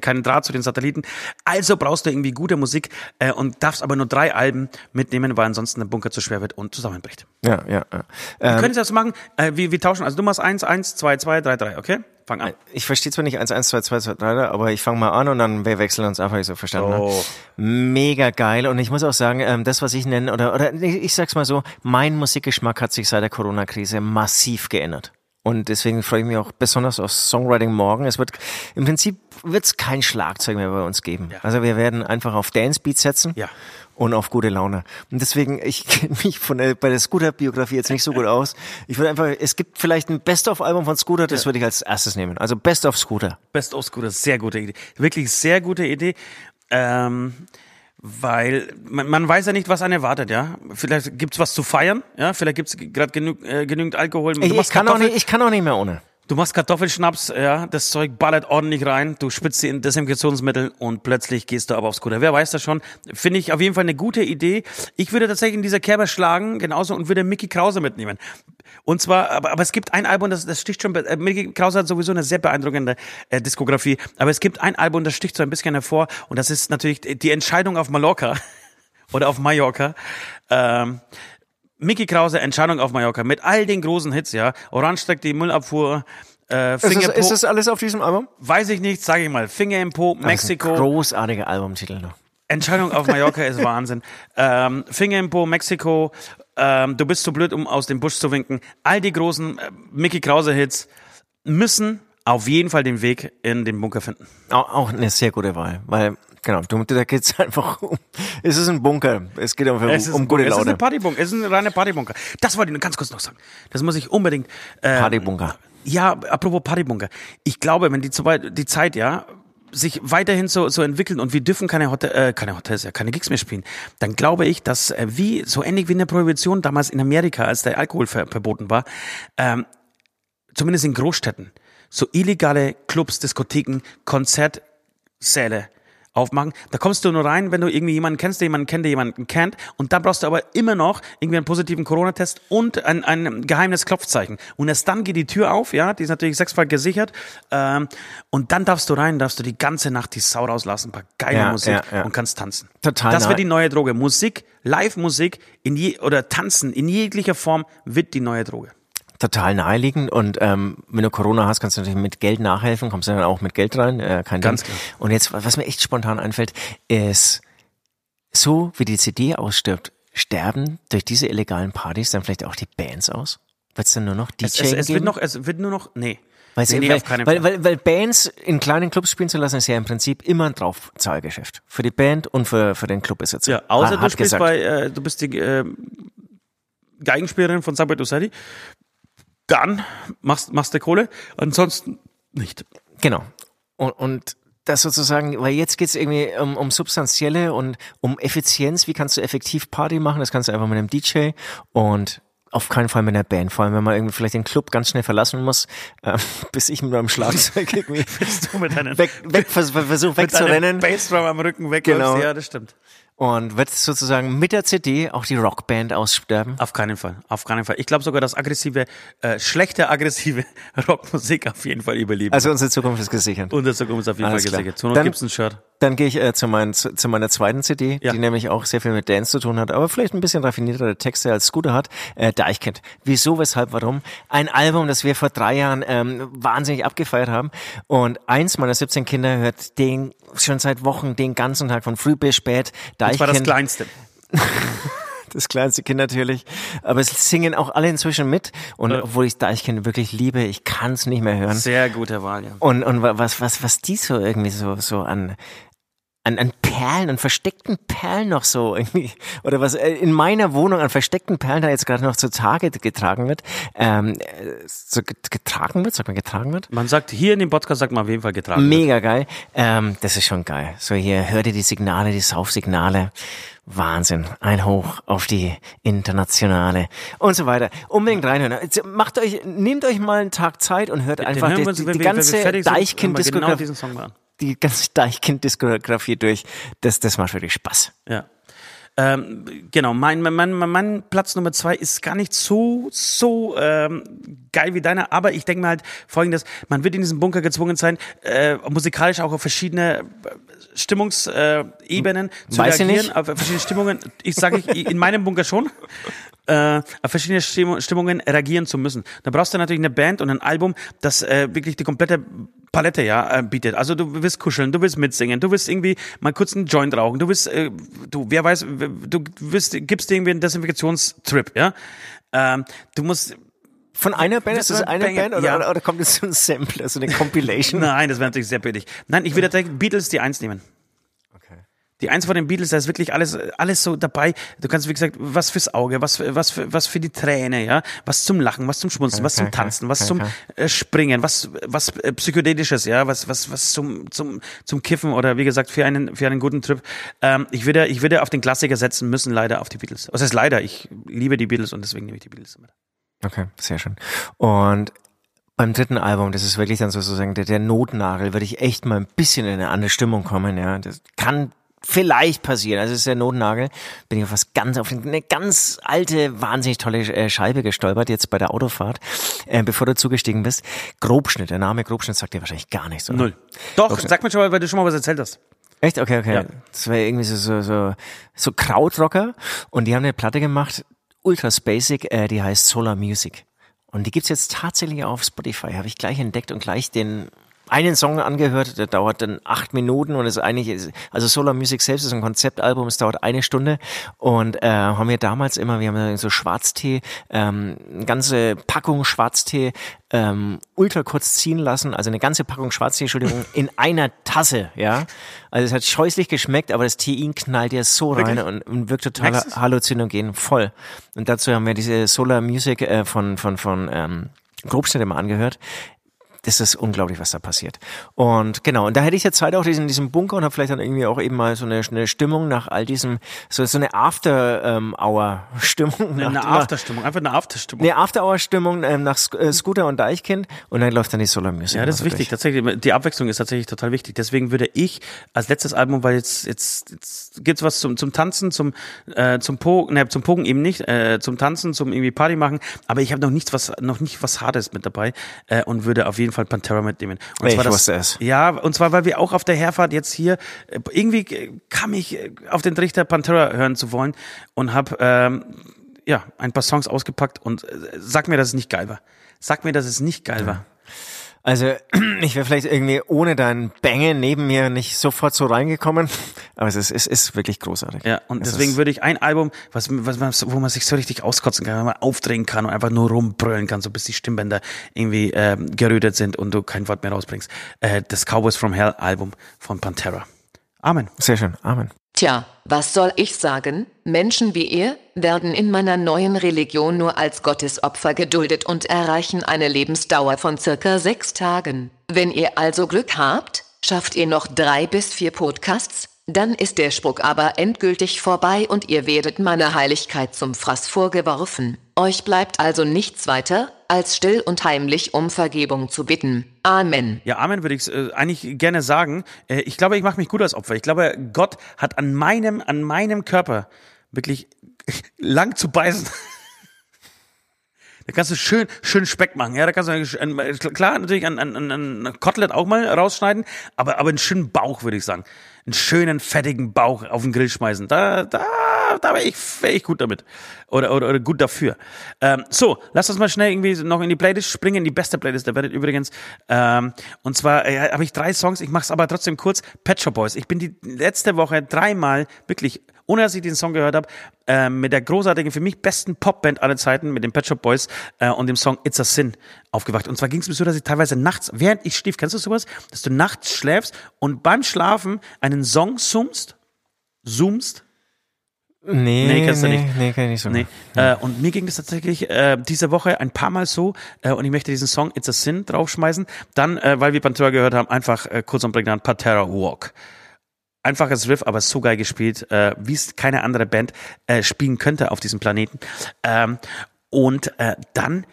[SPEAKER 1] keinen Draht zu den Satelliten. Also brauchst du irgendwie gute Musik äh, und darfst aber nur drei Alben mitnehmen, weil ansonsten der Bunker zu schwer wird und zusammenbricht.
[SPEAKER 4] Ja, ja, ja.
[SPEAKER 1] Wir
[SPEAKER 4] Ähm,
[SPEAKER 1] können es jetzt machen, äh, wir, wir tauschen, also du machst eins, eins, zwei, zwei, drei, drei, okay? Fang an.
[SPEAKER 4] ich verstehe zwar nicht 1, 1, 2, 2, 2, 3, aber ich fange mal an und dann wir wechseln uns einfach, ich so verstanden.
[SPEAKER 1] Oh.
[SPEAKER 4] Ne? Mega geil und ich muss auch sagen, ähm, das, was ich nenne, oder, oder ich sag's mal so, mein Musikgeschmack hat sich seit der Corona-Krise massiv geändert. Und deswegen freue ich mich auch besonders auf Songwriting morgen. Es wird, im Prinzip wird's kein Schlagzeug mehr bei uns geben.
[SPEAKER 1] Ja.
[SPEAKER 4] Also wir werden einfach auf Dance-Beats setzen.
[SPEAKER 1] Ja.
[SPEAKER 4] Und auf gute Laune. Und deswegen, ich kenne mich von der, bei der Scooter-Biografie jetzt nicht so gut aus. Ich würde einfach, es gibt vielleicht ein Best-of-Album von Scooter, das würde ich als erstes nehmen. Also Best-of Scooter.
[SPEAKER 1] Best of Scooter, sehr gute Idee. Wirklich sehr gute Idee. Ähm, weil man, man weiß ja nicht, was einen erwartet, ja. Vielleicht gibt's was zu feiern, ja. Vielleicht gibt's gerade genug, äh, genügend Alkohol.
[SPEAKER 4] Ich, ich, kann auch nicht, ich kann auch nicht mehr ohne.
[SPEAKER 1] Du machst Kartoffelschnaps, ja, das Zeug ballert ordentlich rein, du spitzt die in Desinfektionsmittel und plötzlich gehst du aber aufs Scooter. Wer weiß das schon? Finde ich auf jeden Fall eine gute Idee. Ich würde tatsächlich in dieser Kerbe schlagen, genauso, und würde Mickey Krause mitnehmen. Und zwar, aber, aber es gibt ein Album, das, das sticht schon, äh, Mickey Krause hat sowieso eine sehr beeindruckende äh, Diskografie, aber es gibt ein Album, das sticht so ein bisschen hervor und das ist natürlich die Entscheidung auf Mallorca oder auf Mallorca. Ähm, Mickey Krause, Entscheidung auf Mallorca, mit all den großen Hits, ja. Orange streckt die Müllabfuhr, äh,
[SPEAKER 4] Ist das,
[SPEAKER 1] Finger
[SPEAKER 4] ist das alles auf diesem Album?
[SPEAKER 1] weiß ich nicht, sage ich mal, Finger im Po, Mexiko,
[SPEAKER 4] großartiger Albumtitel noch.
[SPEAKER 1] Entscheidung auf Mallorca ist Wahnsinn. Ähm, Finger im Po, Mexiko, ähm, du bist zu blöd, um aus dem Busch zu winken. All die großen äh, Mickey Krause Hits müssen auf jeden Fall den Weg in den Bunker finden.
[SPEAKER 4] Auch, auch eine sehr gute Wahl, weil, genau, du, da geht's einfach um, es ist ein Bunker. Es geht einfach
[SPEAKER 1] Es ist,
[SPEAKER 4] um
[SPEAKER 1] ein
[SPEAKER 4] gute
[SPEAKER 1] Bunker. es ist
[SPEAKER 4] Laune.
[SPEAKER 1] eine Partybunker, es ist ein reiner Partybunker. Das wollte ich nur ganz kurz noch sagen. Das muss ich unbedingt. Äh,
[SPEAKER 4] Partybunker.
[SPEAKER 1] Ja, apropos Partybunker. Ich glaube, wenn die, Zeit- die Zeit, ja, sich weiterhin so, so entwickeln und wir dürfen keine, Hotel, äh, keine Hotels, ja, keine Gigs mehr spielen, dann glaube ich, dass äh, wie, so ähnlich wie in der Prohibition damals in Amerika, als der Alkohol ver verboten war, ähm, zumindest in Großstädten, so illegale Clubs, Diskotheken, Konzertsäle aufmachen. Da kommst du nur rein, wenn du irgendwie jemanden kennst, der jemanden kennt, der jemanden kennt. Und dann brauchst du aber immer noch irgendwie einen positiven Corona-Test und ein, ein geheimes Klopfzeichen. Und erst dann geht die Tür auf, ja, die ist natürlich sechsfach gesichert. Ähm, und dann darfst du rein, darfst du die ganze Nacht die Sau rauslassen, ein paar geile
[SPEAKER 4] Ja,
[SPEAKER 1] Musik
[SPEAKER 4] ja, ja.
[SPEAKER 1] und kannst tanzen.
[SPEAKER 4] Total
[SPEAKER 1] Das wird die neue Droge. Musik, Live-Musik in je, oder Tanzen in jeglicher Form wird die neue Droge.
[SPEAKER 4] Total naheliegend und ähm, wenn du Corona hast, kannst du natürlich mit Geld nachhelfen, kommst du dann auch mit Geld rein, äh, kein
[SPEAKER 1] Ganz
[SPEAKER 4] Ding.
[SPEAKER 1] klar.
[SPEAKER 4] Und jetzt, was mir echt spontan einfällt, ist, so wie die CD ausstirbt, sterben durch diese illegalen Partys dann vielleicht auch die Bands aus? Wird es dann nur noch DJ
[SPEAKER 1] Es, es, es
[SPEAKER 4] geben?
[SPEAKER 1] wird noch, es wird nur noch, nee.
[SPEAKER 4] weil,
[SPEAKER 1] nee, nee,
[SPEAKER 4] weil,
[SPEAKER 1] auf
[SPEAKER 4] weil, weil, weil Bands in kleinen Clubs spielen zu lassen, ist ja im Prinzip immer ein Draufzahlgeschäft. Für die Band und für, für den Clubbesitzer.
[SPEAKER 1] Ja, außer du spielst
[SPEAKER 4] gesagt.
[SPEAKER 1] bei, äh, du bist die äh, Geigenspielerin von Subway to City, dann machst, machst du Kohle, ansonsten nicht.
[SPEAKER 4] Genau. Und, und das sozusagen, weil jetzt geht's irgendwie um, um Substanzielle und um Effizienz. Wie kannst du effektiv Party machen? Das kannst du einfach mit einem DJ und auf keinen Fall mit einer Band. Vor allem, wenn man irgendwie vielleicht den Club ganz schnell verlassen muss, äh, bis ich mit meinem Schlagzeug irgendwie
[SPEAKER 1] Bist du mit deinen,
[SPEAKER 4] weg, weg vers versuch wegzurennen.
[SPEAKER 1] Bassdrum am Rücken weg.
[SPEAKER 4] Genau.
[SPEAKER 1] Ja, das stimmt.
[SPEAKER 4] Und wird sozusagen mit der CD auch die Rockband aussterben?
[SPEAKER 1] Auf keinen Fall, auf keinen Fall. Ich glaube sogar, dass aggressive, äh, schlechte aggressive Rockmusik auf jeden Fall überleben.
[SPEAKER 4] Also unsere Zukunft ist gesichert.
[SPEAKER 1] und das ist auf jeden
[SPEAKER 4] Alles
[SPEAKER 1] Fall
[SPEAKER 4] klar.
[SPEAKER 1] gesichert. Zur Not
[SPEAKER 4] Dann-
[SPEAKER 1] gibt's ein Shirt.
[SPEAKER 4] Dann gehe ich äh, zu, mein, zu, zu meiner zweiten CD,
[SPEAKER 1] Ja.
[SPEAKER 4] die nämlich auch sehr viel mit Dance zu tun hat, aber vielleicht ein bisschen raffiniertere Texte als Scooter hat. Äh, Deichkind. Wieso, weshalb, warum? Ein Album, das wir vor drei Jahren ähm, wahnsinnig abgefeiert haben. Und eins meiner 17 Kinder hört den schon seit Wochen den ganzen Tag von früh bis spät.
[SPEAKER 1] Das war das
[SPEAKER 4] Deichkind,
[SPEAKER 1] Kleinste.
[SPEAKER 4] das kleinste Kind natürlich. Aber es singen auch alle inzwischen mit. Und obwohl ich Deichkind wirklich liebe, ich kann es nicht mehr hören.
[SPEAKER 1] Sehr gute Wahl, ja.
[SPEAKER 4] Und, und wa- was, was, was die so irgendwie so, so an, an, an Perlen, an versteckten Perlen noch so irgendwie, oder was äh, in meiner Wohnung an versteckten Perlen da jetzt gerade noch zutage getragen wird, ähm, äh, so get- getragen wird, sagt man getragen wird?
[SPEAKER 1] Man sagt, hier in dem Podcast sagt man auf jeden Fall getragen. wird.
[SPEAKER 4] Mega geil. Ähm, das ist schon geil. So hier, hört ihr die Signale, die Saufsignale. Wahnsinn. Ein Hoch auf die internationale und so weiter. Unbedingt reinhören. Jetzt Macht euch, nehmt euch mal einen Tag Zeit und hört
[SPEAKER 1] Den
[SPEAKER 4] einfach die,
[SPEAKER 1] uns,
[SPEAKER 4] die, die
[SPEAKER 1] wir-
[SPEAKER 4] ganze Deichkind-Diskografie
[SPEAKER 1] Genau diesen Song mal an.
[SPEAKER 4] Die ganze Deichkind-Diskografie durch. Das, das macht wirklich Spaß.
[SPEAKER 1] Ja. Ähm, genau, mein, mein, mein, mein Platz Nummer zwei ist gar nicht so, so ähm, geil wie deiner, aber ich denke mir halt folgendes, man wird in diesem Bunker gezwungen sein, äh, musikalisch auch auf verschiedene Stimmungsebenen äh, zu
[SPEAKER 4] Weiß
[SPEAKER 1] reagieren, auf verschiedene Stimmungen, ich sage ich, in meinem Bunker schon, äh, auf verschiedene Stimm Stimmungen reagieren zu müssen. Da brauchst du natürlich eine Band und ein Album, das äh, wirklich die komplette Palette ja äh, bietet. Also du willst kuscheln, du willst mitsingen, du willst irgendwie mal kurz einen Joint rauchen, du willst, äh, du, wer weiß, du willst, gibst dir irgendwie einen Desinfektionstrip, ja. Ähm, du musst,
[SPEAKER 4] Von einer Band?
[SPEAKER 1] Das
[SPEAKER 4] Ist das eine
[SPEAKER 1] Banger,
[SPEAKER 4] Band oder,
[SPEAKER 1] ja.
[SPEAKER 4] oder, oder kommt es so ein Sample, also eine Compilation?
[SPEAKER 1] nein, das wäre natürlich sehr billig. Nein, ich würde direkt Beatles die Eins nehmen. Die eins von den Beatles, da ist wirklich alles, alles so dabei. Du kannst, wie gesagt, was fürs Auge, was, für- was, für, was für die Träne, ja, was zum Lachen, was zum Schmunzeln, was zum Tanzen, was zum äh, Springen, was, was äh, psychedelisches, ja, was, was, was zum, zum, zum Kiffen oder wie gesagt für einen, für einen guten Trip. Ähm, ich würde, ich würde auf den Klassiker setzen müssen, leider auf die Beatles. Was heißt leider? Ich liebe die Beatles und deswegen nehme ich die Beatles mit.
[SPEAKER 4] Okay, sehr schön. Und beim dritten Album, das ist wirklich dann sozusagen der, der Notnagel, würde ich echt mal ein bisschen in eine andere Stimmung kommen, ja. Das kann vielleicht passieren. Also es ist der Notnagel. Bin ich auf was ganz, auf eine ganz alte, wahnsinnig tolle äh, Scheibe gestolpert, jetzt bei der Autofahrt, äh, bevor du zugestiegen bist. Grobschnitt, der Name Grobschnitt sagt dir wahrscheinlich gar nichts, oder?
[SPEAKER 1] Null. Doch, sag mir schon mal, weil du schon mal was erzählt hast.
[SPEAKER 4] Echt? Okay, okay.
[SPEAKER 1] Ja.
[SPEAKER 4] Das war irgendwie so, so, so, so Krautrocker und die haben eine Platte gemacht, ultra basic, äh, die heißt Solar Music. Und die gibt's jetzt tatsächlich auf Spotify, habe ich gleich entdeckt und gleich den einen Song angehört, der dauert dann acht Minuten und ist eigentlich, also Solar Music selbst ist ein Konzeptalbum, es dauert eine Stunde und äh, haben wir damals immer, wir haben so Schwarztee, ähm, eine ganze Packung Schwarztee ähm, ultra kurz ziehen lassen, also eine ganze Packung Schwarztee, Entschuldigung, in einer Tasse, ja. Also es hat scheußlich geschmeckt, aber das Tein knallt ja so rein und, und wirkt total
[SPEAKER 1] du's?
[SPEAKER 4] halluzinogen, voll. Und dazu haben wir diese Solar Music äh, von, von, von ähm, Grobschnitt immer angehört. Das ist unglaublich, was da passiert. Und genau, und da hätte ich jetzt Zeit auch diesen, diesen Bunker und habe vielleicht dann irgendwie auch eben mal so eine, eine Stimmung nach all diesem, so, so eine After-Hour-Stimmung.
[SPEAKER 1] Eine Afterstimmung, einfach eine Afterstimmung.
[SPEAKER 4] Eine After-Hour-Stimmung ähm, nach Sk äh, Scooter und Deichkind und dann läuft dann die Solar Music.
[SPEAKER 1] Ja, das ist wichtig.
[SPEAKER 4] durch.
[SPEAKER 1] Tatsächlich, die Abwechslung ist tatsächlich total wichtig. Deswegen würde ich als letztes Album, weil jetzt jetzt, jetzt gibt's was zum zum Tanzen, zum äh, zum Po, ne, zum Pogen eben nicht, äh, zum Tanzen, zum irgendwie Party machen. Aber ich habe noch nichts was noch nicht was Hartes mit dabei äh, und würde auf jeden Fall Pantera mitnehmen. Und
[SPEAKER 4] Ich
[SPEAKER 1] das,
[SPEAKER 4] wusste es.
[SPEAKER 1] Ja, und zwar weil wir auch auf der Herfahrt jetzt hier äh, irgendwie äh, kam ich äh, auf den Trichter Pantera hören zu wollen und habe ähm, ja, ein paar Songs ausgepackt und äh, sag mir, dass es nicht geil war. Sag mir, dass es nicht geil war.
[SPEAKER 4] Also ich wäre vielleicht irgendwie ohne dein Bänge neben mir nicht sofort so reingekommen, aber es ist, es ist wirklich großartig.
[SPEAKER 1] Ja, und
[SPEAKER 4] es
[SPEAKER 1] deswegen würde ich ein Album, was, was, man- wo man sich so richtig auskotzen kann, wo man aufdrehen kann und einfach nur rumbrüllen kann, so bis die Stimmbänder irgendwie ähm, gerötet sind und du kein Wort mehr rausbringst. Äh, das Cowboys from Hell Album von Pantera. Amen.
[SPEAKER 4] Sehr schön, Amen.
[SPEAKER 3] Tja, was soll ich sagen? Menschen wie ihr werden in meiner neuen Religion nur als Gottesopfer geduldet und erreichen eine Lebensdauer von circa sechs Tagen. Wenn ihr also Glück habt, schafft ihr noch drei bis vier Podcasts, dann ist der Spruch aber endgültig vorbei und ihr werdet meiner Heiligkeit zum Fraß vorgeworfen. Euch bleibt also nichts weiter, als still und heimlich um Vergebung zu bitten. Amen.
[SPEAKER 1] Ja, Amen würde ich äh, eigentlich gerne sagen. Äh, ich glaube, ich mache mich gut als Opfer. Ich glaube, Gott hat an meinem, an meinem Körper wirklich lang zu beißen. Da kannst du schön, schön Speck machen. Ja, da kannst du äh, klar natürlich an, an, an ein Kotelett auch mal rausschneiden, aber, aber einen schönen Bauch, würde ich sagen. Einen schönen, fettigen Bauch auf den Grill schmeißen. Da, da, da wäre ich, wär ich gut damit. Oder, oder, oder gut dafür. Ähm, so, lass uns mal schnell irgendwie noch in die Playlist springen, in die beste Playlist der Welt übrigens. Ähm, und zwar äh, habe ich drei Songs, ich mache es aber trotzdem kurz. Pet Shop Boys. Ich bin die letzte Woche dreimal wirklich ohne dass ich den Song gehört habe, äh, mit der großartigen, für mich besten Popband aller Zeiten, mit den Pet Shop Boys äh, und dem Song It's a Sin aufgewacht. Und zwar ging es mir so, dass ich teilweise nachts, während ich schlief, kennst du sowas? Dass du nachts schläfst und beim Schlafen einen Song zoomst, zoomst,
[SPEAKER 4] Nee,
[SPEAKER 1] Nee, kennst du
[SPEAKER 4] nee,
[SPEAKER 1] nicht.
[SPEAKER 4] Nee, kenn ich nicht so.
[SPEAKER 1] Nee. Äh, und mir ging das tatsächlich äh, diese Woche ein paar Mal so äh, und ich möchte diesen Song It's a Sin draufschmeißen. Dann, äh, weil wir Pantera gehört haben, einfach äh, kurz und prägnant Pantera Walk. Einfaches Riff, aber so geil gespielt, äh, wie es keine andere Band äh, spielen könnte auf diesem Planeten. Ähm, und äh, dann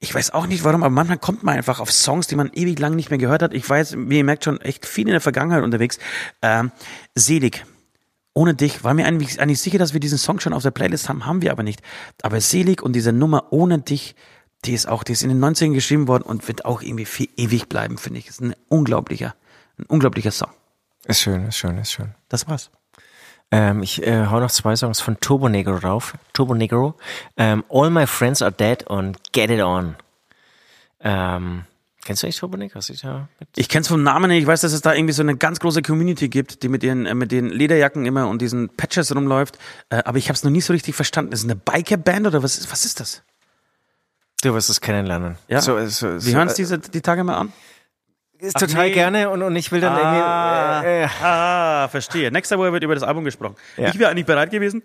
[SPEAKER 1] ich weiß auch nicht warum, aber manchmal kommt man einfach auf Songs, die man ewig lang nicht mehr gehört hat. Ich weiß, wie ihr merkt, schon echt viel in der Vergangenheit unterwegs. Ähm, Selig. Ohne dich war mir eigentlich, eigentlich sicher, dass wir diesen Song schon auf der Playlist haben, haben wir aber nicht. Aber Selig und diese Nummer Ohne dich, die ist auch, die ist in den 90ern geschrieben worden und wird auch irgendwie für ewig bleiben, finde ich. Ist ein unglaublicher, ein unglaublicher Song.
[SPEAKER 4] Ist schön, ist schön, ist schön.
[SPEAKER 1] Das war's.
[SPEAKER 4] Ähm, ich äh, hau noch zwei Songs von Turbo Negro drauf. Turbo Negro. Ähm, All My Friends Are Dead und Get It On. Ähm, kennst du eigentlich Turbo Negro? Hast du dich da mit
[SPEAKER 1] Ich kenn's vom Namen nicht. Ich weiß, dass es da irgendwie so eine ganz große Community gibt, die mit ihren, äh, mit den Lederjacken immer und diesen Patches rumläuft. Äh, aber ich habe es noch nie so richtig verstanden. Ist es eine Biker-Band oder was ist, was ist das?
[SPEAKER 4] Du wirst es kennenlernen.
[SPEAKER 1] Ja.
[SPEAKER 4] So, so, so,
[SPEAKER 1] Wir hören es
[SPEAKER 4] äh,
[SPEAKER 1] diese die Tage mal an.
[SPEAKER 4] ist
[SPEAKER 1] Ach,
[SPEAKER 4] total
[SPEAKER 1] nee.
[SPEAKER 4] gerne und, und ich will dann
[SPEAKER 1] Ah,
[SPEAKER 4] irgendwie. Äh, äh,
[SPEAKER 1] ah, verstehe. Nächste Woche wird über das Album gesprochen.
[SPEAKER 4] Ja.
[SPEAKER 1] Ich wäre eigentlich bereit gewesen.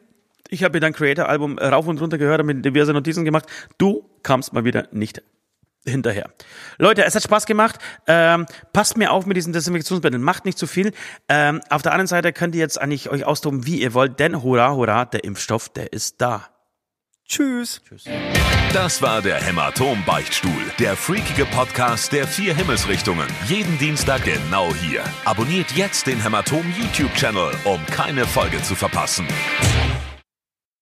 [SPEAKER 1] Ich habe mir dein Creator-Album rauf und runter gehört und mit diverse Notizen gemacht. Du kamst mal wieder nicht hinterher. Leute, es hat Spaß gemacht. Ähm, passt mir auf mit diesen Desinfektionsmitteln. Macht nicht zu viel. Ähm, auf der anderen Seite könnt ihr jetzt eigentlich euch austoben, wie ihr wollt, denn hurra, hurra, der Impfstoff, der ist da.
[SPEAKER 4] tschüss.
[SPEAKER 2] Das war der Hämatom-Beichtstuhl, der freakige Podcast der vier Himmelsrichtungen. Jeden Dienstag genau hier. Abonniert jetzt den Hämatom YouTube-Channel, um keine Folge zu verpassen.